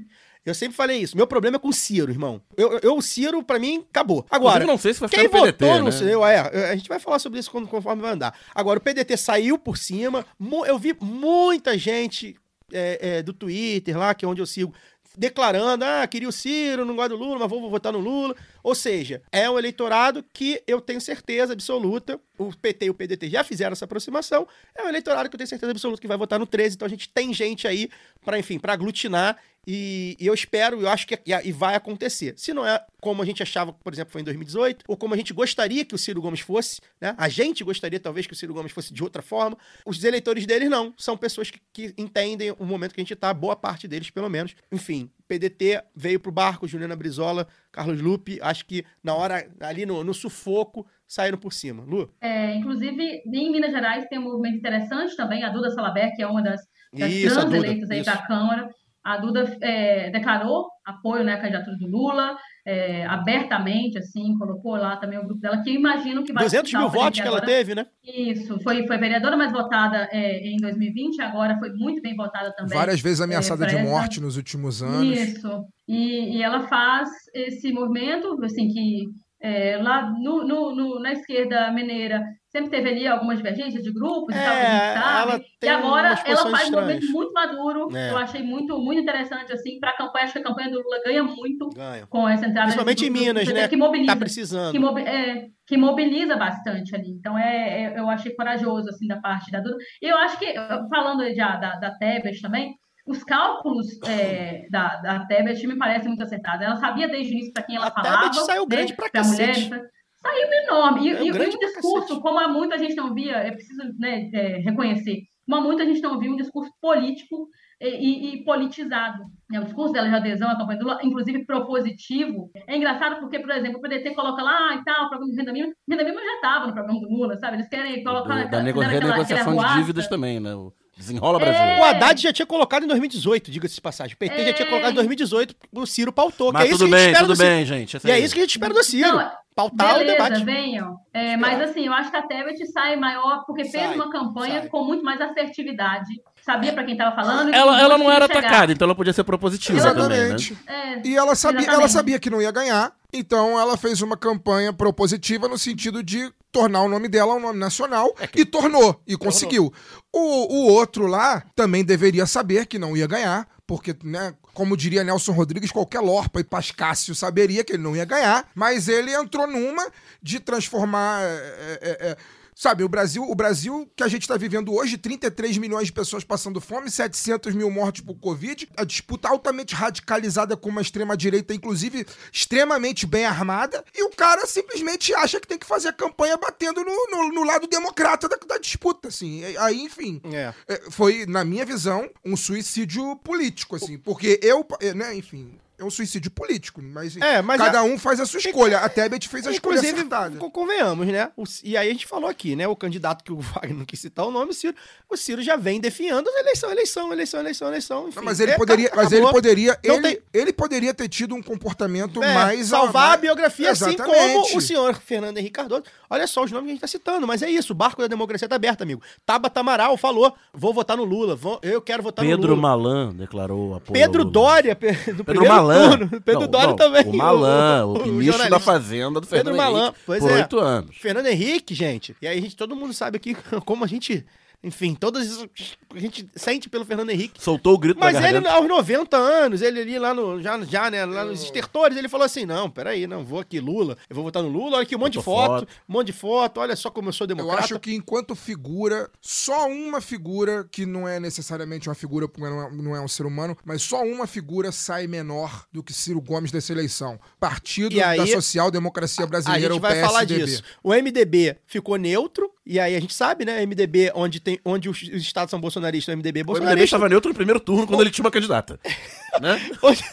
Eu sempre falei isso. Meu problema é com o Ciro, irmão. Eu, eu o Ciro, pra mim, acabou. Agora, Inclusive, não sei se vai ficar quem no PDT, votou no né? Ciro, é, a gente vai falar sobre isso quando- conforme vai andar. Agora, o PDT saiu por cima. Eu vi muita gente é, é, do Twitter lá, que é onde eu sigo, declarando, ah, queria o Ciro, não gosto do Lula, mas vou votar no Lula. Ou seja, é um eleitorado que eu tenho certeza absoluta, o PT e o PDT já fizeram essa aproximação, é um eleitorado que eu tenho certeza absoluta que vai votar no 13, então a gente tem gente aí para, enfim, para aglutinar e, e eu espero, eu acho que e, e vai acontecer. Se não é como a gente achava, por exemplo, foi em 2018, ou como a gente gostaria que o Ciro Gomes fosse, né? A gente gostaria talvez que o Ciro Gomes fosse de outra forma. Os eleitores deles não, são pessoas que, que entendem o momento que a gente tá, boa parte deles pelo menos. Enfim, PDT veio pro barco, Juliana Brizola, Carlos Lupe, acho que na hora, ali no, no sufoco, saíram por cima. Lu? É, inclusive, em Minas Gerais tem um movimento interessante também, a Duda Salaber, que é uma das, das Isso, trans Duda, eleitas aí isso. para a Câmara. A Duda é, declarou apoio né, à candidatura do Lula, é, abertamente, assim, colocou lá também o grupo dela, que eu imagino que vai 200 disputar mil votos que ela teve, né? Isso, foi, foi vereadora mais votada é, em 2020, agora foi muito bem votada também. Várias vezes ameaçada de morte nos últimos anos. Isso. E, e ela faz esse movimento, assim, que é, lá no, no- no- na esquerda mineira sempre teve ali algumas divergências de grupos e tal, que a É, gente sabe. e agora ela faz um movimento estranhas. muito maduro. É. Eu achei muito, muito interessante, assim, para a campanha. Acho que a campanha do Lula ganha muito Ganha. com essa entrada. Principalmente em Minas, né? Que mobiliza Tá precisando. que, mobi- é, que mobiliza bastante ali. Então, é, é- eu achei corajoso, assim, da parte da Duda. E eu acho que, falando já da, da Tebet também, os cálculos é, da, da Tebet me parecem muito acertados. Ela sabia desde o início para quem ela A falava. Tebet saiu né, grande pra mulher, cacete. pra- Saiu enorme. E, Saiu e- e grande um discurso, cacete. como há muito a gente não via, é preciso né, é, reconhecer, como há muito a gente não via um discurso político e, e- e politizado. né? O discurso dela de adesão à campanha do Lula, inclusive propositivo. É engraçado porque, por exemplo, o PDT coloca lá ah, e tal, o programa de renda mínima. Renda mínima já estava no programa do Lula, sabe? Eles querem colocar Do- da nego- renegociação de dívidas também, né? O Desenrola É. Brasil. O Haddad já tinha colocado em 2018, diga-se de passagem. O PT já tinha É. colocado em 2018, o Ciro pautou. Mas que é isso tudo que a gente bem, espera tudo bem, gente. E é isso que a gente espera do Ciro. Não, pautar o Beleza, debate. venham. É, mas assim, eu acho que a Tebet sai maior porque Sai, fez uma campanha sai. com muito mais assertividade. Sabia para quem estava falando. Ela, ela não era que chegar. atacada, então ela podia ser propositiva também, né? Exatamente. É, E ela sabia, ela Exatamente. sabia que não ia ganhar, então ela fez uma campanha propositiva no sentido de tornar o nome dela um nome nacional e tornou, e conseguiu. O, o outro lá também deveria saber que não ia ganhar, porque, né, como diria Nelson Rodrigues, qualquer Lorpa e Pascácio saberia que ele não ia ganhar, mas ele entrou numa de transformar. é, é, Sabe, o Brasil, o Brasil que a gente está vivendo hoje, 33 milhões de pessoas passando fome, 700 mil mortes por Covid, a disputa altamente radicalizada com uma extrema-direita, inclusive extremamente bem armada, e o cara simplesmente acha que tem que fazer a campanha batendo no, no- no lado democrata da, da disputa, assim. Aí, enfim, É. é, foi, na minha visão, um suicídio político, assim, porque eu, é, né, enfim... É um suicídio político, mas, É, mas cada a- um faz a sua escolha. A Tebet fez a escolha Inclusive, acertada. co- convenhamos, né? O e aí a gente falou aqui, né? O candidato que o Wagner não quis citar o nome, o Ciro, o Ciro já vem defiando eleição, eleição, eleição, eleição, eleição. Enfim, Não, mas ele É, poderia, acabou. mas ele poderia, ele, tem- ele poderia ter tido um comportamento É, mais salvar a mais- biografia, assim Exatamente. como o senhor Fernando Henrique Cardoso. Olha só os nomes que a gente tá citando, mas é isso, o barco da democracia tá aberto, amigo. Tabata Amaral falou, vou votar no Lula, vou- eu quero votar no Pedro Lula. Malan declarou apoio. Pedro. Dória, do Pedro primeiro Malan. turno. Pedro Não, Dória não, também. O Malan, o, ministro da. Fazenda do Pedro Fernando Malan, Henrique, pois por é. oito anos. Fernando Henrique, gente. E aí gente, todo mundo sabe aqui como a gente enfim, todas isso a gente sente pelo Fernando Henrique. Soltou o grito Mas ele, garganta. aos 90 anos, ele ali lá no. Já, já né, lá nos estertores, ele falou assim: não, peraí, não, vou aqui, Lula, eu vou votar no Lula, olha aqui um monte de foto, foto. um monte de foto, olha só como eu sou Eu democrata. acho que enquanto figura, só uma figura, que não é necessariamente uma figura, porque não é, não é um ser humano, mas só uma figura sai menor do que Ciro Gomes dessa eleição. Partido E aí- da Social Democracia A Brasileira, gente o vai PSDB. falar disso. O MDB ficou neutro, e aí a gente sabe, né? MDB, onde, tem, onde os, os estados são bolsonaristas, o MDB é O MDB bolsonarista. estava neutro no primeiro turno quando ele tinha uma candidata. né? Onde,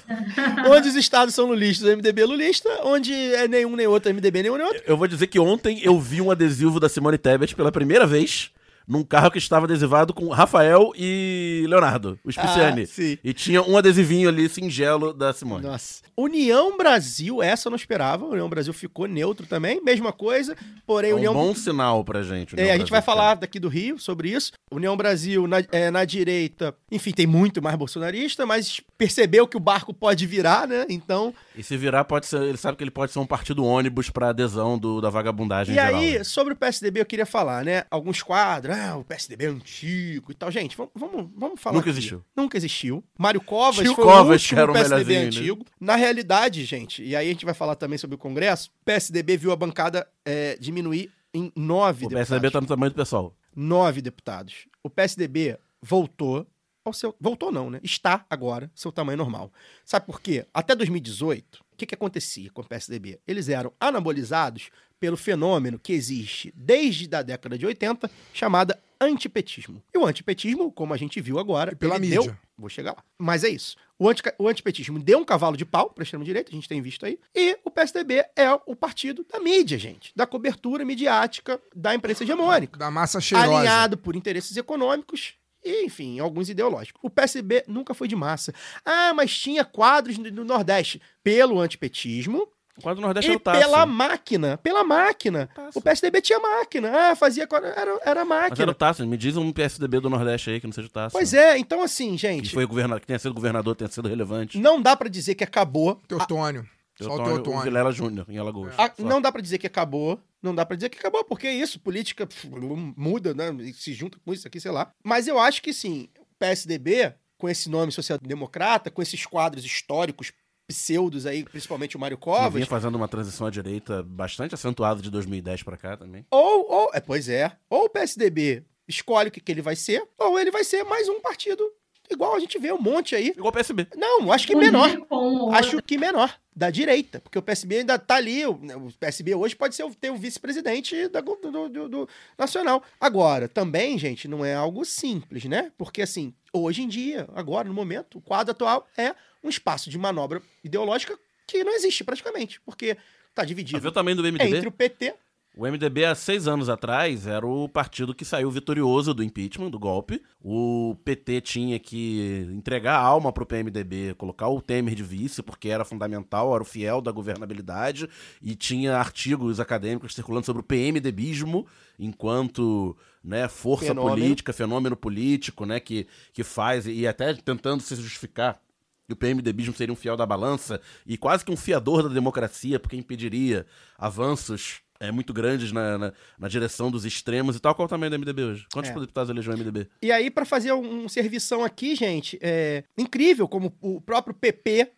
onde os estados são lulistas, o MDB é lulista. Onde é nenhum nem outro, MDB nenhum nem outro. Eu vou dizer que ontem eu vi um adesivo da Simone Tebet pela primeira vez num carro que estava adesivado com Rafael e Leonardo, o Spiciani. Ah, sim. e tinha um adesivinho ali singelo da Simone. Nossa. União Brasil, essa eu não esperava. União Brasil ficou neutro também, mesma coisa. Porém, É um União bom sinal pra gente. É, União a gente vai Brasil. falar daqui do Rio sobre isso. União Brasil, na, é, na direita, enfim, tem muito mais bolsonarista, mas percebeu que o barco pode virar, né? Então. E se virar, pode ser. Ele sabe que ele pode ser um partido ônibus pra adesão do, da vagabundagem E geral. aí, né? sobre o PSDB, eu queria falar, né? Alguns quadros, ah, o PSDB é antigo e tal. Gente, vamos, vamos, vamos falar. Nunca aqui. existiu. Nunca existiu. Mário Covas Tio foi Covas, o último era o PSDB né? antigo. Na realidade, gente, e aí a gente vai falar também sobre o Congresso, PSDB viu a bancada é, diminuir em nove O deputados. PSDB tá no tamanho do pessoal. nove deputados. O PSDB voltou ao seu. Voltou, não, né? Está agora seu tamanho normal. Sabe por quê? Até 2018, o que, que acontecia com o PSDB? Eles eram anabolizados pelo fenômeno que existe desde a década de 80, chamada antipetismo. E o antipetismo, como a gente viu agora, E pela mídia. deu. Vou chegar lá. Mas é isso. O, anti, o antipetismo deu um cavalo de pau para extremo direita, a gente tem visto aí. E o PSDB é o partido da mídia, gente. Da cobertura midiática da imprensa hegemônica Da massa cheirosa. alinhado por interesses econômicos e, enfim, alguns ideológicos. O PSB nunca foi de massa. Ah, mas tinha quadros no Nordeste pelo antipetismo O quadro Nordeste e era o Tasso. pela máquina. Pela máquina. Tasso. O PSDB tinha máquina. Ah, fazia. quadro- Era, era Mas era o máquina. Tasso. Me diz um PSDB do Nordeste aí que não seja o Tasso. Pois é, então assim, Que, gente, foi governador, que tenha sido governador, tenha sido relevante. não dá pra dizer que acabou. Teotônio. Só o Teotônio, o. Vilela Júnior, em Alagoas. Ah, Só. não dá pra dizer que acabou. Não dá pra dizer que acabou, porque é isso, política pff, muda, né? Se junta com isso aqui, sei lá. Mas eu acho que sim, o PSDB, com esse nome social-democrata, com esses quadros históricos pseudos aí, principalmente o Mário Covas, vinha fazendo uma transição à direita bastante acentuada de 2010 pra cá também. ou, ou, é, pois é, ou o PSDB escolhe o que, que ele vai ser, ou ele vai ser mais um partido igual a gente vê um monte aí. Igual o PSB. Não, acho que menor. Acho que menor, da direita, porque o PSB ainda tá ali, o, o PSB hoje pode ser o, ter o vice-presidente do, do- do Nacional. Agora, também, gente, não é algo simples, né? Porque, assim, hoje em dia, agora, no momento, o quadro atual é um espaço de manobra ideológica que não existe praticamente, porque tá ver dividido o tamanho do MDB. entre o PT O MDB, há seis anos atrás, era o partido que saiu vitorioso do impeachment, do golpe. O PT tinha que entregar a alma pro PMDB, colocar o Temer de vice, porque era fundamental, era o fiel da governabilidade, e tinha artigos acadêmicos circulando sobre o PMDBismo, enquanto né, força Fenômeno. política, fenômeno político, né, que, que faz, e até tentando se justificar que o PMDBismo seria um fiel da balança e quase que um fiador da democracia, porque impediria avanços é, muito grandes na, na, na direção dos extremos e tal. Qual o tamanho do MDB hoje? Quantos É. deputados elegeu o MDB? E aí, pra fazer um, um servição aqui, gente, é incrível como o próprio PP,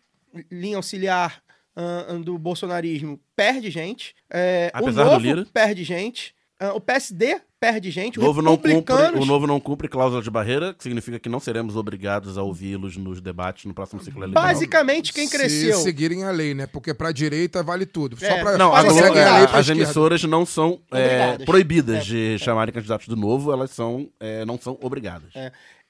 linha auxiliar ah, do bolsonarismo, perde gente. É, Apesar o do Novo Lira. perde gente. ah, o PSD perde gente. O novo, não cumpre, o novo não cumpre cláusula de barreira, que significa que não seremos obrigados a ouvi-los nos debates no próximo ciclo eleitoral. Basicamente, quem cresceu... Se seguirem a lei, né? Porque pra direita vale tudo. Só É. pra, Não, a só Globo- lei pra as esquerda. emissoras não são é, proibidas É, de chamarem candidatos do novo, elas são, é, não são obrigadas.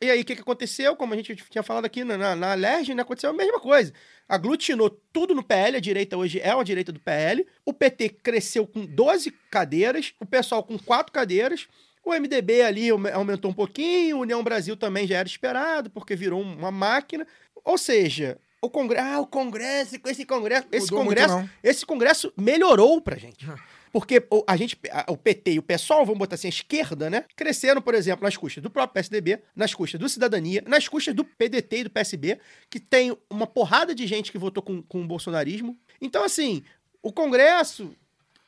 E aí, o que, que aconteceu? Como a gente tinha falado aqui na, na, na Lerge, né, aconteceu a mesma coisa. Aglutinou tudo no PL, a direita hoje é a direita do PL. O PT cresceu com 12 cadeiras, o pessoal com 4 cadeiras. O MDB ali aume- aumentou um pouquinho, o União Brasil também já era esperado, porque virou um- uma máquina. Ou seja, o Congresso, ah, o Congresso, esse Congresso, esse Mudou muito, Congresso, não. esse Congresso melhorou pra gente. Porque o, a gente, o PT e o PSOL, vamos botar assim, a esquerda, né? Cresceram, por exemplo, nas custas do próprio PSDB, nas custas do Cidadania, nas custas do PDT e do PSB, que tem uma porrada de gente que votou com, com o bolsonarismo. Então, assim, o Congresso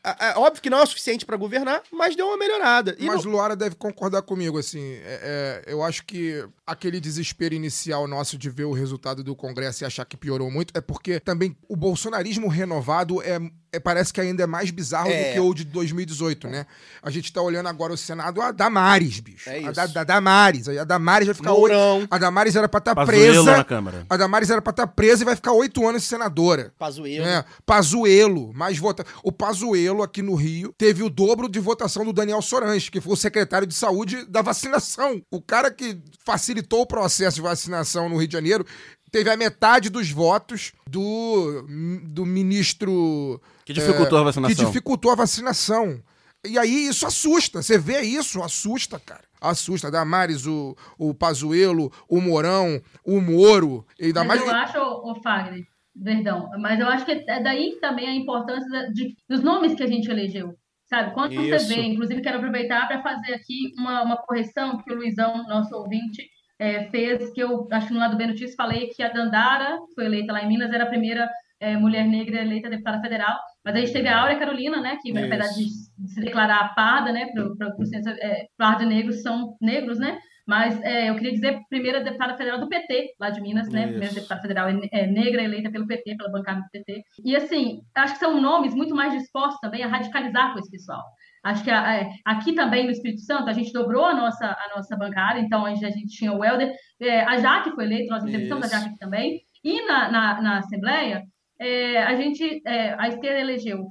É, óbvio que não é o suficiente pra governar, mas deu uma melhorada. E Mas não- Luara deve concordar comigo, assim. é- é, eu acho que aquele desespero inicial nosso de ver o resultado do Congresso e achar que piorou muito é porque também o bolsonarismo renovado é, é- parece que ainda é mais bizarro É. do que o de 2018, né? A gente tá olhando agora o Senado, a Damares, bicho. É A isso. da, da Damares. A Damares vai ficar oito. A Damares era pra estar Pazuello presa. na Câmara. A Damares era pra estar presa e vai ficar oito anos senadora. Pazuello. É, Pazuelo, mais vota. O Pazuelo aqui no Rio teve o dobro de votação do Daniel Sorange, que foi o secretário de saúde da vacinação. O cara que facilitou o processo de vacinação no Rio de Janeiro teve a metade dos votos do, do ministro Que dificultou é, a vacinação. Que dificultou a vacinação. E aí isso assusta. Você vê isso, assusta, cara. Assusta. Damares, o, o Pazuelo, o Mourão, o Moro. E ainda Mas mais. eu acho, ô Fagner, perdão, mas eu acho que é daí também a importância da- de, dos nomes que a gente elegeu. Sabe? Quando Isso. você vê, inclusive quero aproveitar para fazer aqui uma, uma correção que o Luizão, nosso ouvinte, eh, fez, que eu acho que no lado do B Notícias falei que a Dandara, que foi eleita lá em Minas, era a primeira eh, mulher negra eleita deputada federal, mas a gente teve a Áurea Carolina, né, que apesar de, se declarar parda, né, para o censo, eh, pardo e negros são negros, né, mas é, eu queria dizer primeira deputada federal do PT, lá de Minas, né? Isso. Primeira deputada federal é, é negra eleita pelo PT, pela bancada do PT. E assim, acho que são nomes muito mais dispostos também a radicalizar com esse pessoal. Acho que a- a- aqui também no Espírito Santo a gente dobrou a nossa, a nossa bancada, então a gente, a gente tinha o Helder, é, a Jaque foi eleita, nós entrevistamos a Isso. Jaque também, e na, na, na Assembleia é, a gente, é, a esquerda elegeu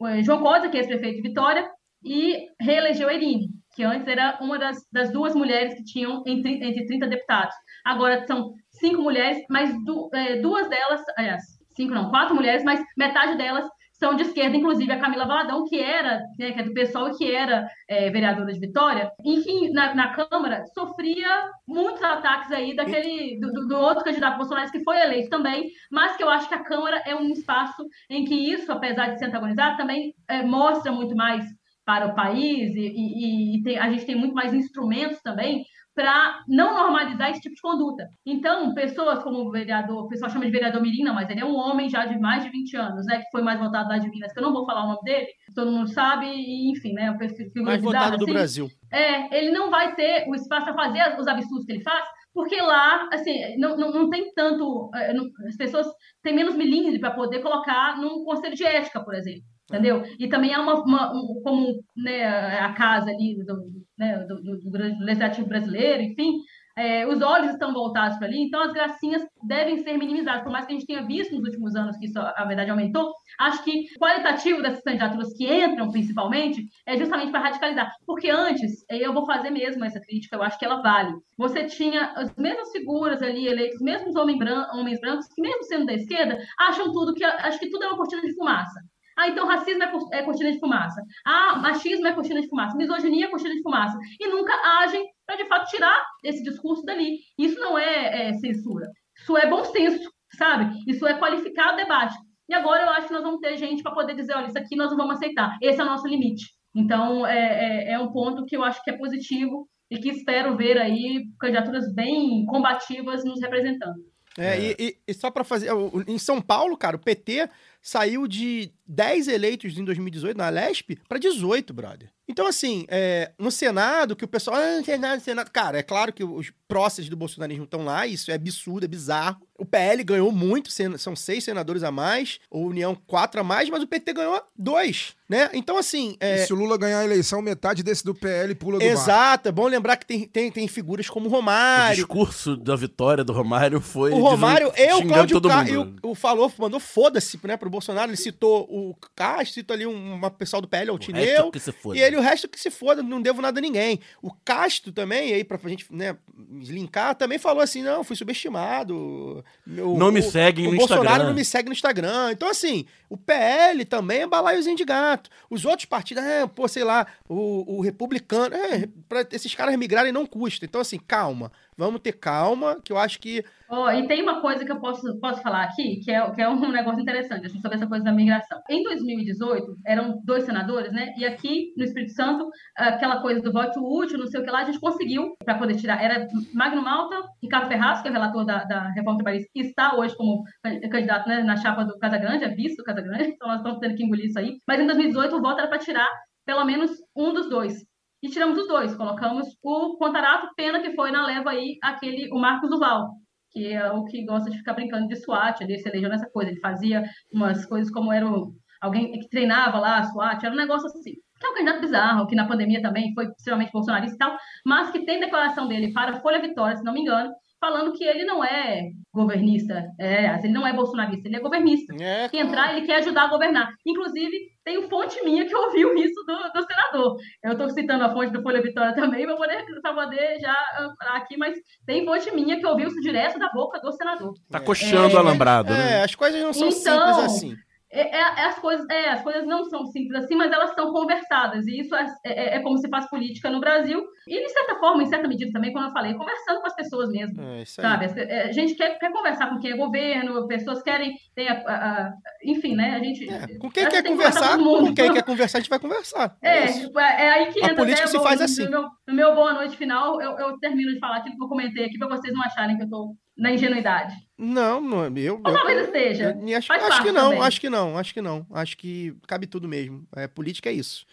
o João Costa, que é ex-prefeito de Vitória, e reelegeu a Irine, que antes era uma das, das duas mulheres que tinham entre, entre 30 deputados. Agora são cinco mulheres, mas du- é, duas delas, aliás, cinco não, quatro mulheres, mas metade delas são de esquerda, inclusive a Camila Valadão, que era, né, que é do pessoal que era é, vereadora de Vitória, enfim, na, na Câmara, sofria muitos ataques aí daquele, do, do- do outro candidato Bolsonaro que foi eleito também, mas que eu acho que a Câmara é um espaço em que isso, apesar de ser antagonizado, também é, mostra muito mais para o país e, e- e tem- a gente tem muito mais instrumentos também para não normalizar esse tipo de conduta. Então, pessoas como o vereador, o pessoal chama de vereador Mirim, não, mas ele é um homem já de mais de 20 anos, né, que foi mais votado lá de Minas, que eu não vou falar o nome dele, todo mundo sabe, e, enfim, né, Mais votado do assim. Brasil. É, ele não vai ter o espaço para fazer os absurdos que ele faz, porque lá, assim, não, não, não tem tanto. não- as pessoas têm menos milímetro para poder colocar num conselho de ética, por exemplo. Entendeu? E também há uma, uma- um- como né, a casa ali do, né, do, do, do legislativo brasileiro, enfim, eh, os olhos estão voltados para ali, então as gracinhas devem ser minimizadas, por mais que a gente tenha visto nos últimos anos que isso, a verdade, aumentou, acho que o qualitativo dessas candidaturas que entram, principalmente, é justamente para radicalizar. Porque antes, eh, eu vou fazer mesmo essa crítica, eu acho que ela vale. Você tinha as mesmas figuras ali eleitas, os mesmos homens brancos, que mesmo sendo da esquerda, acham tudo que acho que tudo é uma cortina de fumaça. Ah, então racismo é cor- é cortina de fumaça. Ah, machismo é cortina de fumaça. Misoginia é cortina de fumaça. E nunca agem para, de fato, tirar esse discurso dali. Isso não é, é censura. Isso é bom senso, sabe? Isso é qualificar o debate. E agora eu acho que nós vamos ter gente para poder dizer, olha, isso aqui nós não vamos aceitar. Esse é o nosso limite. Então, é, é, é um ponto que eu acho que é positivo e que espero ver aí candidaturas bem combativas nos representando. É, E, e- e só pra fazer. Em São Paulo, cara, o PT saiu de 10 eleitos em 2018 na Lesp pra 18, brother. Então, assim, é, no Senado, que o pessoal. Ah, Senado, Senado. Cara, é claro que os próceres do bolsonarismo estão lá, isso é absurdo, é bizarro. O PL ganhou muito, são seis senadores a mais, a União quatro a mais, mas o PT ganhou dois, né? Então, assim. E É, se o Lula ganhar a eleição, metade desse do PL pula do bar. Exato, é bom lembrar que tem, tem, tem figuras como o O Romário, discurso da vitória do Romário foi. O Romário, dizendo- eu, Cláudio todo Ca... mundo. eu, o falou, mandou foda-se, né, pro Bolsonaro. Ele citou o Castro, citou ali um, uma pessoal do PL, o O resto Tineu. que se foda. E ele, o resto que se foda, não devo nada a ninguém. O Castro também, aí, pra gente, né, linkar, também falou assim: não, fui subestimado. Meu- Não me o- seguem o no Bolsonaro Instagram. não me segue no Instagram. Então, assim, o PL também é balaiozinho de gato. Os outros partidos, é, pô, sei lá, o, o republicano, é, pra esses caras migrarem não custa. Então, assim, calma. Vamos ter calma, que eu acho que. Ó, e tem uma coisa que eu posso, posso falar aqui, que é, que é um negócio interessante, assim, sobre essa coisa da migração. Em 2018, eram dois senadores, né? E aqui no Espírito Santo, aquela coisa do voto útil, não sei o que lá, a gente conseguiu para poder tirar. Era Magno Malta, Ricardo Ferraz, que é o relator da, da Reforma Trabalhista, que está hoje como candidato né, na chapa do Casagrande, é vice do Casagrande, então nós estamos tendo que engolir isso aí. Mas em 2018, o voto era para tirar pelo menos um dos dois. E tiramos os dois, colocamos o Contarato, pena que foi na leva aí aquele, o Marcos Duval, que é o que gosta de ficar brincando de SWAT, ele se elegeu nessa coisa, ele fazia umas coisas como era o, alguém que treinava lá SWAT, era um negócio assim. Que é um candidato bizarro, que na pandemia também foi extremamente bolsonarista e tal, mas que tem declaração dele para Folha Vitória, se não me engano, falando que ele não é governista, é, ele não é bolsonarista, ele é governista. É, Que entrar, ele quer ajudar a governar. Inclusive, tem fonte minha que ouviu isso do, do senador. Eu estou citando a fonte do Folha Vitória também, para poder, pra poder já ah, aqui, mas tem fonte minha que ouviu isso direto da boca do senador. Tá coxando o É, alambrado, né? É, as coisas não são Então, simples assim. É, é- é as, coisas, é, as coisas não são simples assim, mas elas são conversadas. E isso é, é- é como se faz política no Brasil. E, de certa forma, em certa medida também, como eu falei, conversando com as pessoas mesmo. Sabe? A gente quer, quer conversar com quem é governo, pessoas querem ter a, a- a- enfim, né? A gente. Com quem quer que tem que conversar com com quem quer conversar, a gente vai conversar. É, é é aí que A entra política até se o- faz no, assim. No meu, no meu boa noite final, eu, eu termino de falar aquilo que eu comentei aqui, para vocês não acharem que eu tô na ingenuidade. Não, não, eu. Ou talvez esteja. eu- acho, acho que não, também. acho que não, acho que não. Acho que cabe tudo mesmo. É, política é isso.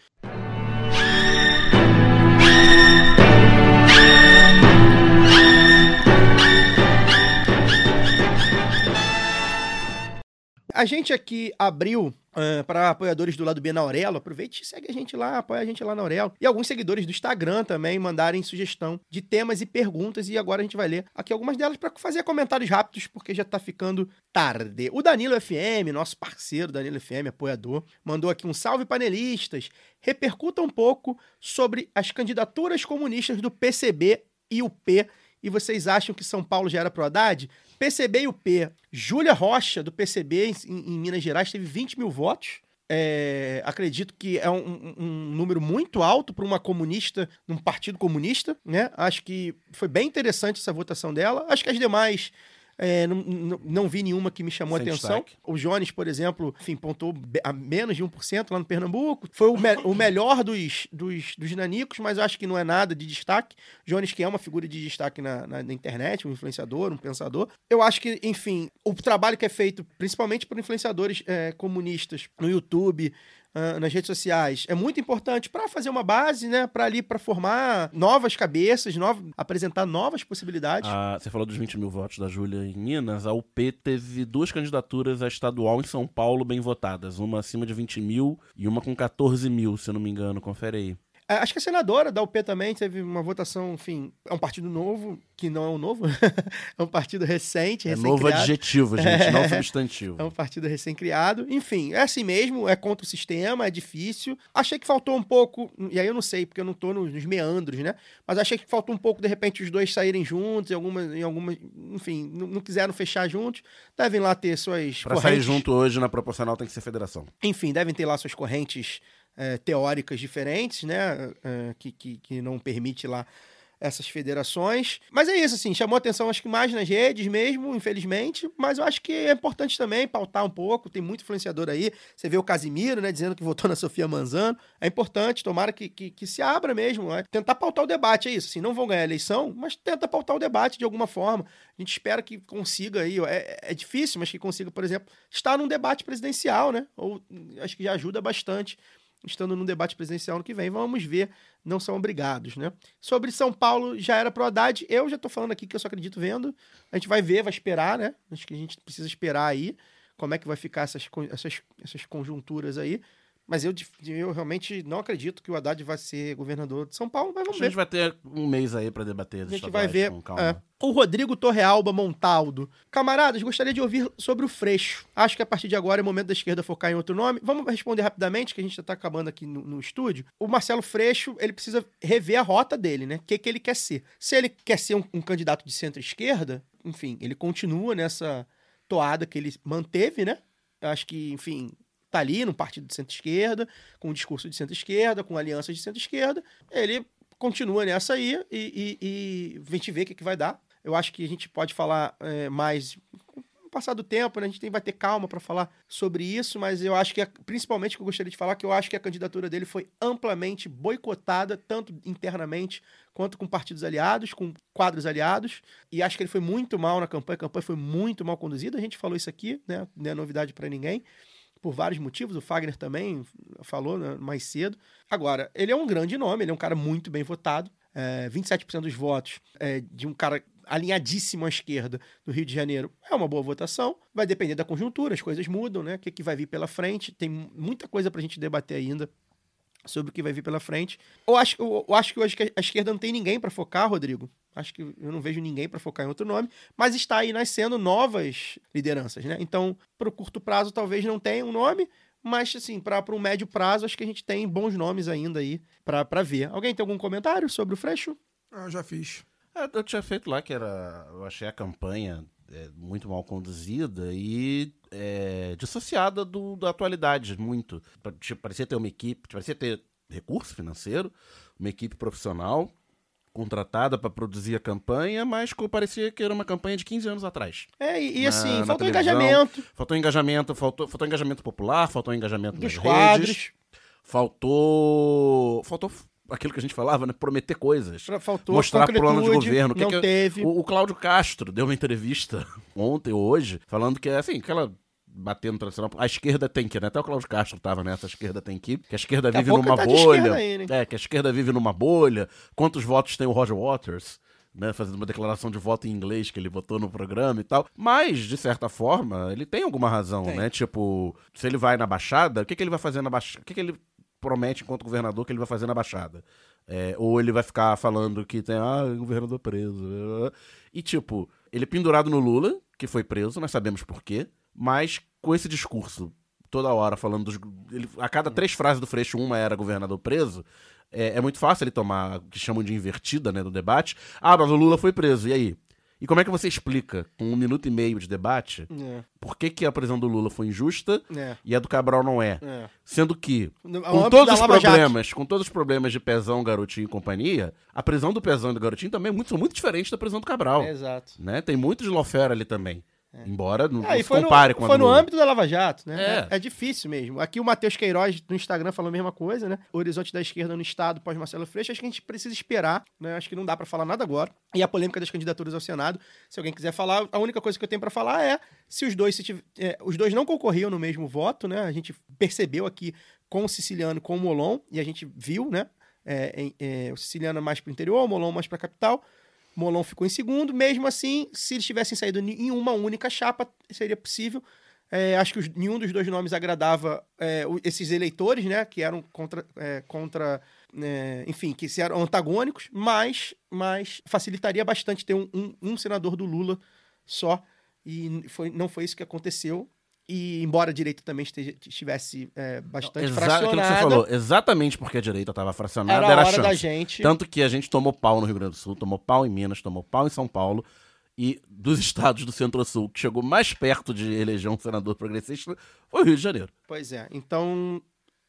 A gente aqui abriu para apoiadores do lado B na Aurelo. Aproveite e segue a gente lá, apoia a gente lá na Aurelo. E alguns seguidores do Instagram também mandarem sugestão de temas e perguntas. E agora a gente vai ler aqui algumas delas para fazer comentários rápidos, porque já tá ficando tarde. O Danilo FM, nosso parceiro Danilo FM, apoiador, mandou aqui um salve panelistas. Repercuta um pouco sobre as candidaturas comunistas do PCB e o P. E vocês acham que São Paulo já era pro Haddad? PCB e o P. Júlia Rocha, do PCB, em, em Minas Gerais, teve 20 mil votos. É, acredito que é um, um- número muito alto para uma comunista, num partido comunista, né? Acho que foi bem interessante essa votação dela. Acho que as demais. É, não, não, não vi nenhuma que me chamou a Sem atenção. destaque. O Jones, por exemplo, enfim, pontou a menos de 1% lá no Pernambuco. Foi o, me- o melhor dos, dos, dos nanicos, mas eu acho que não é nada de destaque. Jones, que é uma figura de destaque na, na, na internet, um influenciador, um pensador. Eu acho que, enfim, o trabalho que é feito principalmente por influenciadores é, comunistas no YouTube, ah, nas redes sociais, é muito importante para fazer uma base, né? Para ali, para formar novas cabeças, nova, apresentar novas possibilidades. Ah, você falou dos 20 mil votos da Júlia em Minas. A UP teve duas candidaturas a estadual em São Paulo bem votadas. Uma acima de 20 mil e uma com 14 mil, se eu não me engano. Confere aí. É, Acho que a senadora da UP também teve uma votação, enfim, é um partido novo, que não é um novo, é um partido recente, É novo recém-criado. adjetivo, gente, não substantivo. É um partido recém-criado. Enfim, é assim mesmo, é contra o sistema, é difícil. Achei que faltou um pouco, e aí eu não sei, porque eu não tô nos, meandros, né? Mas achei que faltou um pouco, de repente, os dois saírem juntos, em alguma, em alguma enfim, não, quiseram fechar juntos. Devem lá ter suas Pra sair junto hoje na proporcional tem que ser federação. Enfim, devem ter lá suas correntes eh, teóricas diferentes, né? eh, que, que, que não permite lá essas federações. Mas é isso, assim, chamou atenção acho que mais nas redes mesmo, infelizmente, mas eu acho que é importante também pautar um pouco, tem muito influenciador aí, você vê o Casimiro, né, dizendo que votou na Sofia Manzano, é importante, tomara que, que, que se abra mesmo, né? tentar pautar o debate, é isso, assim, não vão ganhar a eleição, mas tenta pautar o debate de alguma forma, a gente espera que consiga aí, é, é difícil, mas que consiga, por exemplo, estar num debate presidencial, né, ou acho que já ajuda bastante, estando num debate presidencial no que vem. Vamos ver, não são obrigados, né? Sobre São Paulo, já era pro Haddad. Eu já tô falando aqui que eu só acredito vendo. A gente vai ver, vai esperar, né? Acho que a gente precisa esperar aí como é que vai ficar essas, essas, essas conjunturas aí. Mas eu, eu realmente não acredito que o Haddad vai ser governador de São Paulo, mas A vamos gente ver. vai ter um mês aí pra debater A gente vai ver. com calma. é. O Rodrigo Torrealba Montaldo. Camaradas, gostaria de ouvir sobre o Freixo. Acho que a partir de agora é o momento da esquerda focar em outro nome. Vamos responder rapidamente, que a gente já tá acabando aqui no, no estúdio. O Marcelo Freixo, ele precisa rever a rota dele, né? O que, que ele quer ser. Se ele quer ser um, um candidato de centro-esquerda, enfim, ele continua nessa toada que ele manteve, né? Acho que, enfim, tá ali no partido de centro-esquerda, com um discurso de centro-esquerda, com alianças de centro-esquerda. Ele continua nessa aí e, e- e a gente vê o que, que vai dar. Eu acho que a gente pode falar é, mais o passar do tempo, né? A gente tem, vai ter calma para falar sobre isso, mas eu acho que, a- principalmente, o que eu gostaria de falar, que eu acho que a candidatura dele foi amplamente boicotada, tanto internamente quanto com partidos aliados, com quadros aliados, e acho que ele foi muito mal na campanha, a campanha foi muito mal conduzida, a gente falou isso aqui, né? Não é novidade para ninguém por vários motivos. O Fagner também falou né, mais cedo. Agora, ele é um grande nome, ele é um cara muito bem votado. É, 27% dos votos é, de um cara alinhadíssimo à esquerda do Rio de Janeiro é uma boa votação. Vai depender da conjuntura, as coisas mudam, né? O que, que vai vir pela frente. Tem muita coisa pra gente debater ainda sobre o que vai vir pela frente. Eu acho, eu, eu acho que hoje a esquerda não tem ninguém para focar, Rodrigo. Acho que eu não vejo ninguém para focar em outro nome, mas está aí nascendo novas lideranças, né? Então, para o curto prazo, talvez não tenha um nome, mas assim, para um médio prazo, acho que a gente tem bons nomes ainda aí para ver. Alguém tem algum comentário sobre o Freixo? Ah, eu já fiz. É, Eu tinha feito lá que era. Eu achei a campanha é, muito mal conduzida e é, dissociada do, da atualidade, muito. Pa- Tipo, parecia ter uma equipe, parecia ter recurso financeiro, uma equipe profissional contratada para produzir a campanha, mas parecia que era uma campanha de 15 anos atrás. É, e, Na- assim, faltou engajamento Faltou engajamento, faltou, faltou engajamento popular, faltou engajamento dos nas quadros, redes, faltou. Faltou aquilo que a gente falava, né? Prometer coisas. faltou mostrar plano de governo. Que não que- teve. O, o Cláudio Castro deu uma entrevista ontem ou hoje, falando que, assim, aquela batendo tradicional. A esquerda tem que, né? Até o Cláudio Castro tava nessa, a esquerda tem que. Que a esquerda Daqui vive numa tá bolha. aí, né? É, que a esquerda vive numa bolha. Quantos votos tem o Roger Waters? Né, fazendo uma declaração de voto em inglês que ele votou no programa e tal. Mas, de certa forma, ele tem alguma razão, Tem. né? Tipo, se ele vai na Baixada, o que, que ele vai fazer na Baixada? O que, que ele promete enquanto governador que ele vai fazer na Baixada? É, ou ele vai ficar falando que tem, ah, governador preso. E, tipo, ele é pendurado no Lula, que foi preso, nós sabemos por quê, mas com esse discurso toda hora falando dos. Ele, a cada três frases do Freixo, uma era governador preso. É, é muito fácil ele tomar o que chamam de invertida né, no debate. Ah, mas o Lula foi preso, e aí? E como é que você explica, com um minuto e meio de debate, É, por que, que a prisão do Lula foi injusta é, e a do Cabral não é? é. Sendo que No- com todos os Jato. problemas, com todos os problemas de Pezão, Garotinho e companhia, a prisão do Pezão e do Garotinho também é muito, são muito diferentes da prisão do Cabral. Exato. Né? Tem muito de lawfare ali também. Embora não, É, não e se foi no, compare com a foi do no Lula. âmbito da Lava Jato, né? É. É, é difícil mesmo. Aqui o Matheus Queiroz no Instagram falou a mesma coisa, né? O horizonte da esquerda no Estado pós Marcelo Freixo. Acho que a gente precisa esperar, né? Acho que não dá pra falar nada agora. E a polêmica das candidaturas ao Senado, se alguém quiser falar, a única coisa que eu tenho pra falar é se os dois, se tiv- é, os dois não concorriam no mesmo voto, né? A gente percebeu aqui com o Siciliano e com o Molon, e a gente viu, né? É, é, o Siciliano mais pro interior, o Molon mais pra capital. Molon ficou em segundo. Mesmo assim, se eles tivessem saído em uma única chapa, seria possível. É, acho que os- nenhum dos dois nomes agradava é, esses eleitores, né? Que eram contra. é, contra é, enfim, que eram antagônicos, mas, mas facilitaria bastante ter um, um- um senador do Lula só. E foi, não foi isso que aconteceu. E embora a direita também esteja- estivesse é, bastante Exa- aquilo que você fracionada, falou, exatamente porque a direita estava fracionada, era era, a hora da gente. Tanto que a gente tomou pau no Rio Grande do Sul, tomou pau em Minas, tomou pau em São Paulo. E dos estados do Centro-Sul, que chegou mais perto de eleger um senador progressista, foi o Rio de Janeiro. Pois é. Então,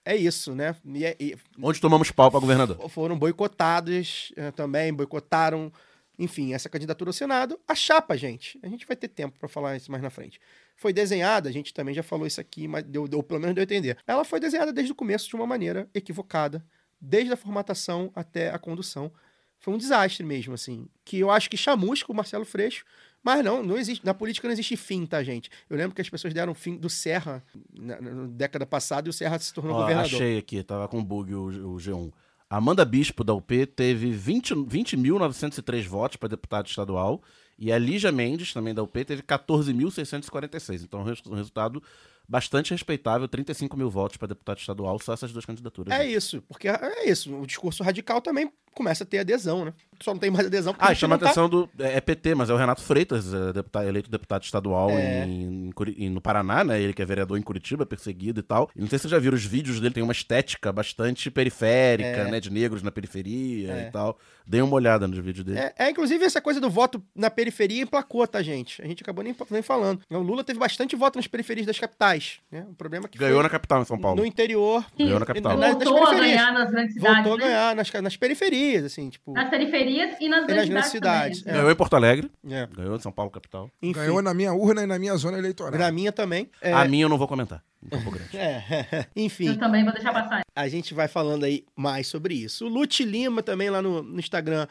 é isso, né? E, é- e Onde tomamos pau para governador. foram boicotados eh, também, boicotaram, enfim, essa candidatura ao Senado. A chapa, gente, a gente vai ter tempo para falar isso mais na frente. Foi desenhada, a gente também já falou isso aqui, mas deu, deu pelo menos deu a entender. Ela foi desenhada desde o começo de uma maneira equivocada, desde a formatação até a condução. Foi um desastre mesmo, assim, que eu acho que chamusca o Marcelo Freixo, mas não, não existe, na política não existe fim, tá, gente? Eu lembro que as pessoas deram fim do Serra na, na década passada e o Serra se tornou Ó, governador. achei aqui, tava com bug o, o G1. Amanda Bispo, da UP, teve 20 20.903 votos para deputado estadual. E a Lígia Mendes, também da UP, teve 14.646. Então, um res- resultado bastante respeitável, 35 mil votos para deputado estadual, só essas duas candidaturas. É isso, porque é isso. O discurso radical também começa a ter adesão, né? Só não tem mais adesão porque Ah, chama a tá- atenção do. É é PT, mas é o Renato Freitas, é, deputado, eleito deputado estadual É. em, em no Paraná, né? Ele que é vereador em Curitiba, perseguido e tal. E não sei se vocês já viram os vídeos dele, tem uma estética bastante periférica, É. né? De negros na periferia É. e tal. Dei uma olhada nos vídeos dele. É, é, inclusive, essa coisa do voto na periferia emplacou, tá, gente? A gente acabou nem, nem falando. O Lula teve bastante voto nas periferias das capitais. Mais. Né? O problema é que Ganhou foi na capital, em São Paulo. no interior. Ganhou na capital. Na- nas Voltou a ganhar nas grandes cidades. Voltou a né? ganhar nas, nas periferias, assim, tipo. Nas periferias e nas E nas grandes grandes cidades. cidades, também. Ganhou em Porto Alegre, É. ganhou em São Paulo, capital. Enfim, Ganhou na minha urna e na minha zona eleitoral. na minha também. É, A minha eu não vou comentar. É, enfim. Eu também vou deixar passar. a gente vai falando aí mais sobre isso. O Lute Lima também lá no, no Instagram.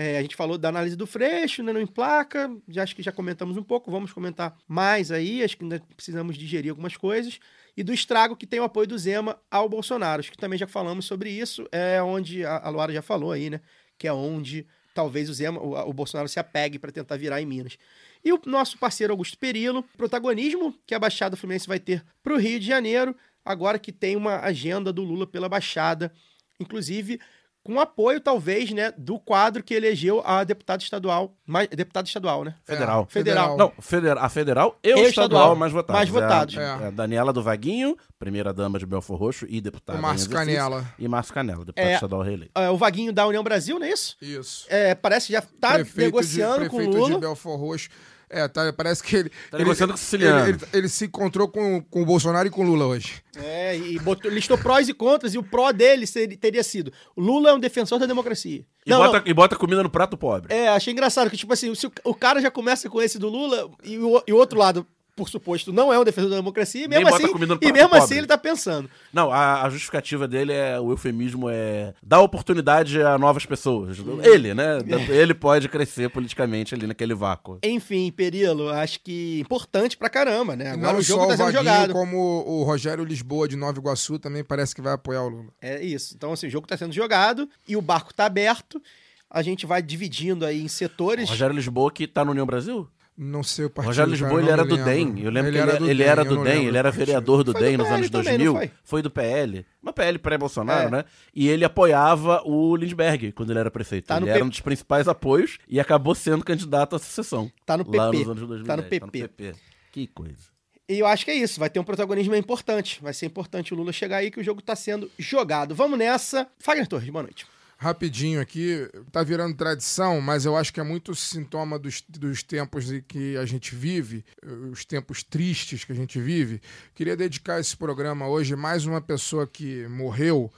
É, a gente falou da análise do Freixo, né, no Emplaca. Já acho que já comentamos um pouco. Vamos comentar mais aí. Acho que ainda precisamos digerir algumas coisas. E do estrago que tem o apoio do Zema ao Bolsonaro. Acho que também já falamos sobre isso. É onde a, a Luara já falou aí, né? Que é onde talvez o Zema, o, o Bolsonaro se apegue para tentar virar em Minas. E o nosso parceiro Augusto Perillo, protagonismo que a Baixada Fluminense vai ter para o Rio de Janeiro, agora que tem uma agenda do Lula pela Baixada, inclusive com apoio, talvez, né, do quadro que elegeu a deputada estadual, mais, deputada estadual, né? Federal. É, Federal. Não, feder- a federal e o E o estadual, estadual, mais votados. mais votados. É a, É. é Daniela do Vaguinho, primeira dama de Belfor Roxo e deputada O Márcio Canela. E Márcio Canela, deputado É. estadual reeleito. É, o Vaguinho da União Brasil, não é isso? Isso. É, parece que já tá negociando de, com o prefeito Lula. de Belfort Roxo. É, tá, parece que ele. Tá ele- negociando com o siciliano. Ele, ele- ele se encontrou com, com o Bolsonaro e com o Lula hoje. É, e botou, listou prós e contras, e o pró dele seria- teria sido: o Lula é um defensor da democracia. E, Não, bota, não. e bota comida no prato pobre. É, achei engraçado que, tipo assim, se o, o cara já começa com esse do Lula e o, e o outro lado, por suposto, não é um defensor da democracia, e mesmo assim, e mesmo assim ele tá pensando. Não, a, a justificativa dele é, o eufemismo é dar oportunidade a novas pessoas. Ele, né? Ele pode crescer politicamente ali naquele vácuo. Enfim, Perilo, acho que importante pra caramba, né? Agora não o jogo só tá o sendo Vaguinho, jogado. como o Rogério Lisboa de Nova Iguaçu também parece que vai apoiar o Lula. É isso. Então, assim, o jogo tá sendo jogado e o barco tá aberto. A gente vai dividindo aí em setores. Rogério Lisboa, que tá no União Brasil? Não sei o partido. Rogério Lisboa, ele era do. DEM. Eu lembro que era ele, do ele era do DEM, ele era vereador do Foi do DEM nos anos também, 2000. não foi? Foi do PL. Uma PL pré-Bolsonaro, É. né? E ele apoiava o Lindbergh quando ele era prefeito. Tá no ele era P- um dos principais apoios e acabou sendo candidato à sucessão. Tá no Lá PP. nos anos 2010. Tá no PP. PP. Que coisa. E eu acho que é isso. Vai ter um protagonismo importante. Vai ser importante o Lula chegar aí que o jogo tá sendo jogado. Vamos nessa. Fagner Torres, boa noite. Rapidinho aqui, tá virando tradição, mas eu acho que é muito sintoma dos, dos tempos em que a gente vive, os tempos tristes que a gente vive. Queria dedicar esse programa hoje mais uma pessoa que morreu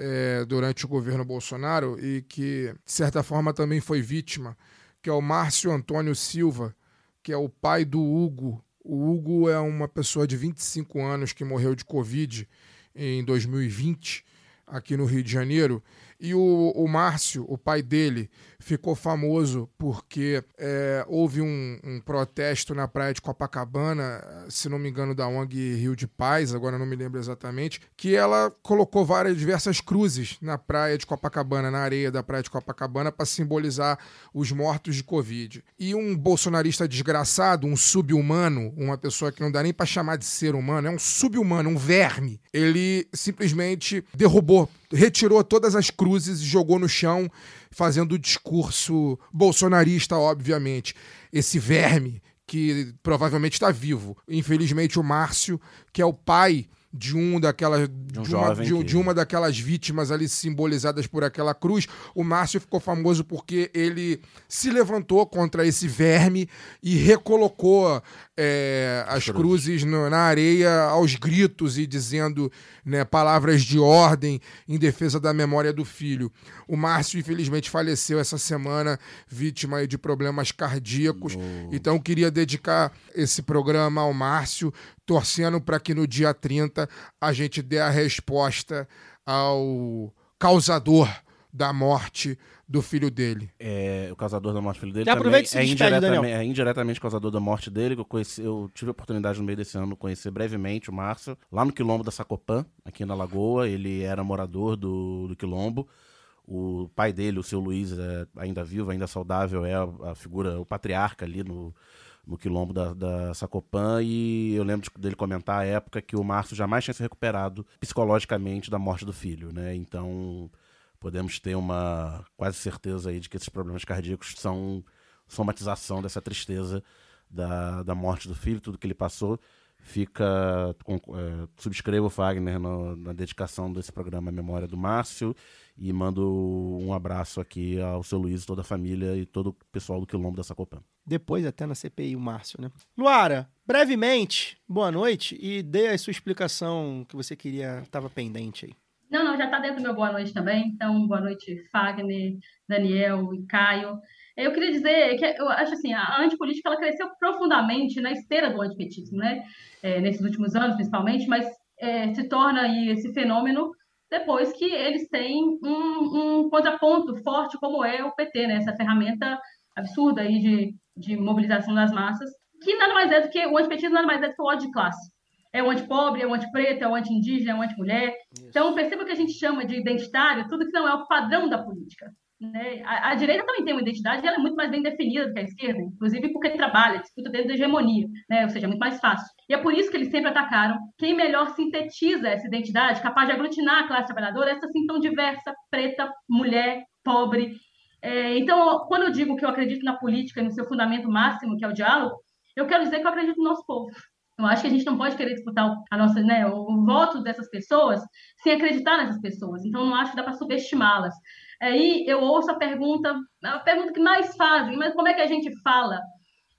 eh, durante o governo Bolsonaro e que, de certa forma, também foi vítima, que é o Márcio Antônio Silva, que é o pai do Hugo. O Hugo é uma pessoa de 25 anos que morreu de Covid em 2020 aqui no Rio de Janeiro. E o, o Márcio, o pai dele, ficou famoso porque é, houve um, um protesto na praia de Copacabana, se não me engano, da ONG Rio de Paz, agora não me lembro exatamente, que ela colocou várias diversas cruzes na praia de Copacabana, na areia da praia de Copacabana, para simbolizar os mortos de Covid. E um bolsonarista desgraçado, um sub-humano, uma pessoa que não dá nem para chamar de ser humano, é um sub-humano, um verme, ele simplesmente derrubou, retirou todas as cruzes e jogou no chão, fazendo o discurso bolsonarista, obviamente. Esse verme que provavelmente está vivo. Infelizmente, o Márcio, que é o pai de um daquelas de, um uma, jovem de, de uma daquelas vítimas ali simbolizadas por aquela cruz, o Márcio ficou famoso porque ele se levantou contra esse verme e recolocou é, as cruzes no- na areia aos gritos e dizendo né, palavras de ordem em defesa da memória do filho. O Márcio, infelizmente, faleceu essa semana, vítima de problemas cardíacos. Então, eu queria dedicar esse programa ao Márcio, torcendo para que no dia 30 a gente dê a resposta ao causador da morte do filho dele. É, o causador da morte do filho dele Já também aproveita e se é, indiretamente, é indiretamente causador da morte dele. que Eu, conheci, eu tive a oportunidade no meio desse ano de conhecer brevemente o Márcio, lá no Quilombo da Sacopã, aqui na Lagoa. Ele era morador do, do Quilombo. O pai dele, o seu Luiz, é ainda vivo, ainda saudável, é a, a figura, o patriarca ali no, no quilombo da, da Sacopã. E eu lembro de- dele comentar à época que o Márcio jamais tinha se recuperado psicologicamente da morte do filho, né? Então podemos ter uma quase certeza aí de que esses problemas cardíacos são somatização dessa tristeza da, da morte do filho, tudo que ele passou. Fica. Com, é, subscrevo o Fagner no- na dedicação desse programa à memória do Márcio e mando um abraço aqui ao seu Luiz, toda a família e todo o pessoal do Quilombo da Sacopã. Depois até na CPI o Márcio, né? Luara, brevemente, boa noite e dê a sua explicação que você queria, estava pendente aí. Não, não, já está dentro do meu boa noite também. Então, boa noite, Fagner, Daniel e Caio. Eu queria dizer que eu acho assim, a antipolítica ela cresceu profundamente na esteira do antipetismo, né? É, nesses últimos anos, principalmente, mas é, se torna aí esse fenômeno depois que eles têm um, um contraponto forte como é o PT, né? Essa ferramenta absurda aí de, de mobilização das massas, que nada mais é do que o antipetismo nada mais é do que o ódio de classe. É o antipobre, é o antipreto, é o anti-indígena, é o anti-mulher. Então, perceba que a gente chama de identitário tudo que não é o padrão da política. Né? A, a, direita também tem uma identidade e ela é muito mais bem definida do que a esquerda, inclusive porque trabalha, disputa dentro da hegemonia, né? ou seja, é muito mais fácil. E é por isso que eles sempre atacaram quem melhor sintetiza essa identidade, capaz de aglutinar a classe trabalhadora, essa assim tão diversa, preta, mulher, pobre. É, então, quando eu digo que eu acredito na política, no seu fundamento máximo, que é o diálogo, eu quero dizer que eu acredito no nosso povo. Eu acho que a gente não pode querer disputar a nossa, né, o, voto dessas pessoas sem acreditar nessas pessoas. Então, não acho que dá para subestimá-las. Aí eu ouço a pergunta, a pergunta que mais fazem, mas como é que a gente fala?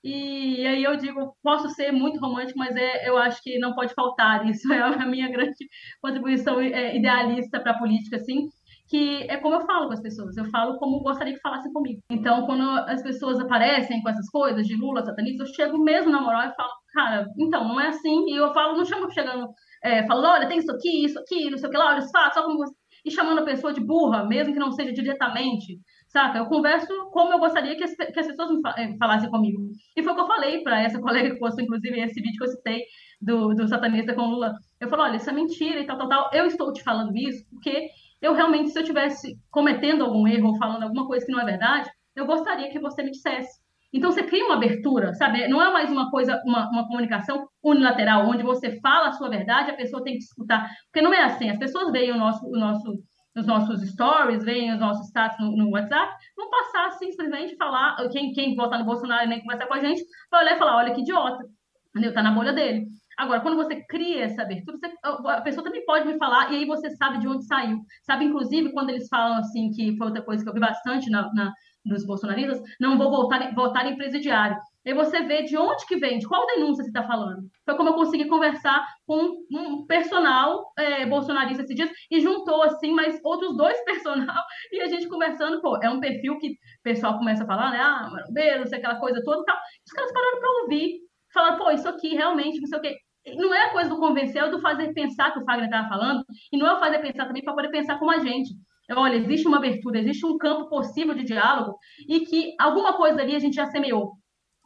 E aí eu digo, posso ser muito romântico, mas é, eu acho que não pode faltar. Isso é a minha grande contribuição é, idealista para a política, assim que é como eu falo com as pessoas, eu falo como gostaria que falassem comigo. Então, quando as pessoas aparecem com essas coisas de Lula, satanista, eu chego mesmo na moral e falo, cara, então, não é assim. E eu falo, não chamo chegando, é, olha, tem isso aqui, isso aqui, não sei o que lá, olha os fatos, só como você... E chamando a pessoa de burra, mesmo que não seja diretamente, saca? Eu converso como eu gostaria que as, que as pessoas me é, falassem comigo. E foi o que eu falei para essa colega que postou, inclusive, esse vídeo que eu citei do, do satanista com Lula. Eu falo, olha, isso é mentira e tal, tal, tal. Eu estou te falando isso porque eu realmente, se eu estivesse cometendo algum erro ou falando alguma coisa que não é verdade, eu gostaria que você me dissesse. Então você cria uma abertura, sabe? Não é mais uma coisa, uma, uma comunicação unilateral, onde você fala a sua verdade, a pessoa tem que escutar. Porque não é assim. As pessoas veem o nosso, o nosso, os nossos stories, veem os nossos status no, no WhatsApp, vão passar simplesmente falar, quem, quem votar no Bolsonaro e nem conversar com a gente, vai olhar e falar, olha que idiota. Entendeu? Tá na bolha dele. Agora, quando você cria essa abertura, você, a pessoa também pode me falar, e aí você sabe de onde saiu. Sabe, inclusive, quando eles falam assim, que foi outra coisa que eu vi bastante na, na dos bolsonaristas, não vou voltar, votar em presidiário. Aí você vê de onde que vem, de qual denúncia você está falando. Foi como eu consegui conversar com um personal é, bolsonarista esses dias e juntou, assim, mais outros dois personal e a gente conversando, pô, é um perfil que o pessoal começa a falar, né, ah, marombeiro, sei aquela coisa toda e tal. Os caras pararam para ouvir, falaram, pô, isso aqui realmente, não sei o quê não é a coisa do convencer, é do fazer pensar que o Fagner estava falando, e não é o fazer pensar também para poder pensar como a gente. Olha, existe uma abertura, existe um campo possível de diálogo e que alguma coisa ali a gente já semeou.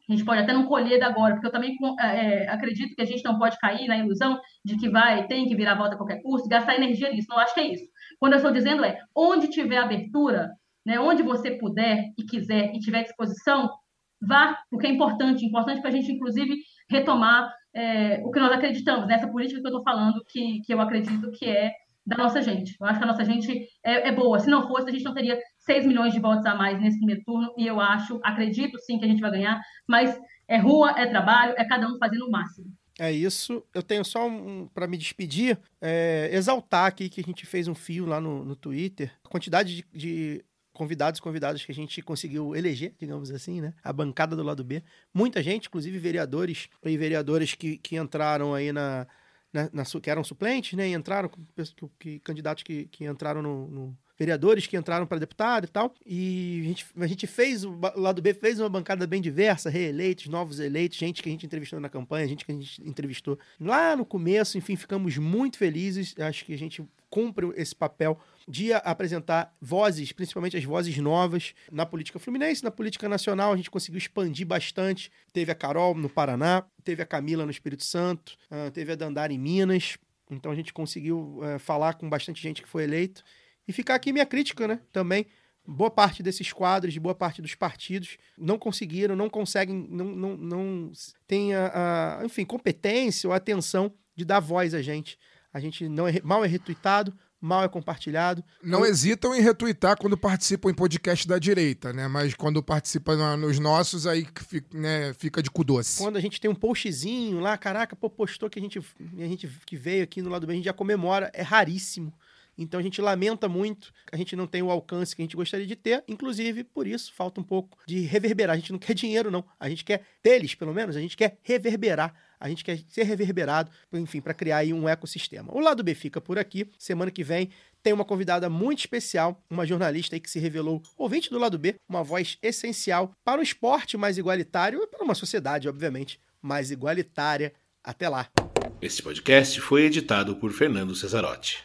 A gente pode até não colher da agora, porque eu também é, acredito que a gente não pode cair na ilusão de que vai, tem que virar volta a qualquer custo, gastar energia nisso. Não acho que é isso. Quando eu estou dizendo é, onde tiver abertura, né, onde você puder e quiser e tiver disposição, vá, porque é importante, importante para a gente, inclusive, retomar é, o que nós acreditamos, nessa política que eu estou falando, que, que eu acredito que é da nossa gente. Eu acho que a nossa gente é, é, boa. Se não fosse, a gente não teria 6 milhões de votos a mais nesse primeiro turno, e eu acho, acredito sim que a gente vai ganhar, mas é rua, é trabalho, é cada um fazendo o máximo. É isso. Eu tenho só um, para me despedir, é, exaltar aqui que a gente fez um fio lá no, no Twitter. A quantidade de, de convidados convidadas que a gente conseguiu eleger, digamos assim, né? A bancada do lado B. Muita gente, inclusive vereadores e vereadoras que, que entraram aí na, na, na que eram suplentes, né? E entraram, que, que candidatos que, que entraram no, no vereadores que entraram para deputado e tal. E a gente, a gente fez, o lado B fez uma bancada bem diversa, reeleitos, novos eleitos, gente que a gente entrevistou na campanha, gente que a gente entrevistou lá no começo. Enfim, ficamos muito felizes. Acho que a gente cumpre esse papel de apresentar vozes, principalmente as vozes novas, na política fluminense, na política nacional. A gente conseguiu expandir bastante. Teve a Carol no Paraná, teve a Camila no Espírito Santo, uh, teve a Dandara em Minas. Então a gente conseguiu uh, falar com bastante gente que foi eleito. E ficar aqui minha crítica, né? Também. Boa parte desses quadros, de boa parte dos partidos, não conseguiram, não conseguem, não, não, não tem a, a, enfim, competência ou atenção de dar voz a gente. A gente não é, mal é retuitado, mal é compartilhado. Não hesitam em retuitar quando participam em podcast da direita, né? Mas quando participam nos nossos, aí né, fica de cu doce. Quando a gente tem um postzinho lá, caraca, pô, postou que a gente, a gente que veio aqui no lado bem, a gente já comemora, é raríssimo Então a gente lamenta muito, a gente não tem o alcance que a gente gostaria de ter, inclusive por isso falta um pouco de reverberar. A gente não quer dinheiro, não. A gente quer, deles pelo menos, a gente quer reverberar. A gente quer ser reverberado, enfim, para criar aí um ecossistema. O lado B fica por aqui. Semana que vem tem uma convidada muito especial, uma jornalista aí que se revelou ouvinte do lado B, uma voz essencial para um esporte mais igualitário e para uma sociedade, obviamente, mais igualitária. Até lá. Este podcast foi editado por Fernando Cesarotti.